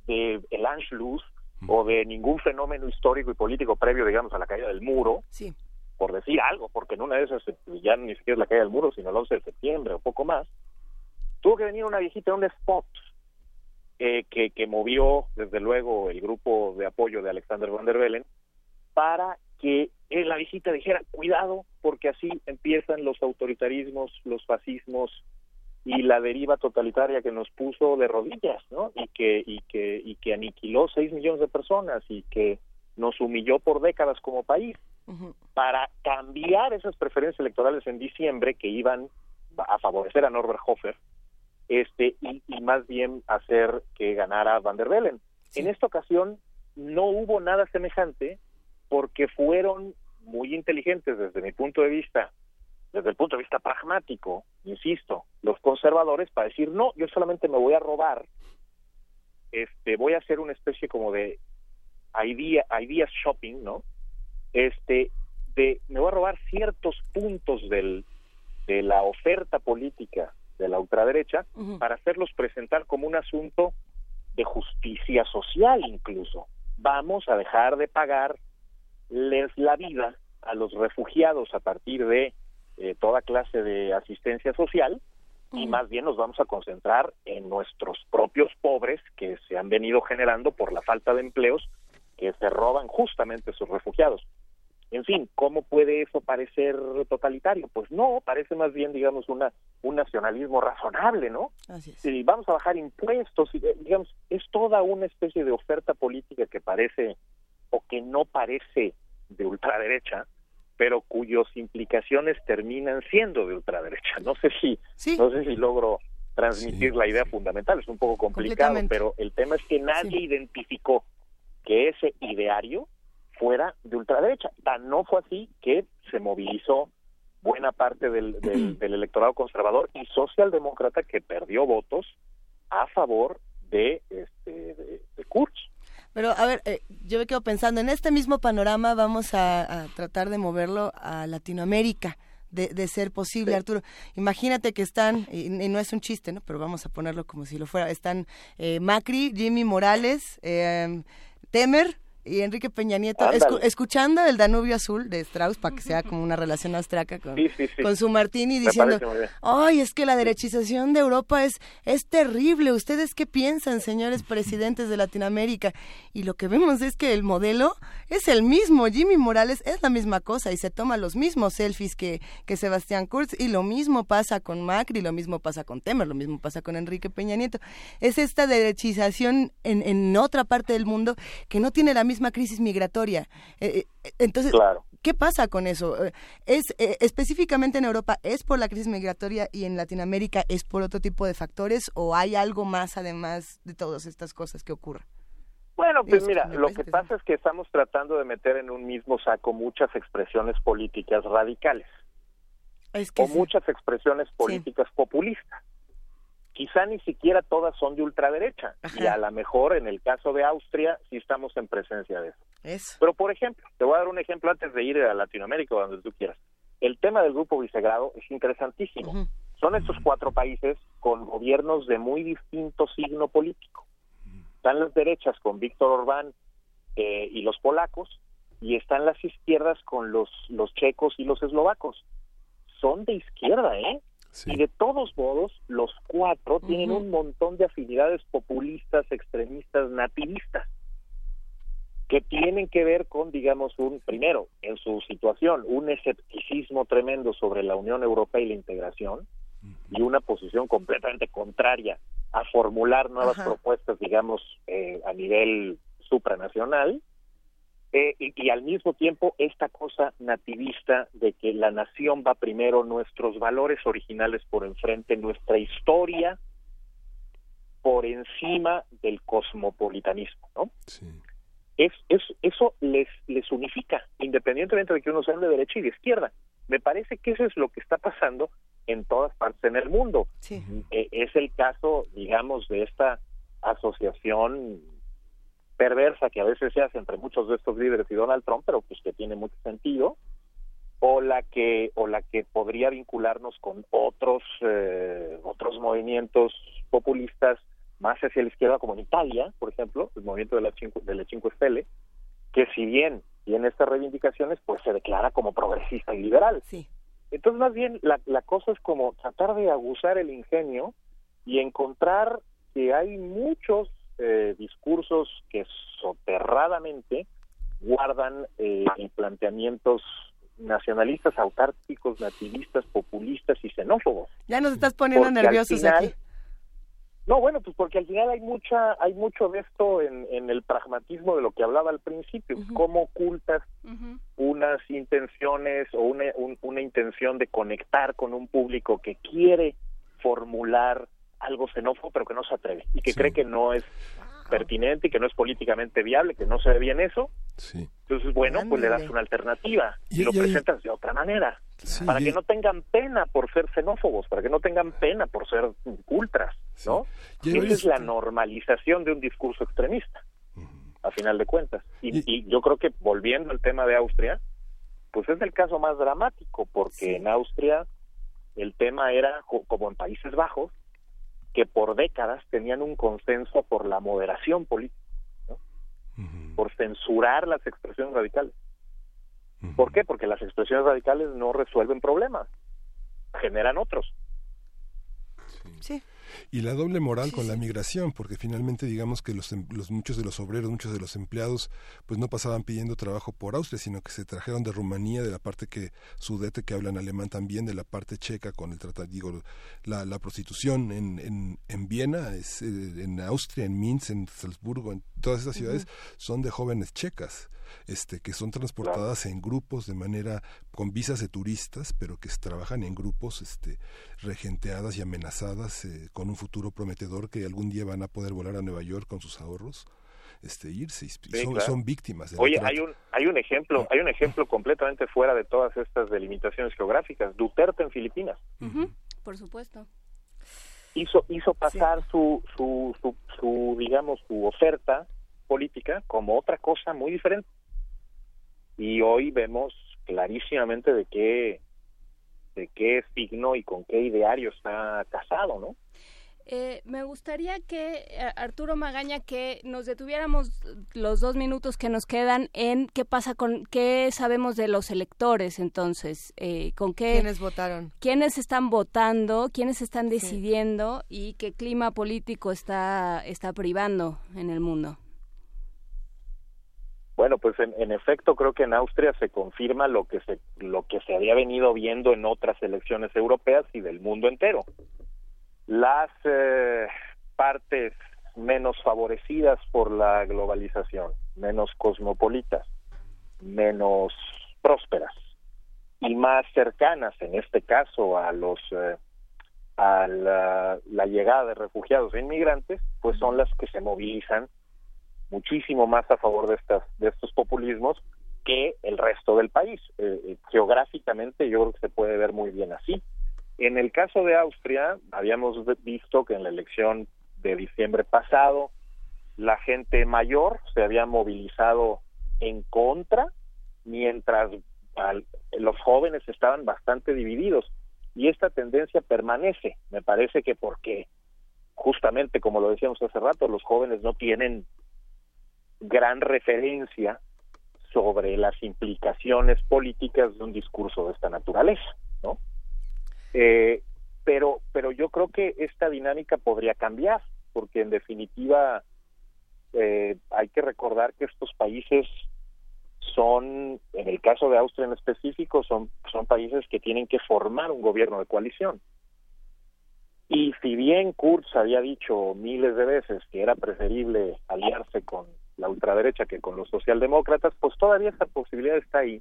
de el Anschluss o de ningún fenómeno histórico y político previo, digamos, a la caída del muro, Sí. Por decir algo, porque en una de esas eh, ya ni siquiera es la caída del muro, sino el 11 de septiembre o poco más, tuvo que venir una viejita un spot eh, que, que movió, desde luego, el grupo de apoyo de Alexander Van der Bellen para que eh, la viejita dijera, cuidado, porque así empiezan los autoritarismos, los fascismos y la deriva totalitaria que nos puso de rodillas, ¿no? Y que, y que, y que aniquiló 6 millones de personas y que nos humilló por décadas como país para cambiar esas preferencias electorales en diciembre que iban a favorecer a Norbert Hofer este y, y más bien hacer que ganara Van der Bellen. En esta ocasión no hubo nada semejante porque fueron muy inteligentes desde mi punto de vista, desde el punto de vista pragmático, insisto, los conservadores para decir no, yo solamente me voy a robar, este, voy a hacer una especie como de idea, ideas shopping, ¿no? Este, de, me voy a robar ciertos puntos del, de la oferta política de la ultraderecha para hacerlos presentar como un asunto de justicia social incluso. Vamos a dejar de pagarles la vida a los refugiados a partir de eh, toda clase de asistencia social y más bien nos vamos a concentrar en nuestros propios pobres que se han venido generando por la falta de empleos que se roban justamente sus refugiados. En fin, ¿cómo puede eso parecer totalitario? Pues no, parece más bien, digamos, una, un nacionalismo razonable, ¿no? Si vamos a bajar impuestos, digamos, es toda una especie de oferta política que parece o que no parece de ultraderecha, pero cuyas implicaciones terminan siendo de ultraderecha. No sé si, no sé si logro transmitir la idea fundamental, es un poco complicado, pero el tema es que nadie identificó que ese ideario fuera de ultraderecha. Tan no fue así que se movilizó buena parte del, del, electorado conservador y socialdemócrata que perdió votos a favor de, este, de, de Kurz. Pero a ver, eh, yo me quedo pensando, en este mismo panorama vamos a, tratar de moverlo a Latinoamérica. De, de ser posible, Arturo. Imagínate que están, y, no es un chiste, ¿no? Pero vamos a ponerlo como si lo fuera, están eh, Macri, Jimmy Morales, eh, Temer, y Enrique Peña Nieto, escuchando el Danubio Azul de Strauss, para que sea como una relación austriaca con, con su Martini, diciendo, ay, es que la derechización de Europa es, es terrible, ¿ustedes qué piensan, señores presidentes de Latinoamérica? Y lo que vemos es que el modelo es el mismo, Jimmy Morales es la misma cosa y se toma los mismos selfies que, que Sebastián Kurz, y lo mismo pasa con Macri, lo mismo pasa con Temer, lo mismo pasa con Enrique Peña Nieto. Es esta derechización en, en otra parte del mundo que no tiene la misma misma crisis migratoria. Eh, eh, entonces, ¿qué pasa con eso? Eh, ¿Es específicamente en Europa es por la crisis migratoria y en Latinoamérica es por otro tipo de factores o hay algo más además de todas estas cosas que ocurren? Bueno, pues mira, lo que pasa es que estamos tratando de meter en un mismo saco muchas expresiones políticas radicales o muchas expresiones políticas populistas quizá ni siquiera todas son de ultraderecha y a lo mejor en el caso de Austria sí estamos en presencia de eso. Pero por ejemplo, te voy a dar un ejemplo antes de ir a Latinoamérica o donde tú quieras. El tema del grupo Visegrado es interesantísimo. Son estos cuatro países con gobiernos de muy distinto signo político. Están las derechas con Víctor Orbán eh, y los polacos y están las izquierdas con los los checos y los eslovacos. Son de izquierda, ¿eh? Y de todos modos, los cuatro tienen un montón de afinidades populistas, extremistas, nativistas, que tienen que ver con, digamos, un, primero, en su situación, un escepticismo tremendo sobre la Unión Europea y la integración, y una posición completamente contraria a formular nuevas propuestas, digamos, eh, a nivel supranacional, eh, y, al mismo tiempo esta cosa nativista de que la nación va primero, nuestros valores originales por enfrente, nuestra historia por encima del cosmopolitanismo, ¿no? Es, es, eso les, les unifica, independientemente de que uno sea de derecha y de izquierda. Me parece que eso es lo que está pasando en todas partes en el mundo. Eh, es el caso, digamos, de esta asociación perversa que a veces se hace entre muchos de estos líderes y Donald Trump, pero pues que tiene mucho sentido, o la que o la que podría vincularnos con otros eh, otros movimientos populistas más hacia la izquierda, como en Italia, por ejemplo, el movimiento de la Cinco, de la Cinco Stelle, que si bien tiene estas reivindicaciones, pues se declara como progresista y liberal. Sí. Entonces, más bien, la, la cosa es como tratar de aguzar el ingenio y encontrar que hay muchos eh, discursos que soterradamente guardan eh, planteamientos nacionalistas, autárquicos, nativistas, populistas y xenófobos. Ya nos estás poniendo nerviosos aquí. No, bueno, pues porque al final hay mucha, hay mucho de esto en, en el pragmatismo de lo que hablaba al principio, cómo ocultas unas intenciones o una, una intención de conectar con un público que quiere formular algo xenófobo, pero que no se atreve y que cree que no es pertinente y que no es políticamente viable, que no se ve bien eso. Entonces, bueno, pues le das una alternativa y, lo presentas de otra manera, para que no tengan pena por ser xenófobos, para que no tengan pena por ser ultras, ¿no? Esa es la normalización de un discurso extremista, a final de cuentas. Y, yo creo que volviendo al tema de Austria, pues es el caso más dramático, porque en Austria El tema era, como en Países Bajos, que por décadas tenían un consenso por la moderación política, por censurar las expresiones radicales. ¿Por qué? Porque las expresiones radicales no resuelven problemas, generan otros. Sí. Y la doble moral con la migración, porque finalmente digamos que los, em, los, muchos de los obreros, muchos de los empleados, pues no pasaban pidiendo trabajo por Austria, sino que se trajeron de Rumanía, de la parte que sudete que hablan alemán también, de la parte checa con el tratado, digo, la, la prostitución en, en, en Viena, es, eh, en Austria, en Minsk, en Salzburgo, en todas esas ciudades, son de jóvenes checas este, que son transportadas en grupos de manera con visas de turistas, pero que trabajan en grupos este, regenteadas y amenazadas eh, con un futuro prometedor que algún día van a poder volar a Nueva York con sus ahorros. Este, irse son, son, víctimas de Oye, hay un hay un ejemplo, hay un ejemplo completamente fuera de todas estas delimitaciones geográficas, Duterte en Filipinas. Por supuesto. Hizo hizo pasar su, su, su su digamos su oferta política como otra cosa muy diferente y hoy vemos clarísimamente de qué de qué signo y con qué ideario está casado, ¿no? Eh, me gustaría que, eh, Arturo Magaña, que nos detuviéramos los dos minutos que nos quedan en qué pasa con, qué sabemos de los electores entonces, eh, con qué... ¿Quiénes votaron? ¿Quiénes están votando? ¿Quiénes están decidiendo? ¿Y qué clima político está, está privando en el mundo? Bueno, pues en, efecto creo que en Austria se confirma lo que se lo que se había venido viendo en otras elecciones europeas y del mundo entero. Las eh, partes menos favorecidas por la globalización, menos cosmopolitas, menos prósperas y más cercanas, en este caso, a los eh, a la, la llegada de refugiados e inmigrantes, pues son las que se movilizan muchísimo más a favor de estas de estos populismos que el resto del país. Eh, eh, geográficamente yo creo que se puede ver muy bien así. En el caso de Austria, habíamos visto que en la elección de diciembre pasado, la gente mayor se había movilizado en contra, mientras los jóvenes estaban bastante divididos. Y esta tendencia permanece, me parece que porque justamente, como lo decíamos hace rato, los jóvenes no tienen gran referencia sobre las implicaciones políticas de un discurso de esta naturaleza, ¿no? Eh, pero, pero yo creo que esta dinámica podría cambiar, porque en definitiva eh, hay que recordar que estos países son, en el caso de Austria en específico, son, son países que tienen que formar un gobierno de coalición. Y si bien Kurz había dicho miles de veces que era preferible aliarse con la ultraderecha que con los socialdemócratas, pues todavía esa posibilidad está ahí,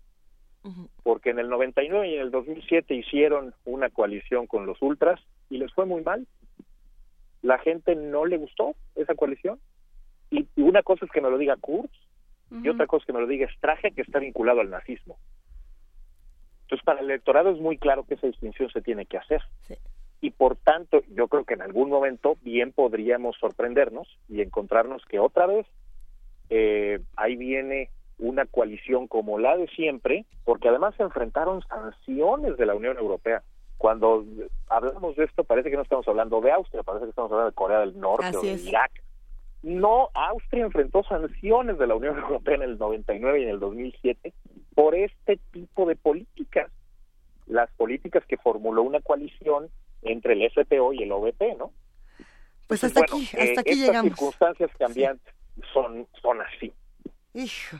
porque en el 99 y en el 2007 hicieron una coalición con los ultras y les fue muy mal. La gente no le gustó esa coalición. Y, una cosa es que me lo diga Kurz y otra cosa es que me lo diga Strache, que está vinculado al nazismo. Entonces, para el electorado es muy claro que esa distinción se tiene que hacer. Y por tanto, yo creo que en algún momento bien podríamos sorprendernos y encontrarnos que otra vez eh, ahí viene una coalición como la de siempre, porque además se enfrentaron sanciones de la Unión Europea. Cuando hablamos de esto, parece que no estamos hablando de Austria, parece que estamos hablando de Corea del Norte o de Irak. No, Austria enfrentó sanciones de la Unión Europea en el 99 y en el 2007 por este tipo de políticas. Las políticas que formuló una coalición entre el SPO y el OVP, ¿no? Pues hasta aquí, hasta eh, aquí estas llegamos. circunstancias cambiantes son, son así. Hijo.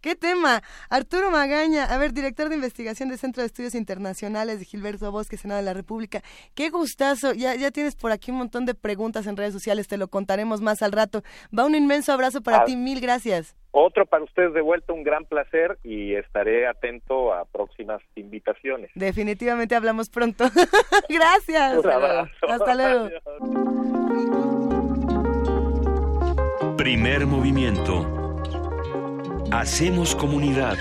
¿Qué tema? Arturo Magaña, a ver, director de investigación del Centro de Estudios Internacionales de Gilberto Bosque, Senado de la República. Qué gustazo. Ya, ya tienes por aquí un montón de preguntas en redes sociales, te lo contaremos más al rato. Va un inmenso abrazo para ti, mil gracias. Otro para ustedes de vuelta, un gran placer y estaré atento a próximas invitaciones. Definitivamente hablamos pronto. gracias. Hasta luego. Primer movimiento. Hacemos comunidad.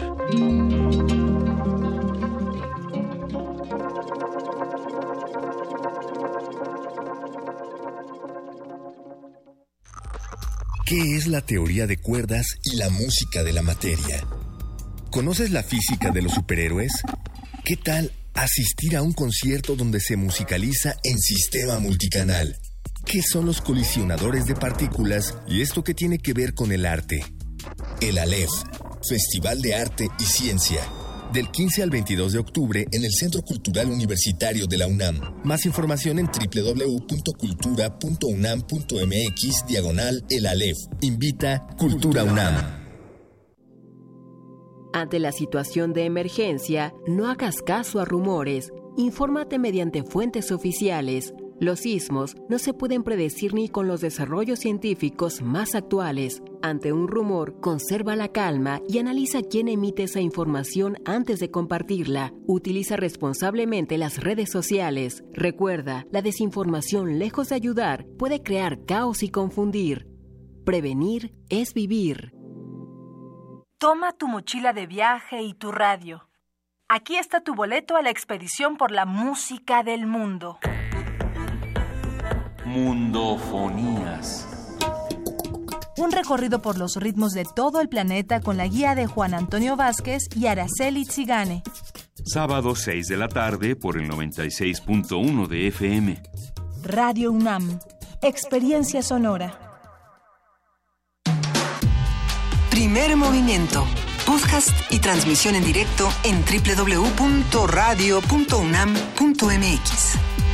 ¿Qué es la teoría de cuerdas y la música de la materia? ¿Conoces la física de los superhéroes? ¿Qué tal Asistir a un concierto donde se musicaliza en sistema multicanal. ¿Qué son los colisionadores de partículas y esto qué tiene que ver con el arte? El ALEF, Festival de Arte y Ciencia. Del 15 al 22 de octubre en el Centro Cultural Universitario de la UNAM. Más información en www.cultura.unam.mx diagonal el ALEF. Invita Cultura UNAM. Ante la situación de emergencia, no hagas caso a rumores. Infórmate mediante fuentes oficiales. Los sismos no se pueden predecir ni con los desarrollos científicos más actuales. Ante un rumor, conserva la calma y analiza quién emite esa información antes de compartirla. Utiliza responsablemente las redes sociales. Recuerda, la desinformación, lejos de ayudar, puede crear caos y confundir. Prevenir es vivir. Toma tu mochila de viaje y tu radio. Aquí está tu boleto a la expedición por la música del mundo. Mundofonías. Un recorrido por los ritmos de todo el planeta con la guía de Juan Antonio Vázquez y Araceli Zigane. Sábado 6 de la tarde por el 96.1 de FM. Radio UNAM. Experiencia sonora. Primer movimiento. Podcast y transmisión en directo en www.radio.unam.mx.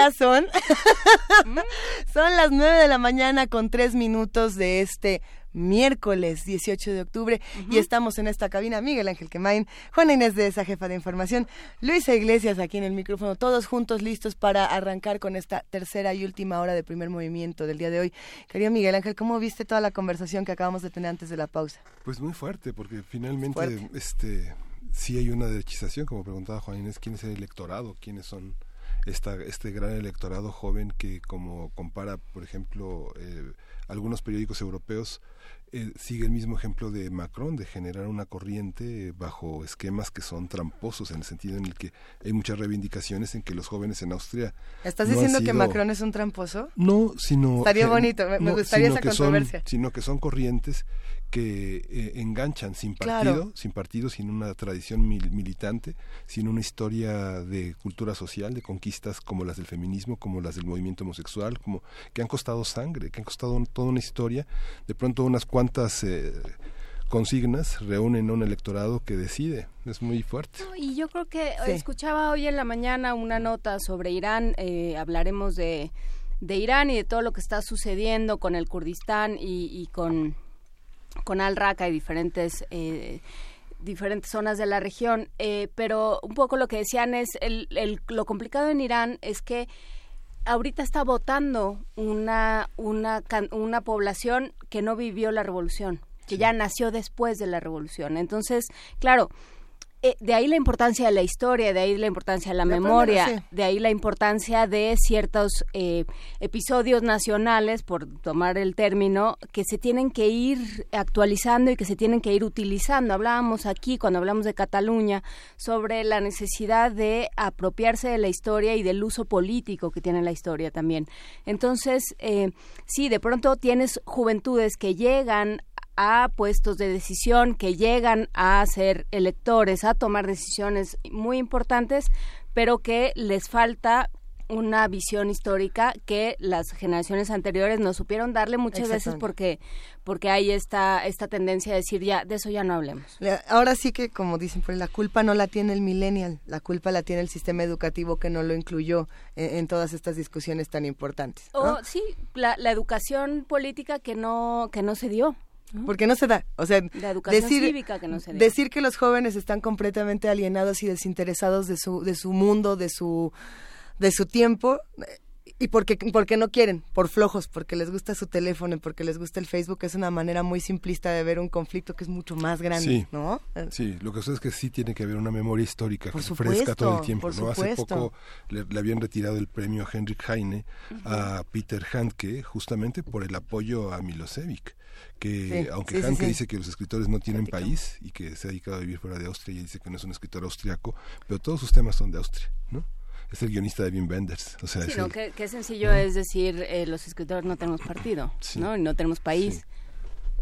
ya son. son las 9 de la mañana con 3 minutos de este miércoles 18 de octubre y estamos en esta cabina Miguel Ángel Quemain, Juana Inés de esa jefa de información, Luisa Iglesias aquí en el micrófono, todos juntos listos para arrancar con esta tercera y última hora de primer movimiento del día de hoy. Querido Miguel Ángel, ¿cómo viste toda la conversación que acabamos de tener antes de la pausa? Pues muy fuerte, porque finalmente este sí hay una derechización, como preguntaba Juan Inés, ¿quién es el electorado? ¿Quiénes son esta, este gran electorado joven que como compara, por ejemplo, eh, algunos periódicos europeos, eh, sigue el mismo ejemplo de Macron, de generar una corriente bajo esquemas que son tramposos, en el sentido en el que hay muchas reivindicaciones en que los jóvenes en Austria... ¿Estás diciendo que Macron es un tramposo? No, sino... Estaría bonito, me, gustaría esa controversia. sino que son corrientes que eh, enganchan sin partido, sin partido, sin una tradición militante, sin una historia de cultura social, de conquistas como las del feminismo, como las del movimiento homosexual, como que han costado sangre, que han costado toda una historia, de pronto unas cuantas eh, consignas reúnen a un electorado que decide, es muy fuerte. y yo creo que escuchaba hoy en la mañana una nota sobre Irán, eh, hablaremos de, de Irán y de todo lo que está sucediendo con el Kurdistán y, y con con Al-Raqqa y diferentes eh, diferentes zonas de la región, eh, pero un poco lo que decían es el, lo complicado en Irán es que ahorita está votando una, una, una población que no vivió la revolución, que ya nació después de la revolución. Entonces, claro, eh, de ahí la importancia de la historia, de ahí la importancia de la memoria, de ahí la importancia de ciertos eh, episodios nacionales, por tomar el término, que se tienen que ir actualizando y que se tienen que ir utilizando. Hablábamos aquí, cuando hablamos de Cataluña, sobre la necesidad de apropiarse de la historia y del uso político que tiene la historia también. Entonces, eh, sí, de pronto tienes juventudes que llegan a puestos de decisión, que llegan a ser electores, a tomar decisiones muy importantes, pero que les falta una visión histórica que las generaciones anteriores no supieron darle muchas veces porque porque hay esta esta tendencia a decir ya de eso ya no hablemos. Ahora sí que como dicen pues la culpa no la tiene el millennial, la culpa la tiene el sistema educativo que no lo incluyó en, todas estas discusiones tan importantes. O sí, la, la educación política que no que no se dio. Porque no se da. O sea, decir, que decir que los jóvenes están completamente alienados y desinteresados de su, de su mundo, de su, de su tiempo, y porque, porque no quieren, por flojos, porque les gusta su teléfono y porque les gusta el Facebook, es una manera muy simplista de ver un conflicto que es mucho más grande, sí, ¿no? Sí, lo que sucede es que sí tiene que haber una memoria histórica que se fresca todo el tiempo, ¿no? Hace poco le, habían retirado el premio Henrik Heine a Peter Handke justamente por el apoyo a Milosevic que aunque sí, dice que los escritores no tienen país y que se ha dedicado a vivir fuera de Austria y dice que no es un escritor austriaco, pero todos sus temas son de Austria, ¿no? Es el guionista de Wim Wenders. O sea, Sí, no, el- qué, qué sencillo es decir, eh, los escritores no tenemos partido, ¿no? Y no tenemos país.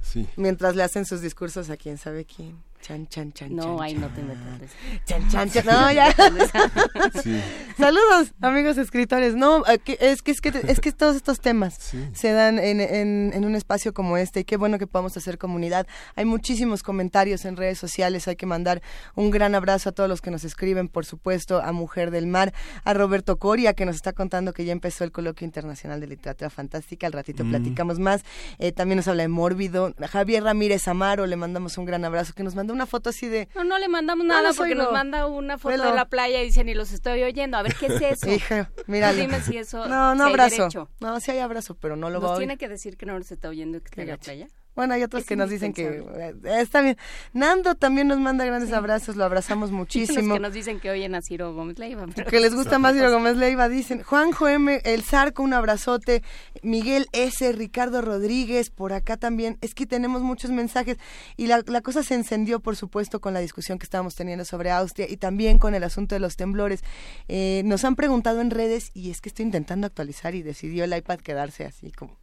Sí. Mientras le hacen sus discursos a quién sabe quién. Chan, chan, chan, No, chan, ahí chan. no te metas. Chan, chan, chan. No, ya. Sí. Saludos, amigos escritores. No, eh, es que, es que, es que todos estos temas se dan en, en, en un espacio como este y qué bueno que podamos hacer comunidad. Hay muchísimos comentarios en redes sociales. Hay que mandar un gran abrazo a todos los que nos escriben, por supuesto, a Mujer del Mar, a Roberto Coria, que nos está contando que ya empezó el Coloquio Internacional de Literatura Fantástica. Al ratito Mm. platicamos más. Eh, también nos habla de Mórbido. Javier Ramírez Amaro, le mandamos un gran abrazo, que nos mandó una foto así de... No, no le mandamos nada porque oigo. nos manda una foto Velo. de la playa y dice ni los estoy oyendo. A ver, ¿qué es eso? Hija, míralo. Dime si eso. No, no si abrazo. derecho. No, sí hay abrazo, pero no lo ¿Nos va a tiene que decir que no nos está oyendo que está en la playa? Bueno, hay otros Es que nos dicen que eh, está bien. Nando también nos manda grandes abrazos, lo abrazamos Los muchísimo. que nos dicen que oyen a Ciro Gómez Leiva. pero- Que les gusta más Ciro Gómez Leiva, dicen. Juanjo M, El Zarco, un abrazote. Miguel S, Ricardo Rodríguez, por acá también. Es que tenemos muchos mensajes. Y la, la cosa se encendió, por supuesto, con la discusión que estábamos teniendo sobre Austria y también con el asunto de los temblores. Eh, nos han preguntado en redes y es que estoy intentando actualizar y decidió el iPad quedarse así como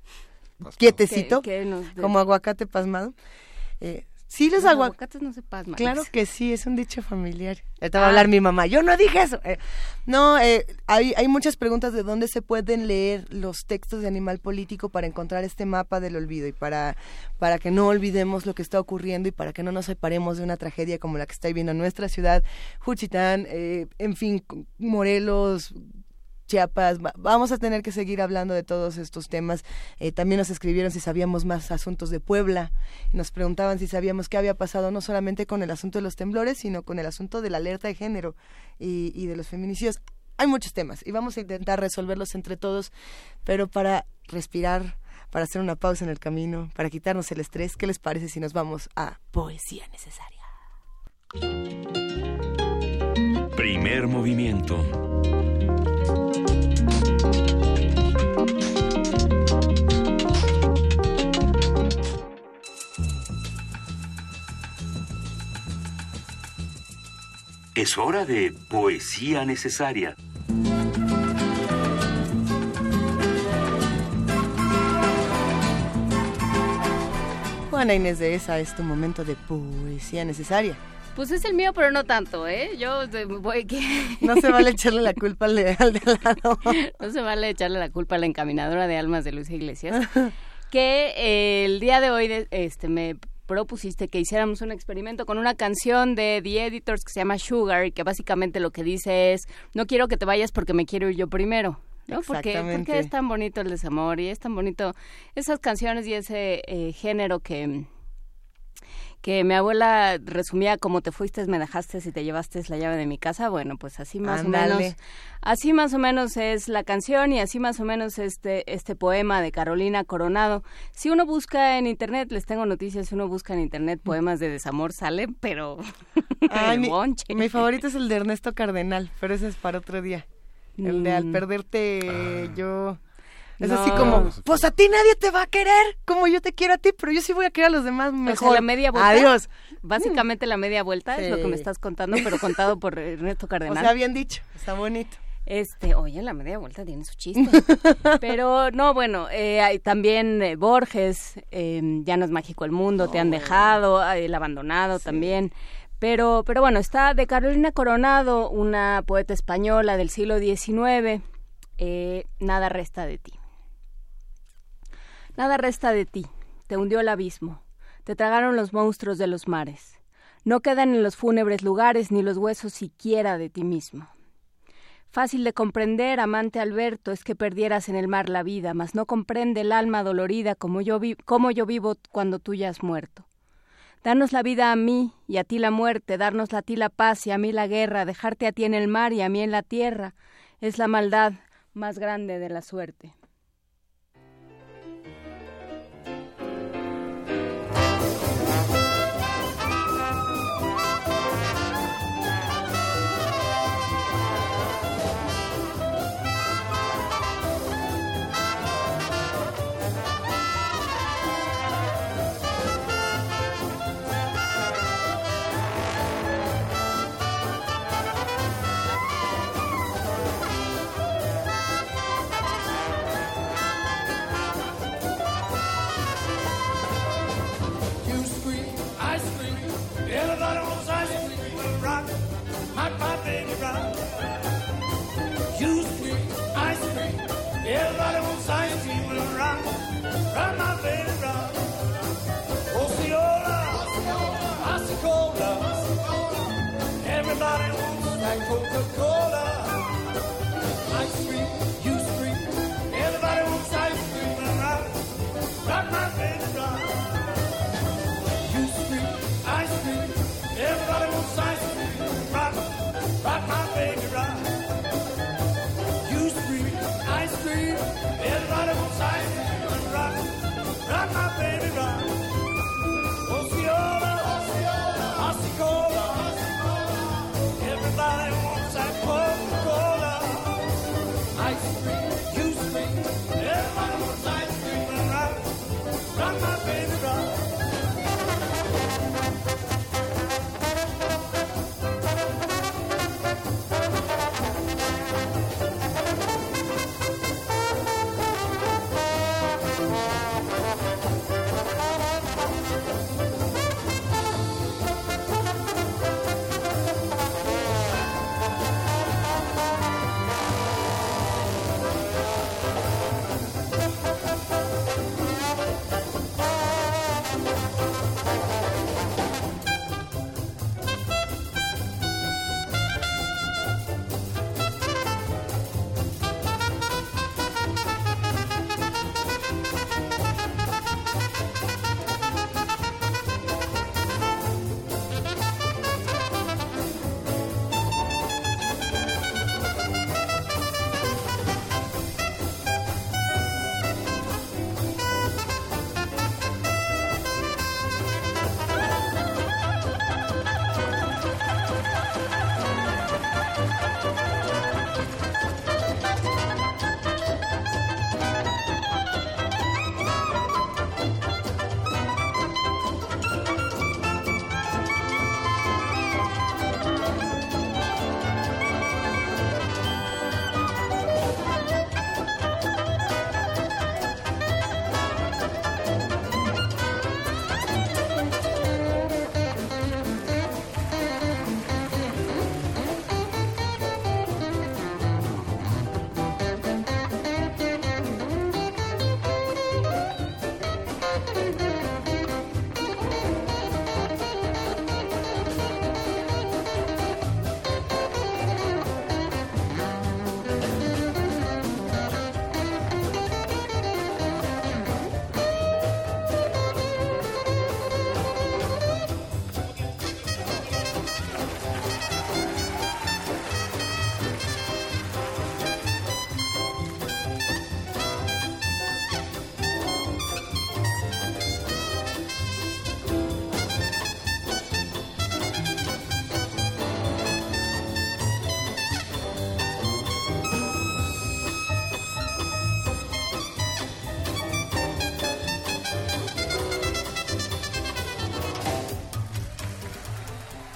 quietecito, nos de- como aguacate pasmado. Eh, sí, los, Los agua- aguacates no se pasman. Claro que sí, es un dicho familiar. Ahorita va a Ah. hablar mi mamá. Yo no dije eso. Eh, no, eh, hay, hay muchas preguntas de dónde se pueden leer los textos de Animal Político para encontrar este mapa del olvido y para, para que no olvidemos lo que está ocurriendo y para que no nos separemos de una tragedia como la que está viviendo nuestra ciudad, Juchitán, eh, en fin, Morelos, Chiapas, va- vamos a tener que seguir hablando de todos estos temas. Eh, también nos escribieron si sabíamos más asuntos de Puebla, nos preguntaban si sabíamos qué había pasado no solamente con el asunto de los temblores, sino con el asunto de la alerta de género y de los feminicidios. Hay muchos temas y vamos a intentar resolverlos entre todos, pero para respirar, para hacer una pausa en el camino, para quitarnos el estrés, ¿qué les parece si nos vamos a poesía necesaria? Primer movimiento. Es hora de poesía necesaria. Juana Inés de esa es tu momento de poesía necesaria. Pues es el mío, pero no tanto, ¿eh? Yo voy que... No se vale echarle la culpa al de, al de lado. No se vale echarle la culpa a la encaminadora de almas de Luis Iglesias. que eh, el día de hoy de- este me propusiste que hiciéramos un experimento con una canción de The Editors que se llama Sugar y que básicamente lo que dice es no quiero que te vayas porque me quiero ir yo primero. ¿no? Porque, porque es tan bonito el desamor y es tan bonito esas canciones y ese eh, género que, que mi abuela resumía como te fuiste, me dejaste y te llevaste la llave de mi casa. Bueno, pues así más o menos, así más o menos es la canción y así más o menos este este poema de Carolina Coronado. Si uno busca en internet, les tengo noticias, si uno busca en internet poemas de desamor salen, pero Ay, mi, mi favorito es el de Ernesto Cardenal, pero ese es para otro día. El de al Mm. perderte yo... Es No. así como, pues a ti nadie te va a querer como yo te quiero a ti, pero yo sí voy a querer a los demás O sea, mejor. la media vuelta. Adiós. Básicamente la media vuelta es lo que me estás contando, pero contado por Ernesto O Cardenal. sea, bien dicho, está bonito. Este, oye, la media vuelta tiene su chiste. Pero no, bueno, eh, hay también eh, Borges, eh, Ya no es mágico el mundo, Te han dejado, eh, El abandonado también. Pero, pero bueno, está de Carolina Coronado, una poeta española del siglo XIX, eh, Nada resta de ti. Nada resta de ti, te hundió el abismo, te tragaron los monstruos de los mares. No quedan en los fúnebres lugares ni los huesos siquiera de ti mismo. Fácil de comprender, amante Alberto, es que perdieras en el mar la vida, mas no comprende el alma dolorida como yo, vi como yo vivo cuando tú ya has muerto. Darnos la vida a mí y a ti la muerte, darnos a ti la paz y a mí la guerra, dejarte a ti en el mar y a mí en la tierra, es la maldad más grande de la suerte.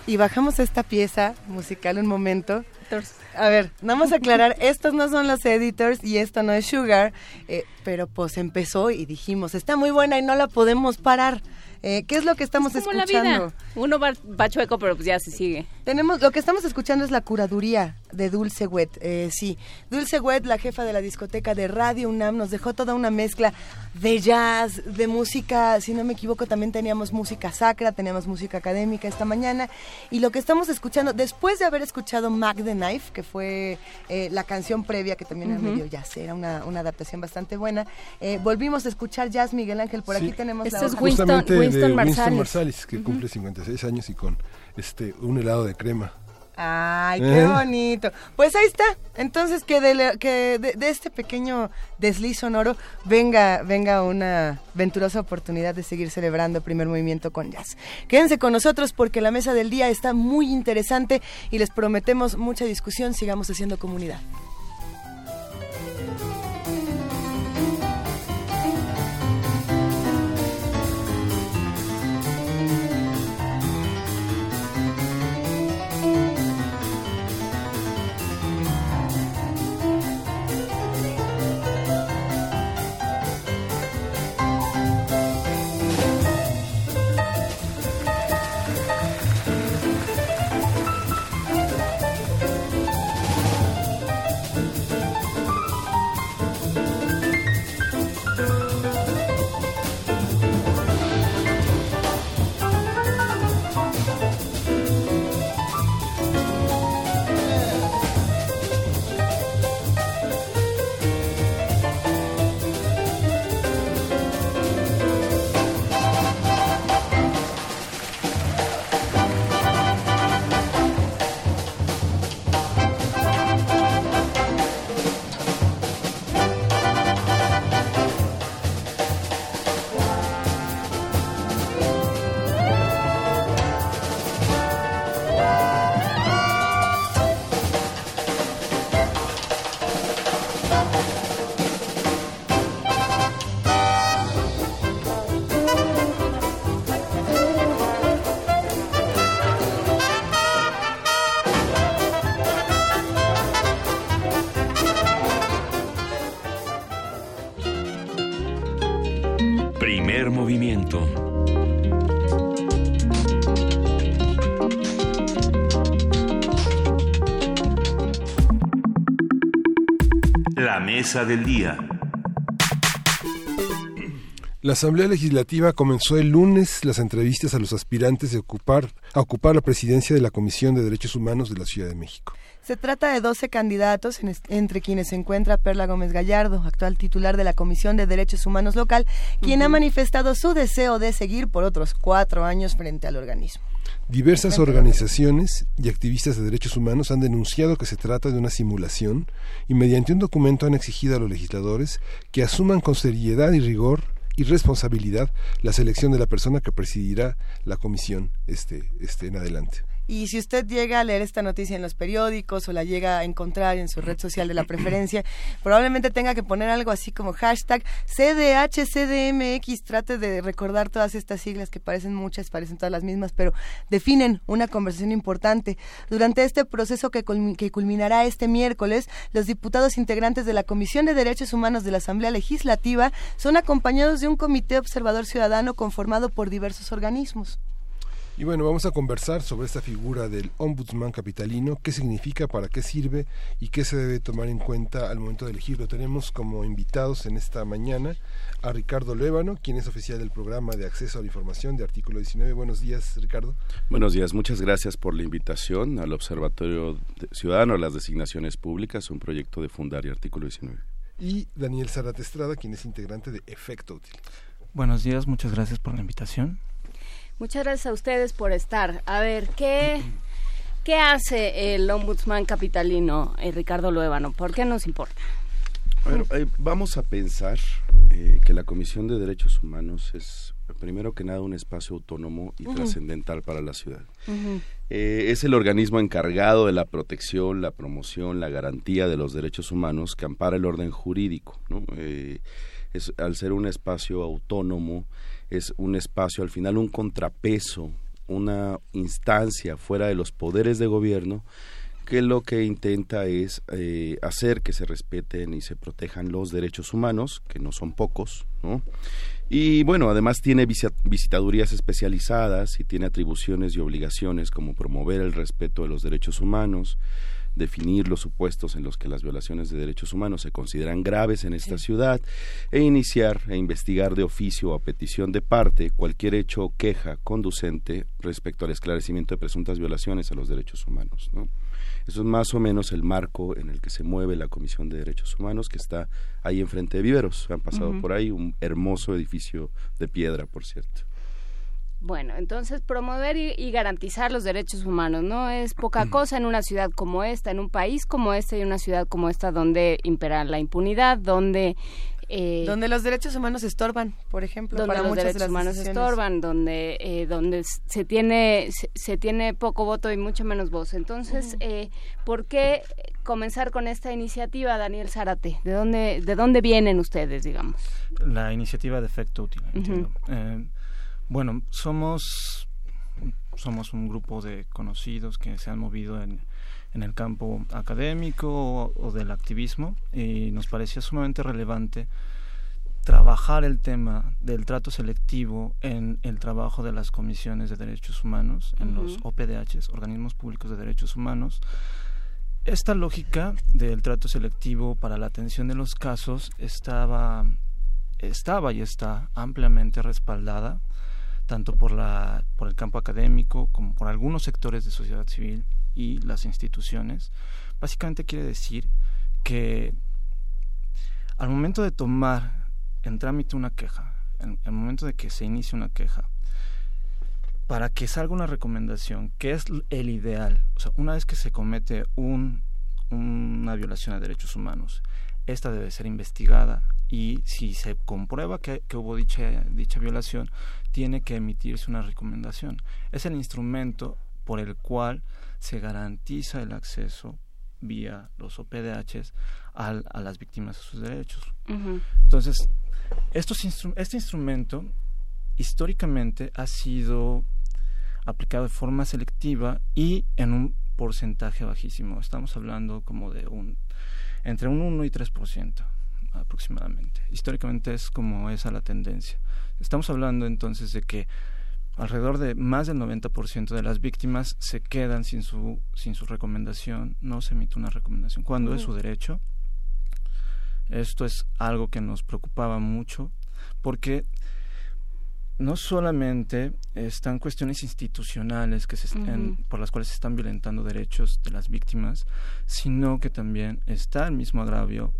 Y bajamos esta pieza musical un momento. A ver, vamos a aclarar, estos no son los editors y esto no es Sugar, eh, pero pues empezó y dijimos, está muy buena y no la podemos parar. Eh, ¿Qué es lo que estamos Como la escuchando? vida. Uno va, va chueco, pero pues ya se sigue. Tenemos, lo que estamos escuchando es la curaduría de Dulce Wet. Eh, sí, Dulce Wet, la jefa de la discoteca de Radio UNAM, nos dejó toda una mezcla de jazz, de música, si no me equivoco, también teníamos música sacra, teníamos música académica esta mañana. Y lo que estamos escuchando, después de haber escuchado Mac the Knife, que fue eh, la canción previa, que también era Ujú. medio jazz, era una, una adaptación bastante buena, eh, volvimos a escuchar jazz Miguel Ángel. Por aquí tenemos Este la es hoja. Justamente de Winston Winston Marsalis. Marsalis, que cumple 56 años y con este un helado de crema. Ay, qué ¿Eh? bonito. Pues ahí está. Entonces que de, que de, de este pequeño desliz sonoro venga, venga una venturosa oportunidad de seguir celebrando el primer movimiento con jazz. Quédense con nosotros porque la mesa del día está muy interesante y les prometemos mucha discusión. Sigamos haciendo comunidad. Mesa del día. La Asamblea Legislativa comenzó el lunes las entrevistas a los aspirantes de ocupar, a ocupar la presidencia de la Comisión de Derechos Humanos de la Ciudad de México. Se trata de 12 candidatos, entre quienes se encuentra Perla Gómez Gallardo, actual titular de la Comisión de Derechos Humanos local, quien ha manifestado su deseo de seguir por otros cuatro años frente al organismo. Diversas organizaciones y activistas de derechos humanos han denunciado que se trata de una simulación y mediante un documento han exigido a los legisladores que asuman con seriedad y rigor y responsabilidad la selección de la persona que presidirá la comisión este, este en adelante. Y si usted llega a leer esta noticia en los periódicos o la llega a encontrar en su red social de la preferencia, probablemente tenga que poner algo así como hashtag CDHCDMX. Trate de recordar todas estas siglas que parecen muchas, parecen todas las mismas, pero definen una conversación importante. Durante este proceso que, que culminará este miércoles, los diputados integrantes de la Comisión de Derechos Humanos de la Asamblea Legislativa son acompañados de un comité observador ciudadano conformado por diversos organismos. Y bueno, vamos a conversar sobre esta figura del ombudsman capitalino, qué significa, para qué sirve y qué se debe tomar en cuenta al momento de elegirlo. Tenemos como invitados en esta mañana a Ricardo Lévano, quien es oficial del programa de acceso a la información de artículo 19. Buenos días, Ricardo. Buenos días, muchas gracias por la invitación al Observatorio Ciudadano de las Designaciones Públicas, un proyecto de Fundar y Artículo 19. Y Daniel Zarate Estrada, quien es integrante de Efecto Útil. Buenos días, muchas gracias por la invitación. Muchas gracias a ustedes por estar. A ver, ¿qué, qué hace el ombudsman capitalino, eh, Ricardo Luébano? ¿Por qué nos importa? A ver, eh, vamos a pensar eh, que la Comisión de Derechos Humanos es, primero que nada, un espacio autónomo y trascendental para la ciudad. Eh, es el organismo encargado de la protección, la promoción, la garantía de los derechos humanos que ampara el orden jurídico. ¿no? Es, al ser un espacio autónomo, es un espacio, al final, un contrapeso, una instancia fuera de los poderes de gobierno que lo que intenta es eh, hacer que se respeten y se protejan los derechos humanos, que no son pocos, ¿no? Y bueno, además tiene visi- visitadurías especializadas y tiene atribuciones y obligaciones como promover el respeto de los derechos humanos, definir los supuestos en los que las violaciones de derechos humanos se consideran graves en esta ciudad e iniciar e investigar de oficio o a petición de parte cualquier hecho o queja conducente respecto al esclarecimiento de presuntas violaciones a los derechos humanos. ¿no? Eso es más o menos el marco en el que se mueve la Comisión de Derechos Humanos que está ahí enfrente de Viveros. Han pasado por ahí un hermoso edificio de piedra, por cierto. Bueno, entonces promover y, y garantizar los derechos humanos no es poca cosa en una ciudad como esta, en un país como este y una ciudad como esta donde impera la impunidad, donde... eh, Donde los derechos humanos estorban, por ejemplo, donde para los muchas de derechos las humanos decisiones. estorban, donde eh, donde se tiene se, se tiene poco voto y mucho menos voz. Entonces, eh, ¿por qué comenzar con esta iniciativa, Daniel Zárate? ¿De dónde de dónde vienen ustedes, digamos? La iniciativa de efecto útil, entiendo. Eh, bueno, somos, somos un grupo de conocidos que se han movido en, en el campo académico o, o del activismo y nos parecía sumamente relevante trabajar el tema del trato selectivo en el trabajo de las comisiones de derechos humanos, en los. OPDHs, organismos públicos de derechos humanos. Esta lógica del trato selectivo para la atención de los casos estaba, estaba y está ampliamente respaldada tanto por, la, por el campo académico como por algunos sectores de sociedad civil y las instituciones. Básicamente quiere decir que al momento de tomar en trámite una queja, en el momento de que se inicie una queja, para que salga una recomendación, que es el ideal, o sea, una vez que se comete un, una violación a derechos humanos, esta debe ser investigada y si se comprueba que, que hubo dicha, dicha violación, tiene que emitirse una recomendación. Es el instrumento por el cual se garantiza el acceso vía los OPDHs al- a las víctimas de sus derechos. Entonces, estos instru- este instrumento históricamente ha sido aplicado de forma selectiva y en un porcentaje bajísimo. Estamos hablando como de un entre un 1 y 3% aproximadamente. Históricamente es como esa la tendencia. Estamos hablando entonces de que alrededor de más del 90% de las víctimas se quedan sin su, sin su recomendación, no se emite una recomendación, cuando es su derecho. Esto es algo que nos preocupaba mucho porque no solamente están cuestiones institucionales que se están, Ujú. por las cuales se están violentando derechos de las víctimas, sino que también está el mismo agravio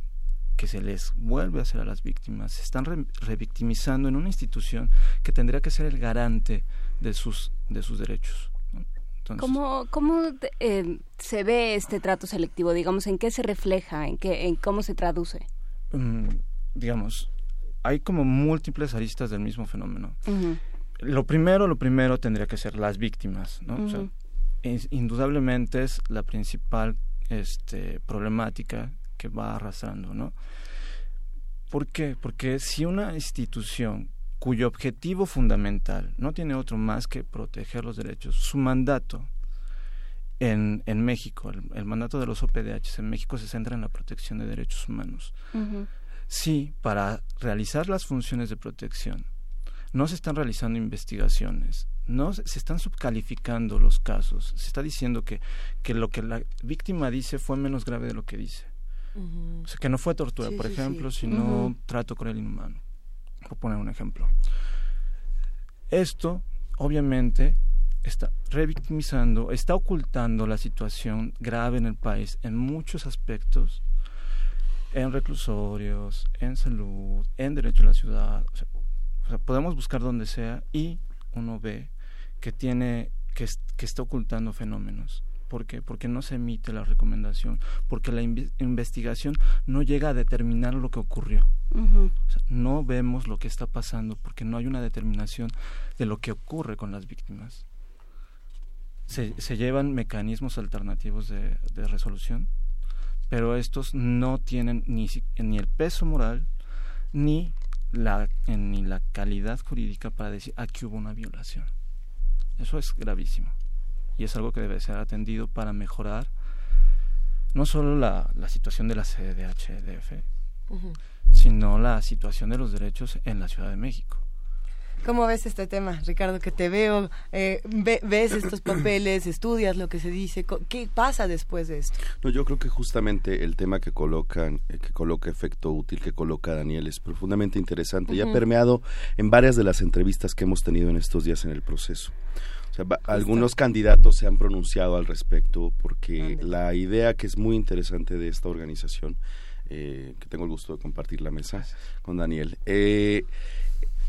que se les vuelve a hacer a las víctimas. Se están re- revictimizando en una institución que tendría que ser el garante de sus, de sus derechos. Entonces, ¿Cómo, cómo eh, se ve este trato selectivo? Digamos, ¿en qué se refleja? ¿En, qué, en cómo se traduce? mm, digamos, hay como múltiples aristas del mismo fenómeno. Lo primero, lo primero tendría que ser las víctimas, ¿no? O sea, Ujú. es- indudablemente es la principal este, problemática que va arrastrando, ¿no? ¿Por qué? Porque si una institución cuyo objetivo fundamental no tiene otro más que proteger los derechos, su mandato en, en México, el, el mandato de los OPDH en México se centra en la protección de derechos humanos. Ujú. Sí, para realizar las funciones de protección no se están realizando investigaciones, no se se están subcalificando los casos, se está diciendo que, que lo que la víctima dice fue menos grave de lo que dice. O sea, que no fue tortura, Sí, por sí, ejemplo, sí. sino Ujú. trato cruel e inhumano. Por poner un ejemplo. Esto, obviamente, está revictimizando, está ocultando la situación grave en el país en muchos aspectos, en reclusorios, en salud, en derecho a la ciudad. O sea, o sea, podemos buscar donde sea y uno ve que tiene que, que está ocultando fenómenos. ¿Por qué? Porque no se emite la recomendación, porque la inve- investigación no llega a determinar lo que ocurrió. Ujú. O sea, no vemos lo que está pasando porque no hay una determinación de lo que ocurre con las víctimas. Se, se llevan mecanismos alternativos de, de resolución, pero estos no tienen ni, el peso moral ni la, ni la calidad jurídica para decir aquí hubo una violación. Eso es gravísimo y es algo que debe ser atendido para mejorar no solo la, la situación de la CDHDF, Ujú. sino la situación de los derechos en la Ciudad de México. ¿Cómo ves este tema, Ricardo? Que te veo, eh, ve- ves estos papeles, estudias lo que se dice. ¿Qué pasa después de esto? No, yo creo que justamente el tema que colocan, eh, que coloca efecto útil, que coloca Daniel, es profundamente interesante y ha permeado en varias de las entrevistas que hemos tenido en estos días en el proceso. Sea, algunos candidatos se han pronunciado al respecto porque la idea que es muy interesante de esta organización, eh, que tengo el gusto de compartir la mesa con Daniel, eh,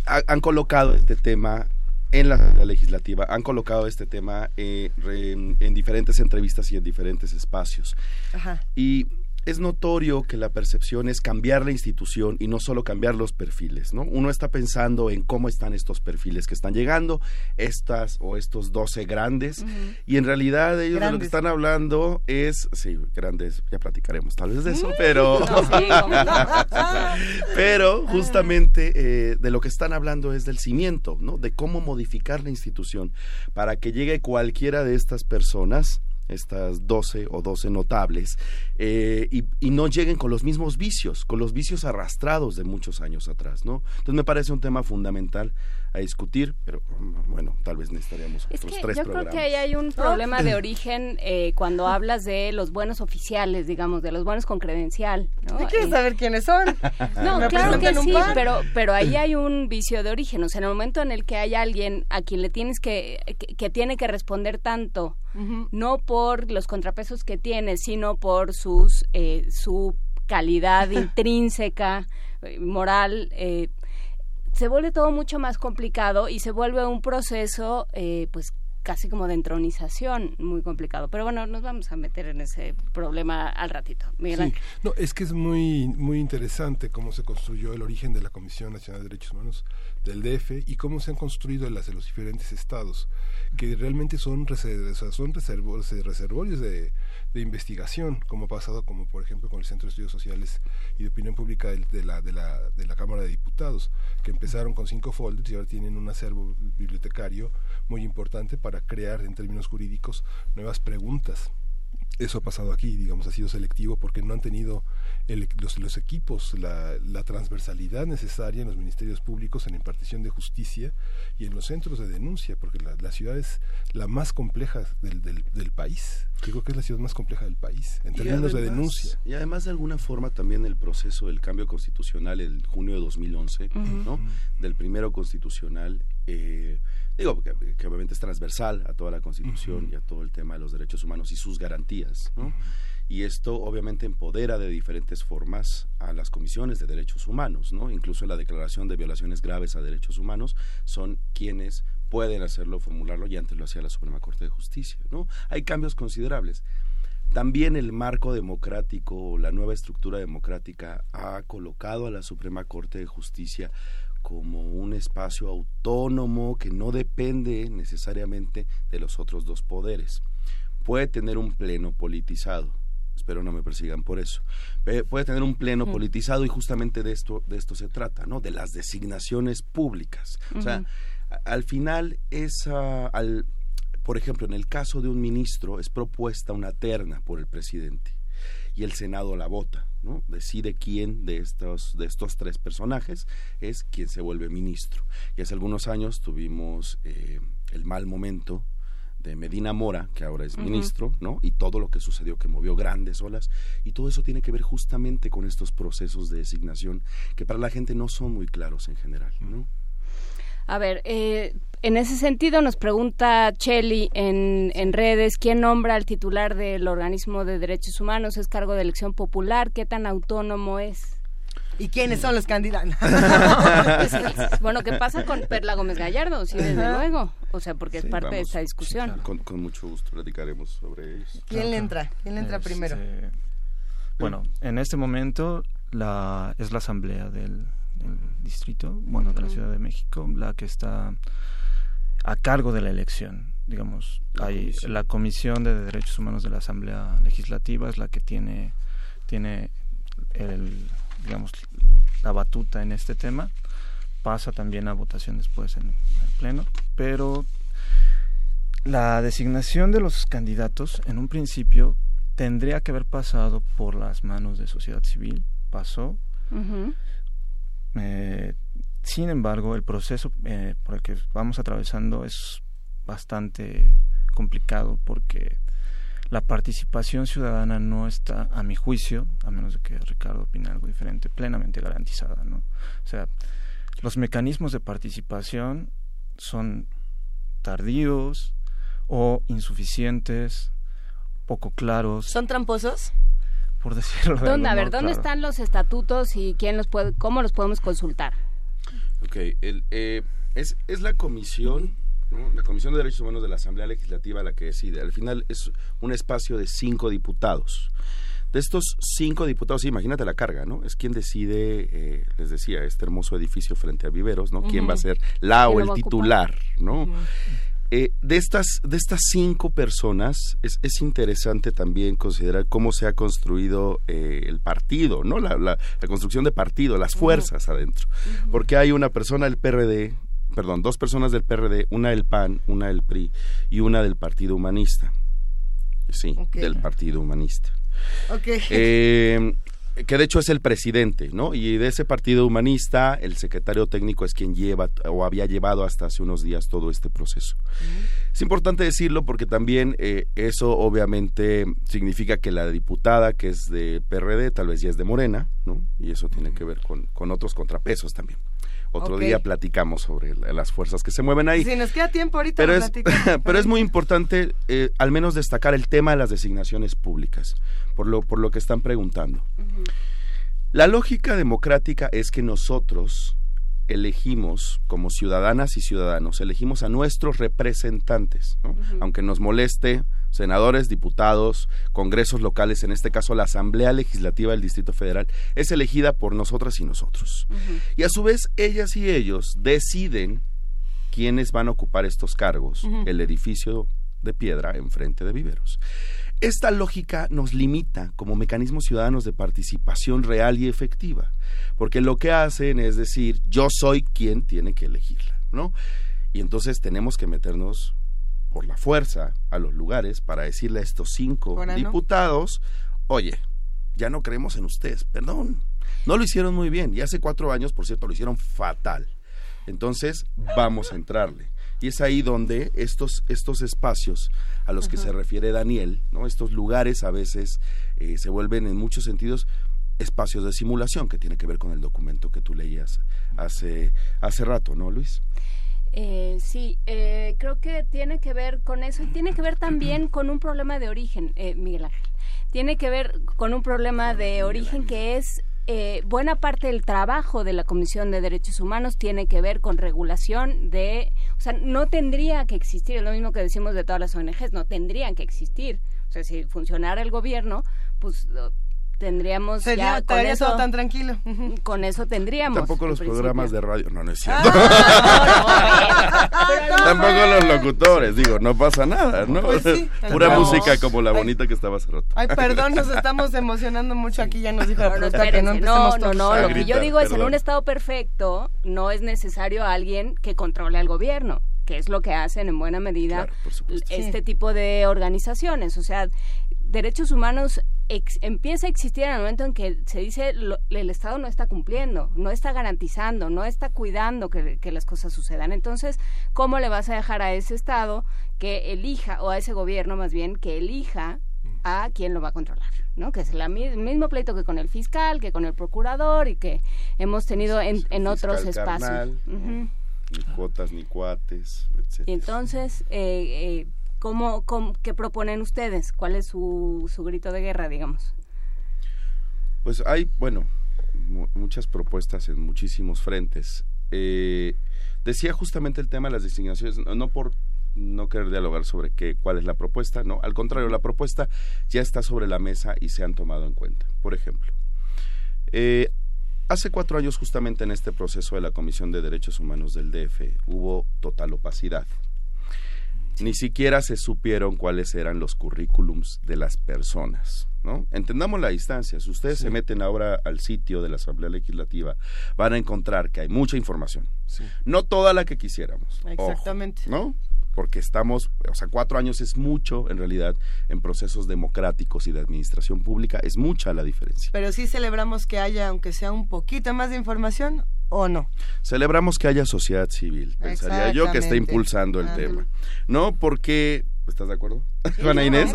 ha- han colocado este tema en la, la legislativa, han colocado este tema eh, re- en, en diferentes entrevistas y en diferentes espacios. Ajá. Y es notorio que la percepción es cambiar la institución y no solo cambiar los perfiles, ¿no? Uno está pensando en cómo están estos perfiles que están llegando, estas o estos 12 grandes, y en realidad ellos de lo que están hablando es, sí, grandes, ya platicaremos tal vez de eso, Mm. pero... No, sí, pero justamente eh, de lo que están hablando es del cimiento, ¿no? De cómo modificar la institución para que llegue cualquiera de estas personas estas 12 o 12 notables, eh, y, y no lleguen con los mismos vicios, con los vicios arrastrados de muchos años atrás, ¿no? Entonces me parece un tema fundamental a discutir, pero bueno, tal vez necesitaríamos Es otros que tres yo programas. creo que ahí hay un problema de origen eh, cuando hablas de los buenos oficiales, digamos, de los buenos con credencial. ¿no? ¿Tú quieres Eh, saber quiénes son? No, Me claro que presentan un sí, par. pero, pero ahí hay un vicio de origen. O sea, en el momento en el que hay alguien a quien le tienes que, que, que tiene que responder tanto, no por los contrapesos que tiene, sino por sus, eh, su calidad intrínseca, eh, moral, eh, se vuelve todo mucho más complicado y se vuelve un proceso, eh, pues casi como de entronización muy complicado. Pero bueno, nos vamos a meter en ese problema al ratito. Miguel Sí, no, es que es muy, muy interesante cómo se construyó el origen de la Comisión Nacional de Derechos Humanos del DF y cómo se han construido las de los diferentes estados, que realmente son, son reservorios de, investigación, como ha pasado, como por ejemplo con el Centro de Estudios Sociales y de Opinión Pública de, la, de, la, de la Cámara de Diputados, que empezaron con cinco folders y ahora tienen un acervo bibliotecario muy importante para crear en términos jurídicos nuevas preguntas Eso ha pasado aquí, digamos, ha sido selectivo porque no han tenido el- los, los equipos, la, la transversalidad necesaria en los ministerios públicos en la impartición de justicia y en los centros de denuncia, porque la, la ciudad es la más compleja del, del, del país. Yo creo que es la ciudad más compleja del país, en términos de denuncia. Y además, de alguna forma, también el proceso del cambio constitucional en junio de 2011, ¿no? Del primero constitucional, eh, digo, que, que obviamente es transversal a toda la constitución y a todo el tema de los derechos humanos y sus garantías, ¿no? Y esto obviamente empodera de diferentes formas a las comisiones de derechos humanos, ¿no? Incluso en la declaración de violaciones graves a derechos humanos son quienes pueden hacerlo, formularlo y antes lo hacía la Suprema Corte de Justicia, ¿no? Hay cambios considerables. También el marco democrático, la nueva estructura democrática ha colocado a la Suprema Corte de Justicia como un espacio autónomo que no depende necesariamente de los otros dos poderes. Puede tener un pleno politizado, espero no me persigan por eso. Puede tener un pleno politizado y justamente de esto de esto se trata, ¿no? De las designaciones públicas. O sea, al final es ah, al por ejemplo, en el caso de un ministro es propuesta una terna por el presidente y el Senado la vota, ¿no? Decide quién de estos de estos tres personajes es quien se vuelve ministro. Y hace algunos años tuvimos eh, el mal momento de Medina Mora, que ahora es ministro, ¿no? Y todo lo que sucedió, que movió grandes olas, y todo eso tiene que ver justamente con estos procesos de designación que para la gente no son muy claros en general, ¿no? A ver, eh, en ese sentido nos pregunta Cheli en, en redes, ¿quién nombra al titular del organismo de derechos humanos? ¿Es cargo de elección popular? ¿Qué tan autónomo es? ¿Y quiénes son los candidatos? bueno, ¿qué pasa con Perla Gómez Gallardo? Sí, desde Ajá. luego. O sea, porque es parte de esta discusión. Con, con mucho gusto platicaremos sobre ellos. ¿Quién le entra? ¿Quién le entra Este, primero? Bueno, en este momento la, es la asamblea del, del distrito, bueno, de la. Ciudad de México, la que está a cargo de la elección. Digamos, hay la Comisión de Derechos Humanos de la Asamblea Legislativa es la que tiene tiene el digamos la batuta en este tema. Pasa también a votación después en el pleno, pero la designación de los candidatos en un principio tendría que haber pasado por las manos de sociedad civil, pasó. Eh, sin embargo, el proceso eh, por el que vamos atravesando es bastante complicado porque la participación ciudadana no está, a mi juicio, a menos de que Ricardo opine algo diferente, plenamente garantizada. ¿no? O sea, los mecanismos de participación son tardíos o insuficientes, poco claros, ¿Son tramposos? Por decirlo de ¿Dónde, a ver, ¿dónde claro. están los estatutos y quién los puede, cómo los podemos consultar? Ok, el, eh, es, es la comisión, ¿no? la Comisión de Derechos Humanos de la Asamblea Legislativa la que decide. Al final es un espacio de cinco diputados. De estos cinco diputados, sí, imagínate la carga, ¿no? Es quien decide, eh, les decía, este hermoso edificio frente a Viveros, ¿no? ¿Quién va a ser la ¿Quién o el titular, ¿no? Eh, de estas de estas cinco personas es, es interesante también considerar cómo se ha construido eh, el partido, no la, la- la construcción de partido, las fuerzas adentro, porque hay una persona del PRD, perdón, dos personas del PRD, una del PAN, una del PRI y una del Partido Humanista, sí, del Partido Humanista. Eh, que de hecho es el presidente, ¿no? Y de ese partido humanista, el secretario técnico es quien lleva o había llevado hasta hace unos días todo este proceso. Es importante decirlo porque también eh, eso obviamente significa que la diputada que es de PRD tal vez ya es de Morena, ¿no? Y eso tiene que ver con, con otros contrapesos también. Otro día platicamos sobre la- las fuerzas que se mueven ahí. Si nos queda tiempo ahorita Pero es, platicamos. pero es muy importante eh, al menos destacar el tema de las designaciones públicas, por lo, por lo que están preguntando. La lógica democrática es que nosotros elegimos como ciudadanas y ciudadanos, elegimos a nuestros representantes, ¿no? aunque nos moleste, senadores, diputados, congresos locales, en este caso la Asamblea Legislativa del Distrito Federal, es elegida por nosotras y nosotros. Y a su vez, ellas y ellos deciden quiénes van a ocupar estos cargos, el edificio de piedra enfrente de Viveros. Esta lógica nos limita como mecanismos ciudadanos de participación real y efectiva, porque lo que hacen es decir, yo soy quien tiene que elegirla, ¿no? Y entonces tenemos que meternos por la fuerza a los lugares para decirle a estos cinco Ahora no. diputados, oye, ya no creemos en ustedes, perdón, no lo hicieron muy bien y hace cuatro años, por cierto, lo hicieron fatal. Entonces, vamos a entrarle. Y es ahí donde estos, estos espacios a los que se refiere Daniel, ¿no? estos lugares a veces eh, se vuelven en muchos sentidos espacios de simulación, que tiene que ver con el documento que tú leías hace, hace rato, ¿no, Luis? Eh, sí, eh, creo que tiene que ver con eso y tiene que ver también con un problema de origen, eh, Miguel Ángel. Tiene que ver con un problema de origen que es eh, buena parte del trabajo de la Comisión de Derechos Humanos tiene que ver con regulación de, o sea, no tendría que existir, es lo mismo que decimos de todas las ONGs, no tendrían que existir. O sea, si funcionara el gobierno, pues tendríamos Sería, ya con eso, tan tranquilo. con eso tendríamos. Tampoco los programas de radio, no, no es cierto. Pero no, Tampoco los locutores, digo, no pasa nada, ¿no? Pues sí, Pura no. música como la Ay. bonita que estaba hace rato. Ay, perdón, nos estamos emocionando mucho aquí, ya nos dijo la No, no, productora que no no, no, no, A lo que yo digo es en un estado perfecto no es necesario alguien que controle al gobierno, que es lo que hacen en buena medida este Sí. tipo de organizaciones, o sea, derechos humanos ex- empieza a existir en el momento en que se dice lo- el Estado no está cumpliendo, no está garantizando, no está cuidando que, que las cosas sucedan. Entonces, ¿cómo le vas a dejar a ese Estado que elija, o a ese gobierno más bien, que elija a quién lo va a controlar? ¿no? Que es la el mismo pleito que con el fiscal, que con el procurador y que hemos tenido en, en otros espacios. carnal, ¿no? Ujú. Ni cuotas, ni cuates, etc. Y entonces, eh, eh, ¿cómo, cómo- qué proponen ustedes? ¿Cuál es su, su grito de guerra, digamos? Pues hay, bueno, mu- muchas propuestas en muchísimos frentes. Eh, decía justamente el tema de las designaciones, no, no por no querer dialogar sobre qué, cuál es la propuesta, no, al contrario, la propuesta ya está sobre la mesa y se han tomado en cuenta. Por ejemplo, eh, hace cuatro años justamente en este proceso de la Comisión de Derechos Humanos del DF hubo total opacidad. Ni siquiera se supieron cuáles eran los currículums de las personas. ¿no? Entendamos la distancia. Si ustedes se meten ahora al sitio de la Asamblea Legislativa, van a encontrar que hay mucha información. No toda la que quisiéramos. ojo, Exactamente. ¿No? Porque estamos, o sea, cuatro años es mucho en realidad en procesos democráticos y de administración pública, es mucha la diferencia. Pero sí celebramos que haya, aunque sea un poquito más de información, ¿o no? Celebramos que haya sociedad civil, pensaría yo, que está impulsando el tema. ¿No? Porque, ¿estás de acuerdo? Sí, Juana no, Inés.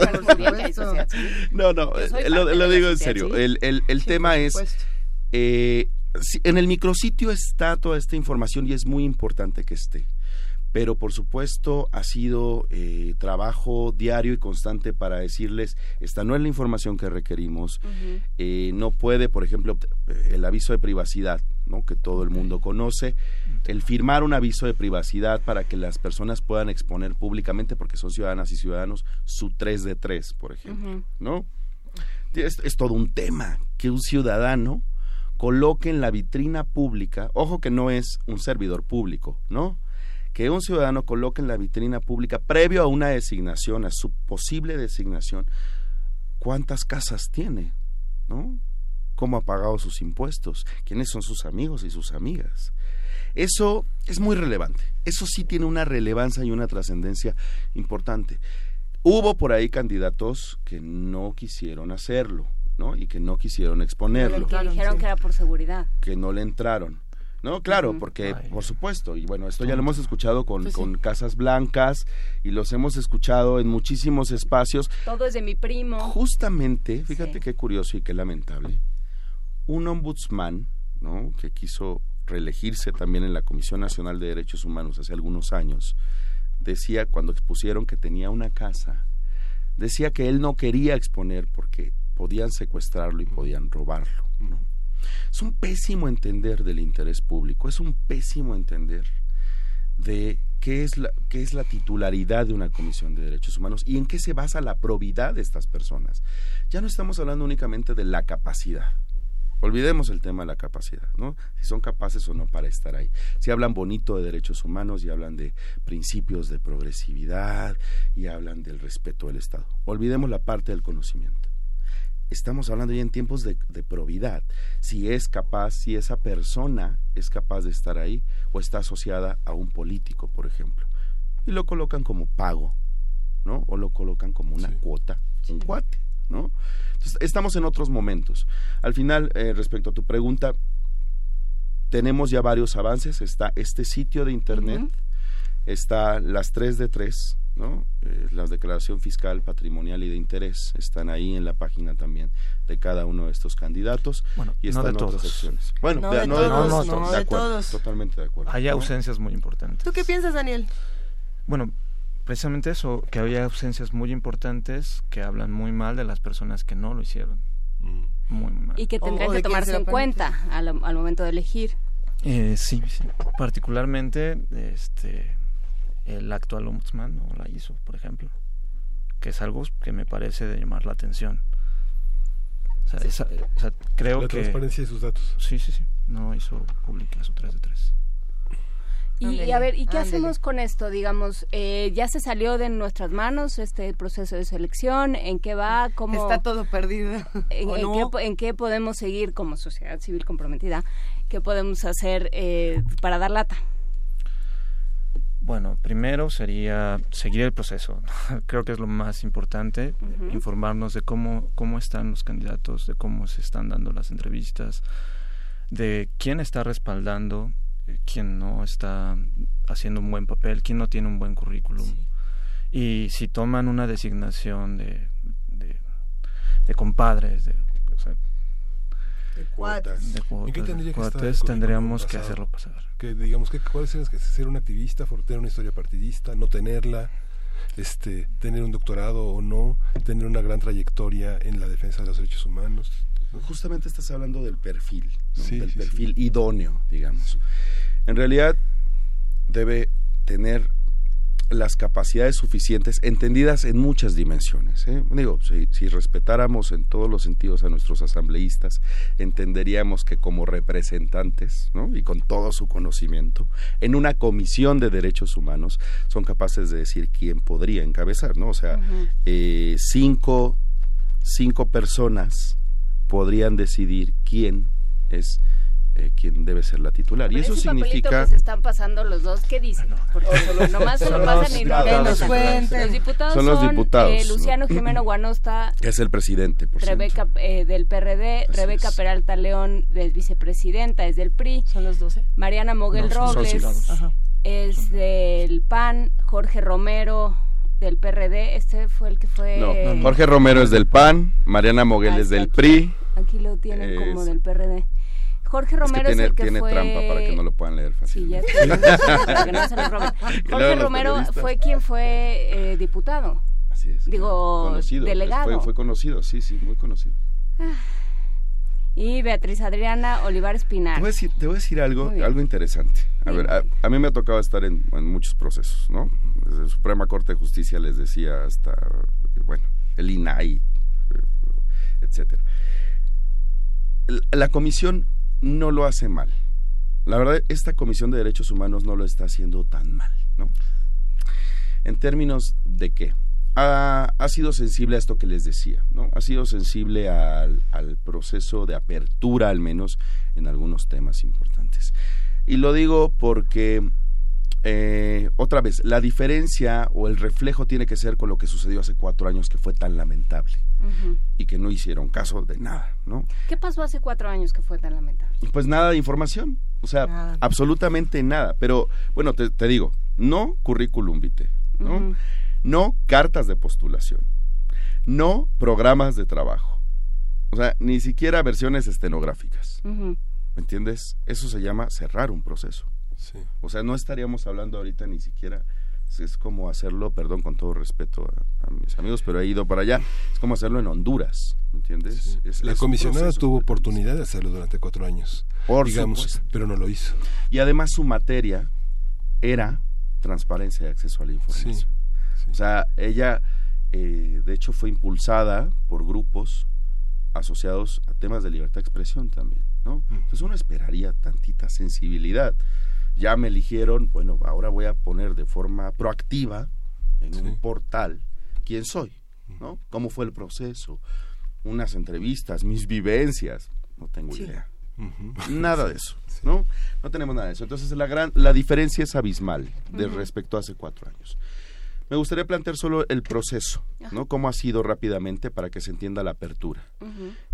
No, no, eh, lo, lo digo en serio. El, el, el Sí, tema es, eh, en el micrositio está toda esta información y es muy importante que esté. Pero por supuesto ha sido eh, trabajo diario y constante para decirles, esta no es la información que requerimos, eh, no puede, por ejemplo, el aviso de privacidad, ¿no? que todo el mundo conoce, el firmar un aviso de privacidad para que las personas puedan exponer públicamente, porque son ciudadanas y ciudadanos, su 3 de 3, por ejemplo, ¿no? Es, es todo un tema que un ciudadano coloque en la vitrina pública, ojo que no es un servidor público, ¿no? Que un ciudadano coloque en la vitrina pública, previo a una designación, a su posible designación, cuántas casas tiene, ¿no? Cómo ha pagado sus impuestos, quiénes son sus amigos y sus amigas. Eso es muy relevante. Eso sí tiene una relevancia y una trascendencia importante. Hubo por ahí candidatos que no quisieron hacerlo, ¿no? Y que no quisieron exponerlo, Que dijeron que era por seguridad. que no le entraron. No, claro, porque por supuesto, y bueno, esto ya lo hemos escuchado con, Pues sí. con Casas Blancas y los hemos escuchado en muchísimos espacios. Todo es de mi primo. Justamente, fíjate qué curioso y qué lamentable, un ombudsman. Que quiso reelegirse también en la Comisión Nacional de Derechos Humanos hace algunos años, decía cuando expusieron que tenía una casa, decía que él no quería exponer porque podían secuestrarlo y podían robarlo. Es un pésimo entender del interés público, es un pésimo entender de qué es la titularidad de una comisión de derechos humanos y en qué se basa la probidad de estas personas. Ya no estamos hablando únicamente de la capacidad. Olvidemos el tema de la capacidad, ¿no? Si son capaces o no para estar ahí. Si hablan bonito de derechos humanos y hablan de principios de progresividad y hablan del respeto del Estado. Olvidemos la parte del conocimiento. Estamos hablando ya en tiempos de, de probidad. Si es capaz, si esa persona es capaz de estar ahí o está asociada a un político, por ejemplo. Y lo colocan como pago ¿no? O lo colocan como una cuota, un cuate, ¿no? Entonces, estamos en otros momentos. Al final, eh, respecto a tu pregunta, tenemos ya varios avances. Está este sitio de internet, está las 3 de 3, ¿no? Eh, la declaración fiscal, patrimonial y de interés están ahí en la página también de cada uno de estos candidatos y no están de otras todos. secciones. Bueno, No de- de no de todos, todos, no de de acuerdo, todos. totalmente de acuerdo. Hay ¿no? ausencias muy importantes. ¿Tú qué piensas, Daniel? Bueno, precisamente eso, que había ausencias muy importantes que hablan muy mal de las personas que no lo hicieron. Muy, muy mal. Y que tendrían o que tomarse se la en cuenta al, al momento de elegir. Eh, sí, sí. Particularmente este, el actual ombudsman o la hizo, por ejemplo, que es algo que me parece de llamar la atención. O sea, esa- o sea, creo La que... transparencia de sus datos. Sí, sí, sí. No hizo pública su 3 de 3. Y, a ver, ¿y qué hacemos con esto? Digamos, eh, ¿ya se salió de nuestras manos este proceso de selección? ¿En qué va? ¿Cómo, Está todo perdido. en, ¿O en no? qué, po- en qué podemos seguir como sociedad civil comprometida? ¿Qué podemos hacer eh, para dar lata? Bueno, primero sería seguir el proceso. Creo que es lo más importante, informarnos de cómo, cómo están los candidatos, de cómo se están dando las entrevistas, de quién está respaldando, eh, quién no está haciendo un buen papel, quién no tiene un buen currículum. Y si toman una designación de, de, de compadres, de, o sea, De cuotas. de ¿En qué cuotas, de tendría que estar tendríamos que hacerlo pasar. Que digamos que cuáles que ser un activista, tener una historia partidista, no tenerla, este, tener un doctorado o no, tener una gran trayectoria en la defensa de los derechos humanos. Justamente estás hablando del perfil, ¿no? Sí, del sí, perfil idóneo, digamos. En realidad debe tener las capacidades suficientes, entendidas en muchas dimensiones. ¿eh? Digo, si, si respetáramos en todos los sentidos a nuestros asambleístas, entenderíamos que como representantes, ¿no? y con todo su conocimiento, en una comisión de derechos humanos, son capaces de decir quién podría encabezar, ¿no? O sea, eh, cinco, cinco personas podrían decidir quién es eh, quién debe ser la titular. y eso significa... que se están pasando los dos, ¿qué dicen? Porque nomás se lo son pasan los y no nos cuenten. Los diputados Son son, los diputados, eh, ¿no? Luciano Jimeno Guanosta, Es el presidente, por cierto. Rebeca eh, del PRD, Rebeca Peralta León es vicepresidenta, es del PRI. Son los 12. Mariana Moguel No, son Robles. Ajá. es del PAN, Jorge Romero del PRD, este fue el que fue No, Jorge Romero es del PAN, Mariana Moguel Ah, es del aquí- PRI. Aquí lo tienen como Es- del PRD. Jorge Es que Romero es, tiene, el que tiene fue trampa para que no lo puedan leer Sí, ya fácilmente. estoy- para que no se lo roben. Y Jorge Romero fue quien fue eh, diputado. Así es. Digo, Conocido, delegado. Fue, fue conocido, sí, sí, muy conocido. Y Beatriz Adriana Olivares Pinar. Te voy a decir, te voy a decir algo, algo interesante. A ver, a, a mí me ha tocado estar en, en muchos procesos, ¿no? Desde la Suprema Corte de Justicia les decía hasta, bueno, el INAI, eh, etcétera. La- comisión no lo hace mal. La verdad, esta comisión de derechos humanos no lo está haciendo tan mal, ¿no? En términos de qué? Ha, ha sido sensible a esto que les decía, ¿no? Ha sido sensible al, al proceso de apertura, al menos, en algunos temas importantes. Y lo digo porque, eh, otra vez, la diferencia o el reflejo tiene que ser con lo que sucedió hace cuatro años que fue tan lamentable Y que no hicieron caso de nada, ¿no? ¿Qué pasó hace cuatro años que fue tan lamentable? Pues nada de información, o sea, Nada. absolutamente nada. Pero bueno, te, te digo, no currículum vitae, ¿no? No cartas de postulación, no programas de trabajo, o sea, ni siquiera versiones estenográficas. ¿me entiendes? Eso se llama cerrar un proceso. O sea, no estaríamos hablando ahorita ni siquiera, es- como hacerlo, perdón, con todo respeto a, a mis amigos, pero he ido para allá, es como hacerlo en Honduras, ¿me entiendes? Es- La es comisionada tuvo oportunidad de hacerlo durante cuatro años, Por digamos, supuesto. pero no lo hizo. Y además su materia era transparencia y acceso a la información. O sea, ella, eh, de hecho, fue impulsada por grupos asociados a temas de libertad de expresión también, ¿no? Entonces uno esperaría tantita sensibilidad. Ya me eligieron, bueno, ahora voy a poner de forma proactiva en un portal quién soy, ¿no? ¿Cómo fue el proceso? Unas entrevistas, mis vivencias, no tengo Sí. idea. Nada de eso, ¿no? No tenemos nada de eso. Entonces la gran, la diferencia es abismal de respecto a hace cuatro años. Me gustaría plantear solo el proceso, ¿no? Cómo ha sido rápidamente para que se entienda la apertura.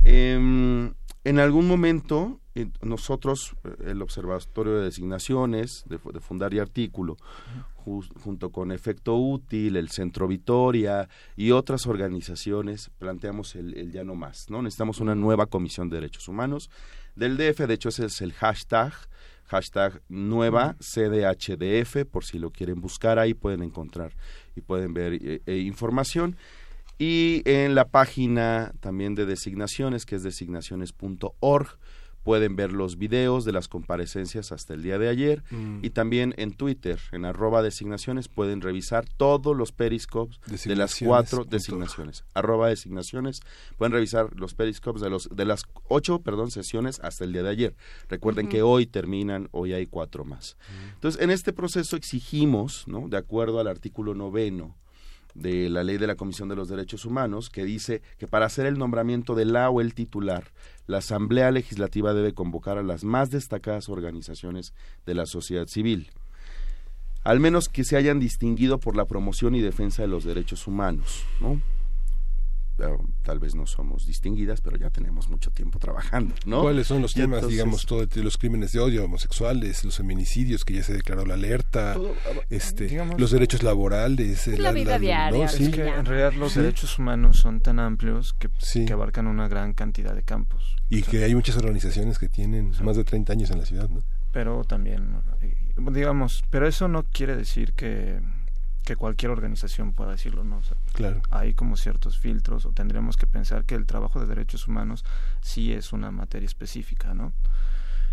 Em, en algún momento, eh, nosotros, eh, el Observatorio de Designaciones de, Fu- de Fundar y Artículo, ju- junto con Efecto Útil, el Centro Vitoria y otras organizaciones, planteamos el, el ya no más, ¿no? Necesitamos una nueva Comisión de Derechos Humanos. Del DF, de hecho, ese es el hashtag, hashtag nueva CDHDF, por si lo quieren buscar ahí pueden encontrar y pueden ver eh, eh, información. Y en la página también de designaciones, que es designaciones.org, pueden ver los videos de las comparecencias hasta el día de ayer. Mm. Y también en Twitter, en arroba designaciones, pueden revisar todos los periscopes de las cuatro designaciones. Arroba designaciones. Pueden revisar los periscopes de, los, de las ocho perdón, sesiones hasta el día de ayer. Recuerden que hoy terminan, hoy hay cuatro más. Entonces, en este proceso exigimos, ¿no? de acuerdo al artículo noveno, de la ley de la Comisión de los Derechos Humanos, que dice que para hacer el nombramiento de la o el titular, la Asamblea Legislativa debe convocar a las más destacadas organizaciones de la sociedad civil, al menos que se hayan distinguido por la promoción y defensa de los derechos humanos, ¿no? Pero, tal vez no somos distinguidas, pero ya tenemos mucho tiempo trabajando, ¿no? ¿Cuáles son los Y temas, entonces- digamos, todo, los crímenes de odio, homosexuales, los feminicidios, que ya se declaró la alerta, este, digamos- los derechos laborales, eh, La vida diaria, ¿no? Sí. Es que en realidad los Sí. derechos humanos son tan amplios que, que abarcan una gran cantidad de campos. Y que hay muchas organizaciones que tienen más de 30 años en la ciudad, ¿no? Pero también, eh, digamos, pero eso no quiere decir que, que cualquier organización pueda decirlo, ¿no? O sea, Claro. Hay como ciertos filtros o tendríamos que pensar que el trabajo de derechos humanos sí es una materia específica, ¿no?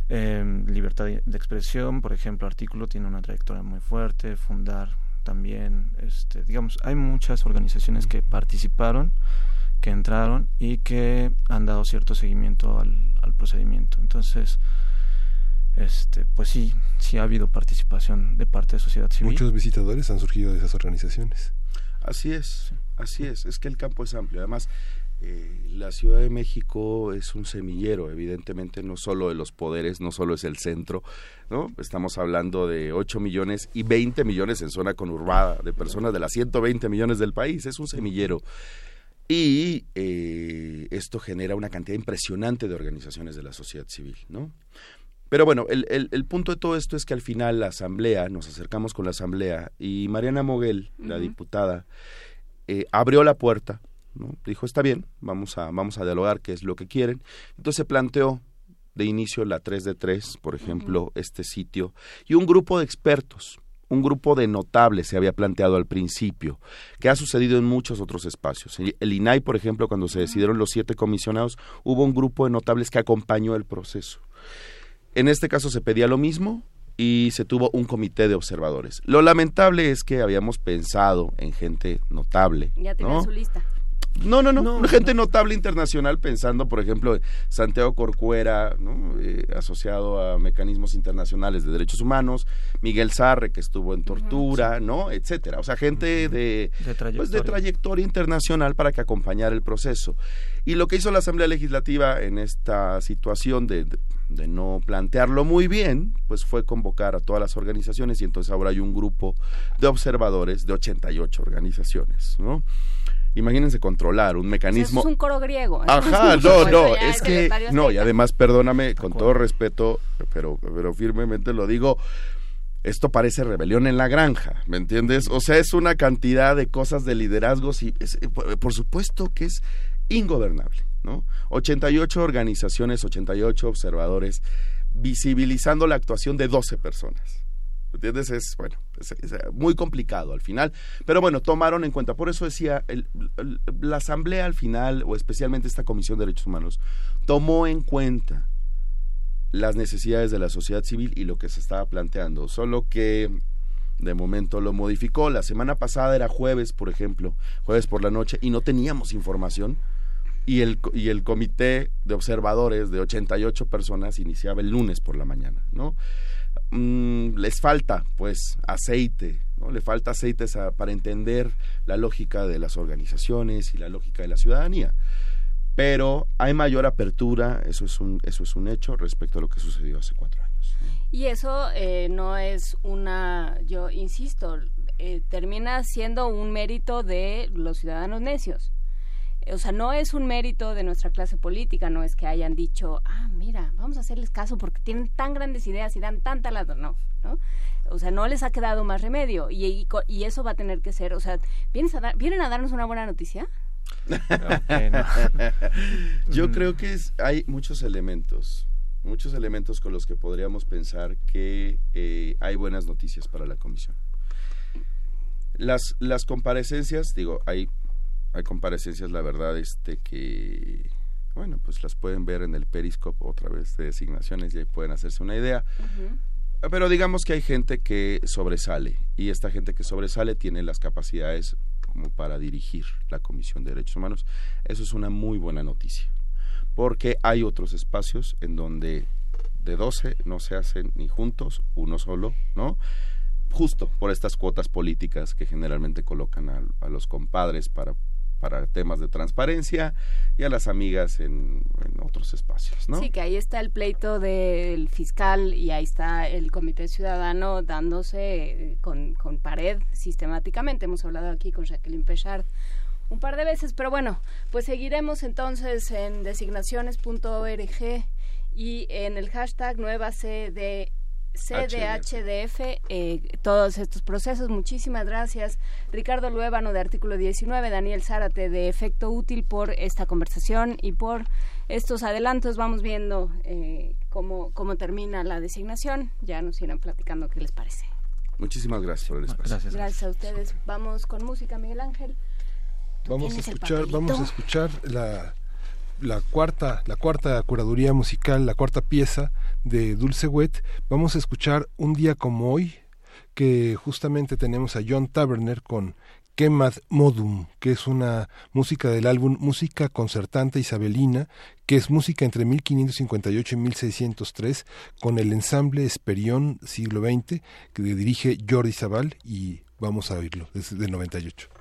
Eh, libertad de de expresión, por ejemplo, artículo tiene una trayectoria muy fuerte, fundar también, este, digamos, hay muchas organizaciones que participaron, que entraron y que han dado cierto seguimiento al, al procedimiento. Entonces, este, pues sí, sí ha habido participación de parte de sociedad civil. Muchos visitadores han surgido de esas organizaciones. Así es, así es. Es que el campo es amplio. Además, eh, la Ciudad de México es un semillero, evidentemente, no solo de los poderes, no solo es el centro, ¿no? Estamos hablando de 8 millones y 20 millones en zona conurbada, de personas de las 120 millones del país. Es un semillero. Y eh, esto genera una cantidad impresionante de organizaciones de la sociedad civil, ¿no? Pero bueno, el, el, el punto de todo esto es que al final la asamblea, nos acercamos con la asamblea y Mariana Moguel, la diputada, eh, abrió la puerta, ¿no? dijo, está bien, vamos a, vamos a dialogar qué es lo que quieren. Entonces se planteó de inicio la 3 de 3, por ejemplo, este sitio, y un grupo de expertos, un grupo de notables se había planteado al principio, que ha sucedido en muchos otros espacios. El INAI, por ejemplo, cuando se decidieron los siete comisionados, hubo un grupo de notables que acompañó el proceso. En este caso se pedía lo mismo y se tuvo un comité de observadores. Lo lamentable es que habíamos pensado en gente notable. Ya tiene ¿no? su lista. No, no, no, gente notable internacional pensando, por ejemplo, Santiago Corcuera, ¿no? Eh, asociado a mecanismos internacionales de derechos humanos, Miguel Sarre, que estuvo en tortura, ¿no? Etcétera. O sea, gente de, De pues, de trayectoria. trayectoria internacional para que acompañara el proceso. Y lo que hizo la Asamblea Legislativa en esta situación de, de- de no plantearlo muy bien, pues fue convocar a todas las organizaciones y entonces ahora hay un grupo de observadores de 88 organizaciones, ¿no? Imagínense controlar un mecanismo es un coro griego. Ajá, Eso no, no, es que no, y además perdóname con todo respeto, pero pero firmemente lo digo, esto parece rebelión en la granja, ¿me entiendes? O sea, es una cantidad de cosas de liderazgos y es- eh, por, por supuesto que es ingobernable, ¿no? 88 organizaciones, 88 observadores visibilizando la actuación de 12 personas. ¿Me ¿Entiendes? Es, bueno, es muy complicado al final. Pero bueno, tomaron en cuenta. Por eso decía, el- la Asamblea al final, o especialmente esta Comisión de Derechos Humanos, tomó en cuenta las necesidades de la sociedad civil y lo que se estaba planteando. Solo que de momento lo modificó. La semana pasada era jueves, por ejemplo, jueves por la noche, y no teníamos información. Y el, y el comité de observadores de 88 personas iniciaba el lunes por la mañana, ¿no? Mm, les falta, pues, aceite, ¿no? Le falta aceite para entender la lógica de las organizaciones y la lógica de la ciudadanía. Pero hay mayor apertura, eso es un, eso es un hecho respecto a lo que sucedió hace cuatro años. Y eso eh, no es una, yo insisto, eh, termina siendo un mérito de los ciudadanos necios. O sea, no es un mérito de nuestra clase política, no es que hayan dicho, ah, mira, vamos a hacerles caso porque tienen tan grandes ideas y dan tanta la... No, ¿no? O sea, no les ha quedado más remedio y, y, eso va a tener que ser, o sea, ¿vienes a dar- ¿vienen a darnos una buena noticia? Yo creo que es- hay muchos elementos, muchos elementos con los que podríamos pensar que eh, hay buenas noticias para la comisión. Las, las comparecencias, digo, hay, hay comparecencias, la verdad, este que, bueno, pues las pueden ver en el Periscope otra vez de designaciones y ahí pueden hacerse una idea. Pero digamos que hay gente que sobresale y esta gente que sobresale tiene las capacidades como para dirigir la Comisión de Derechos Humanos. Eso es una muy buena noticia, porque hay otros espacios en donde de 12 no se hacen ni juntos, uno solo, ¿no? Justo por estas cuotas políticas que generalmente colocan a, a los compadres para, para temas de transparencia y a las amigas en, otros espacios, ¿no? Sí, que ahí está el pleito del fiscal y ahí está el comité ciudadano dándose eh, con, con pared sistemáticamente. Hemos hablado aquí con Jacqueline Pechard un par de veces, pero bueno, pues seguiremos entonces en designaciones.org y en el hashtag nueva CD. CDHDF, eh, todos estos procesos. Muchísimas gracias, Ricardo Luébano de Artículo 19, Daniel Zárate de Efecto Útil por esta conversación y por estos adelantos. Vamos viendo eh, cómo, cómo termina la designación. Ya nos irán platicando qué les parece. Muchísimas gracias por el espacio. Gracias a ustedes. Vamos con música, Miguel Ángel. Vamos a escuchar, vamos a escuchar la, la cuarta, la cuarta curaduría musical, la cuarta pieza de Dulce Wet. Vamos a escuchar un día como hoy, que justamente tenemos a John Taverner con Quemad Modum, que es una música del álbum Música Concertante Isabelina, que es música entre 1558 y 1603, con el ensamble Esperión siglo XX, que dirige Jordi Zabal, y vamos a oírlo, desde el 98.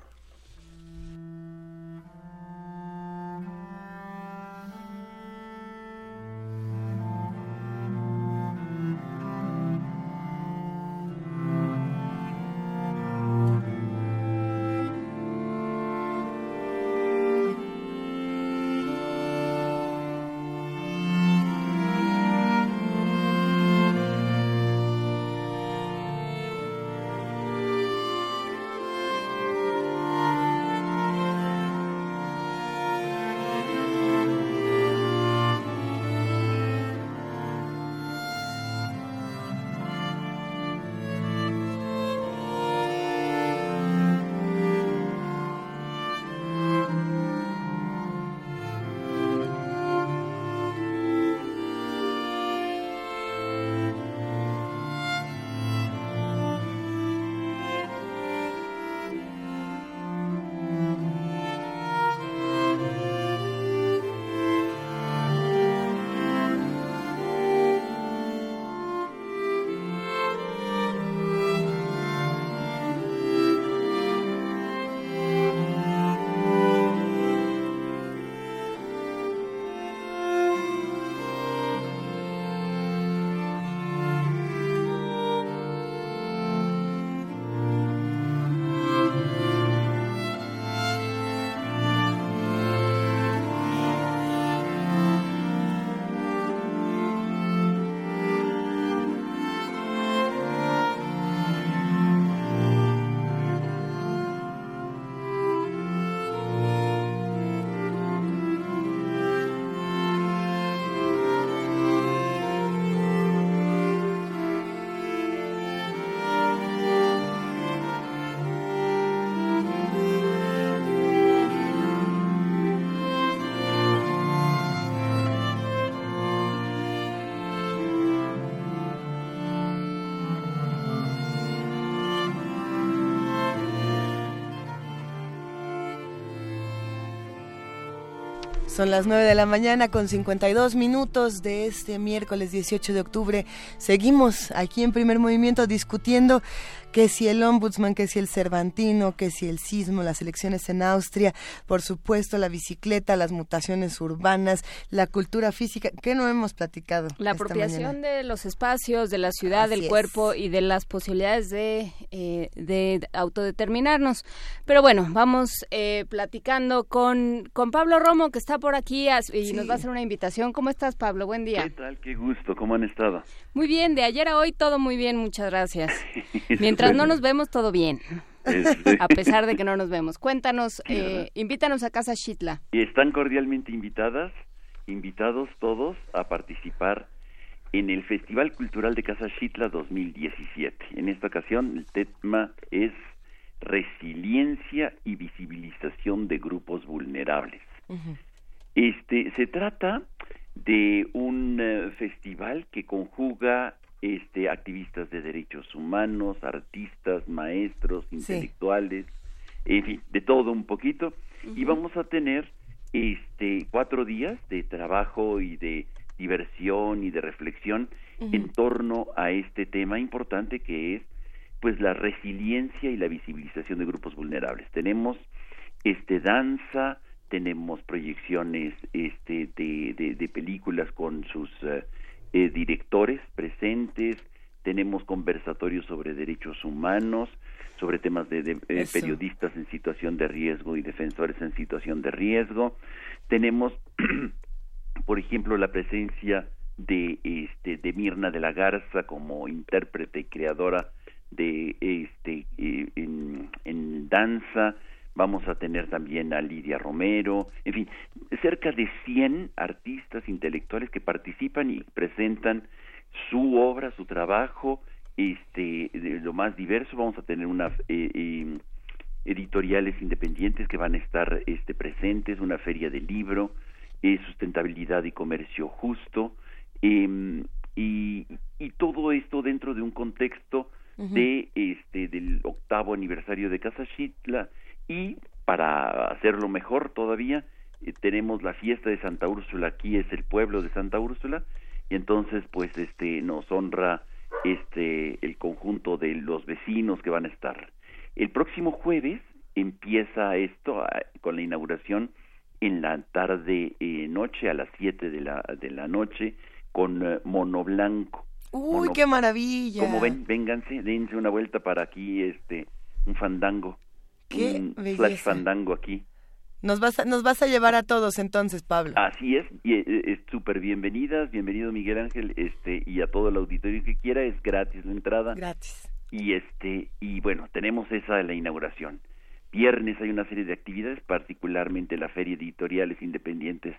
Son las 9 de la mañana con 52 minutos de este miércoles 18 de octubre. Seguimos aquí en primer movimiento discutiendo que si el ombudsman, que si el Cervantino, que si el sismo, las elecciones en Austria, por supuesto la bicicleta, las mutaciones urbanas, la cultura física, ¿qué no hemos platicado? La esta apropiación mañana? de los espacios, de la ciudad, Así del es. cuerpo y de las posibilidades de, eh, de autodeterminarnos. Pero bueno, vamos eh, platicando con, con Pablo Romo, que está por aquí y Sí. nos va a hacer una invitación. ¿Cómo estás, Pablo? Buen día. ¿Qué tal? Qué gusto. ¿Cómo han estado? Muy bien, de ayer a hoy todo muy bien, muchas gracias. Mientras no nos vemos, todo bien. Este, A pesar de que no nos vemos. Cuéntanos, eh, invítanos a Casa Shitla. y están cordialmente invitadas, invitados todos a participar en el Festival Cultural de Casa Xitla 2017. En esta ocasión el tema es resiliencia y visibilización de grupos vulnerables. Este se trata de un eh, festival que conjuga este activistas de derechos humanos, artistas, maestros, intelectuales, en fin, de todo un poquito. Y vamos a tener este cuatro días de trabajo y de diversión y de reflexión en torno a este tema importante que es pues la resiliencia y la visibilización de grupos vulnerables. Tenemos este danza, tenemos proyecciones este de, de, de películas con sus eh, eh, directores presentes, tenemos conversatorios sobre derechos humanos, sobre temas de, de, eh, periodistas en situación de riesgo y defensores en situación de riesgo, tenemos por ejemplo la presencia de este de Mirna de la Garza como intérprete y creadora de este eh, en, en danza vamos a tener también a Lidia Romero en fin cerca de 100 artistas intelectuales que participan y presentan su obra su trabajo este de lo más diverso. Vamos a tener una eh, eh, editoriales independientes que van a estar este presentes una feria del libro eh, sustentabilidad y comercio justo em, y, y todo esto dentro de un contexto de este del octavo aniversario de Casa Xitla y para hacerlo mejor todavía eh, tenemos la fiesta de Santa Úrsula aquí es el pueblo de Santa Úrsula y entonces pues este nos honra este el conjunto de los vecinos que van a estar. El próximo jueves empieza esto ah, con la inauguración en la tarde eh, noche a las 7 de la de la noche con eh, Mono Blanco. Uy, Mono- qué maravilla. como ven, vénganse, dense una vuelta para aquí, este, un fandango, Qué un belleza. flash fandango aquí. Nos vas, a, nos vas a llevar a todos entonces, Pablo. Así es, y eh, es súper bienvenidas, bienvenido Miguel Ángel, este, y a todo el auditorio que quiera, es gratis la entrada. Gratis. Y este, y bueno, tenemos esa de la inauguración. Viernes hay una serie de actividades, particularmente la Feria de Editoriales Independientes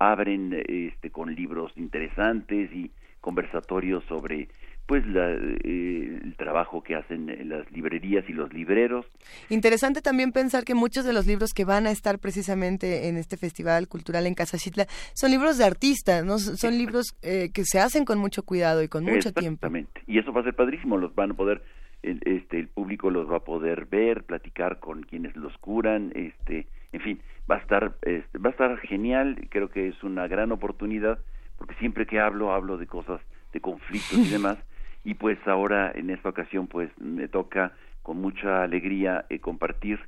abren este con libros interesantes y conversatorios sobre pues la, eh, el trabajo que hacen eh, las librerías y los libreros Interesante también pensar que muchos de los libros que van a estar precisamente en este festival cultural en Casa Xitla son libros de artistas, ¿no? son libros eh, que se hacen con mucho cuidado y con mucho tiempo. Exactamente. Y eso va a ser padrísimo, los van a poder el, este el público los va a poder ver, platicar con quienes los curan, este, en fin, va a estar este, va a estar genial, creo que es una gran oportunidad porque siempre que hablo hablo de cosas de conflictos y demás y pues ahora en esta ocasión pues me toca con mucha alegría eh, compartir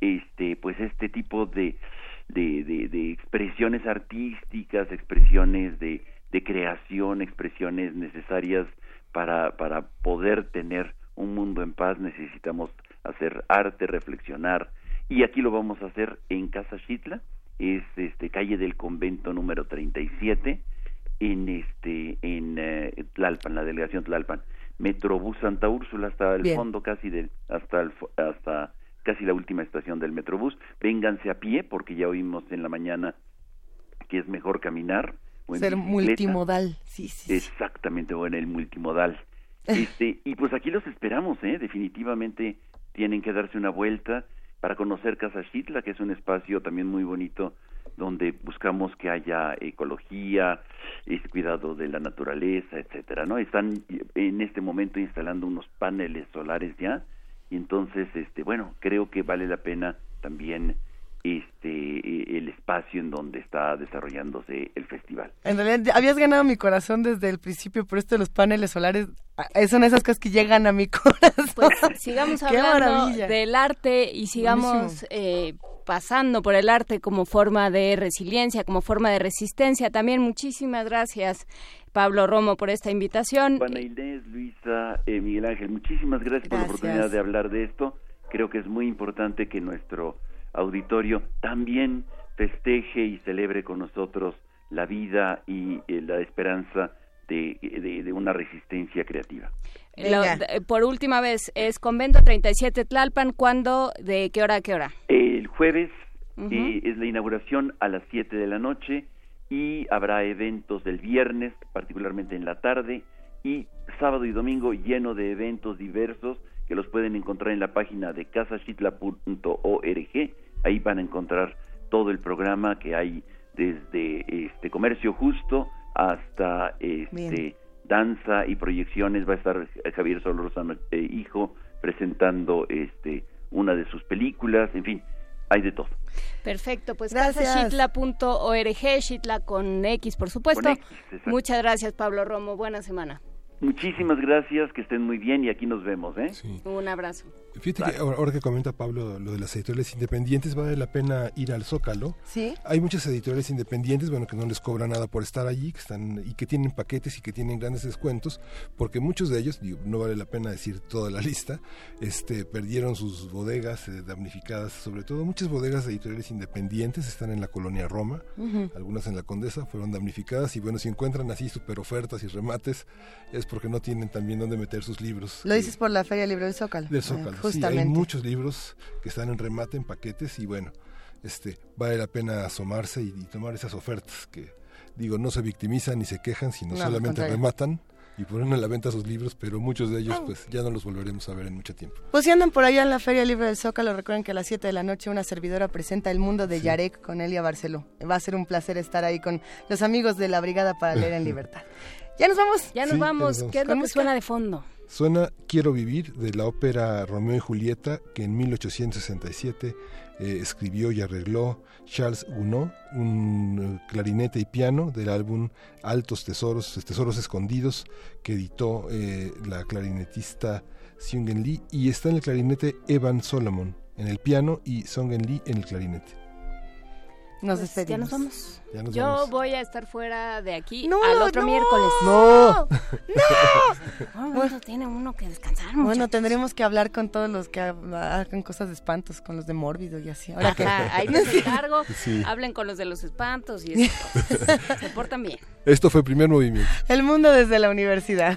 este pues este tipo de de, de, de expresiones artísticas, expresiones de, de creación, expresiones necesarias para, para poder tener un mundo en paz. Necesitamos hacer arte, reflexionar. Y aquí lo vamos a hacer en Casa Xitla, es este calle del convento número 37 en este en eh, Tlalpan, la delegación Tlalpan. Metrobús Santa Úrsula hasta el Bien. fondo casi del hasta el hasta casi la última estación del Metrobús. Vénganse a pie porque ya oímos en la mañana que es mejor caminar o en Ser bicicleta. multimodal, sí, sí. sí. Exactamente, o en el multimodal. Este, y pues aquí los esperamos, ¿eh? Definitivamente tienen que darse una vuelta para conocer Casa Xitla, que es un espacio también muy bonito donde buscamos que haya ecología, es cuidado de la naturaleza, etcétera, ¿no? Están en este momento instalando unos paneles solares ya y entonces este bueno, creo que vale la pena también este eh, el espacio en donde está desarrollándose el festival. En realidad, habías ganado mi corazón desde el principio por esto de los paneles solares. Son esas cosas que llegan a mi corazón. Pues sigamos hablando maravilla. del arte y sigamos eh, pasando por el arte como forma de resiliencia, como forma de resistencia. También muchísimas gracias, Pablo Romo, por esta invitación. Juana Inés, Luisa, eh, Miguel Ángel, muchísimas gracias, por la oportunidad de hablar de esto. Creo que es muy importante que nuestro auditorio también festeje y celebre con nosotros la vida y eh, la esperanza de, de- de una resistencia creativa. Lo- por última vez, es Convento 37 Tlalpan, ¿cuándo? ¿De qué hora a qué hora? El jueves eh, es la inauguración a las 7 de la noche y habrá eventos del viernes, particularmente en la tarde, y sábado y domingo lleno de eventos diversos que los pueden encontrar en la página de casachitla.org. Ahí van a encontrar todo el programa que hay desde este comercio justo hasta este Bien. danza y proyecciones. Va a estar Javier Solorzano, eh, hijo, presentando este una de sus películas, en fin, hay de todo. Perfecto, pues Gracias. casashitla.org, Shitla con X, por supuesto. Con X, exacto. Muchas gracias, Pablo Romo. Buena semana. Muchísimas gracias, que estén muy bien y aquí nos vemos, ¿eh? Un abrazo. Fíjate que ahora, que comenta Pablo lo de las editoriales independientes, vale la pena ir al Zócalo. Sí. Hay muchas editoriales independientes, bueno, que no les cobra nada por estar allí, que están y que tienen paquetes y que tienen grandes descuentos, porque muchos de ellos, digo, no vale la pena decir toda la lista, este, perdieron sus bodegas eh, damnificadas, sobre todo muchas bodegas de editoriales independientes están en la colonia Roma, algunas en la Condesa fueron damnificadas y bueno, si encuentran así super ofertas y remates, es porque no tienen también dónde meter sus libros. Lo dices por la Feria Libre del Zócalo. Del Eh, Zócalo. Sí, justamente. hay muchos libros que están en remate, en paquetes, y bueno, este, vale la pena asomarse y, y tomar esas ofertas que, digo, no se victimizan ni se quejan, sino No, solamente rematan y ponen a la venta sus libros, pero muchos de ellos pues ya no los volveremos a ver en mucho tiempo. Pues si andan por allá en la Feria Libre del Zócalo, recuerden que a las 7 de la noche una servidora presenta El Mundo de Yarek con Elia Barceló. Va a ser un placer estar ahí con los amigos de la Brigada para Leer en Libertad. Ya nos vamos. Ya nos Sí, ya vamos. nos. ¿Qué es lo que suena de fondo? Suena Quiero vivir de la ópera Romeo y Julieta que en 1867 eh, escribió y arregló Charles Gounod, un eh, clarinete y piano del álbum Altos Tesoros, Tesoros Escondidos que editó eh, la clarinetista Sungen Lee y está en el clarinete Evan Solomon en el piano y Sungen Lee en el clarinete. Nos Pues, despedimos. Ya nos vamos. Ya nos Yo vamos. voy a estar fuera de aquí No, al otro no. miércoles. ¡No! No, bueno, tiene uno que descansar. Bueno, tendremos que hablar con todos los que ha- hagan cosas de espantos, con los de Mórbido y así. Ahora que... Ahí encargo. Sí. Hablen con los de los espantos y cosas. Se portan bien. Esto fue primer movimiento. El mundo desde la universidad.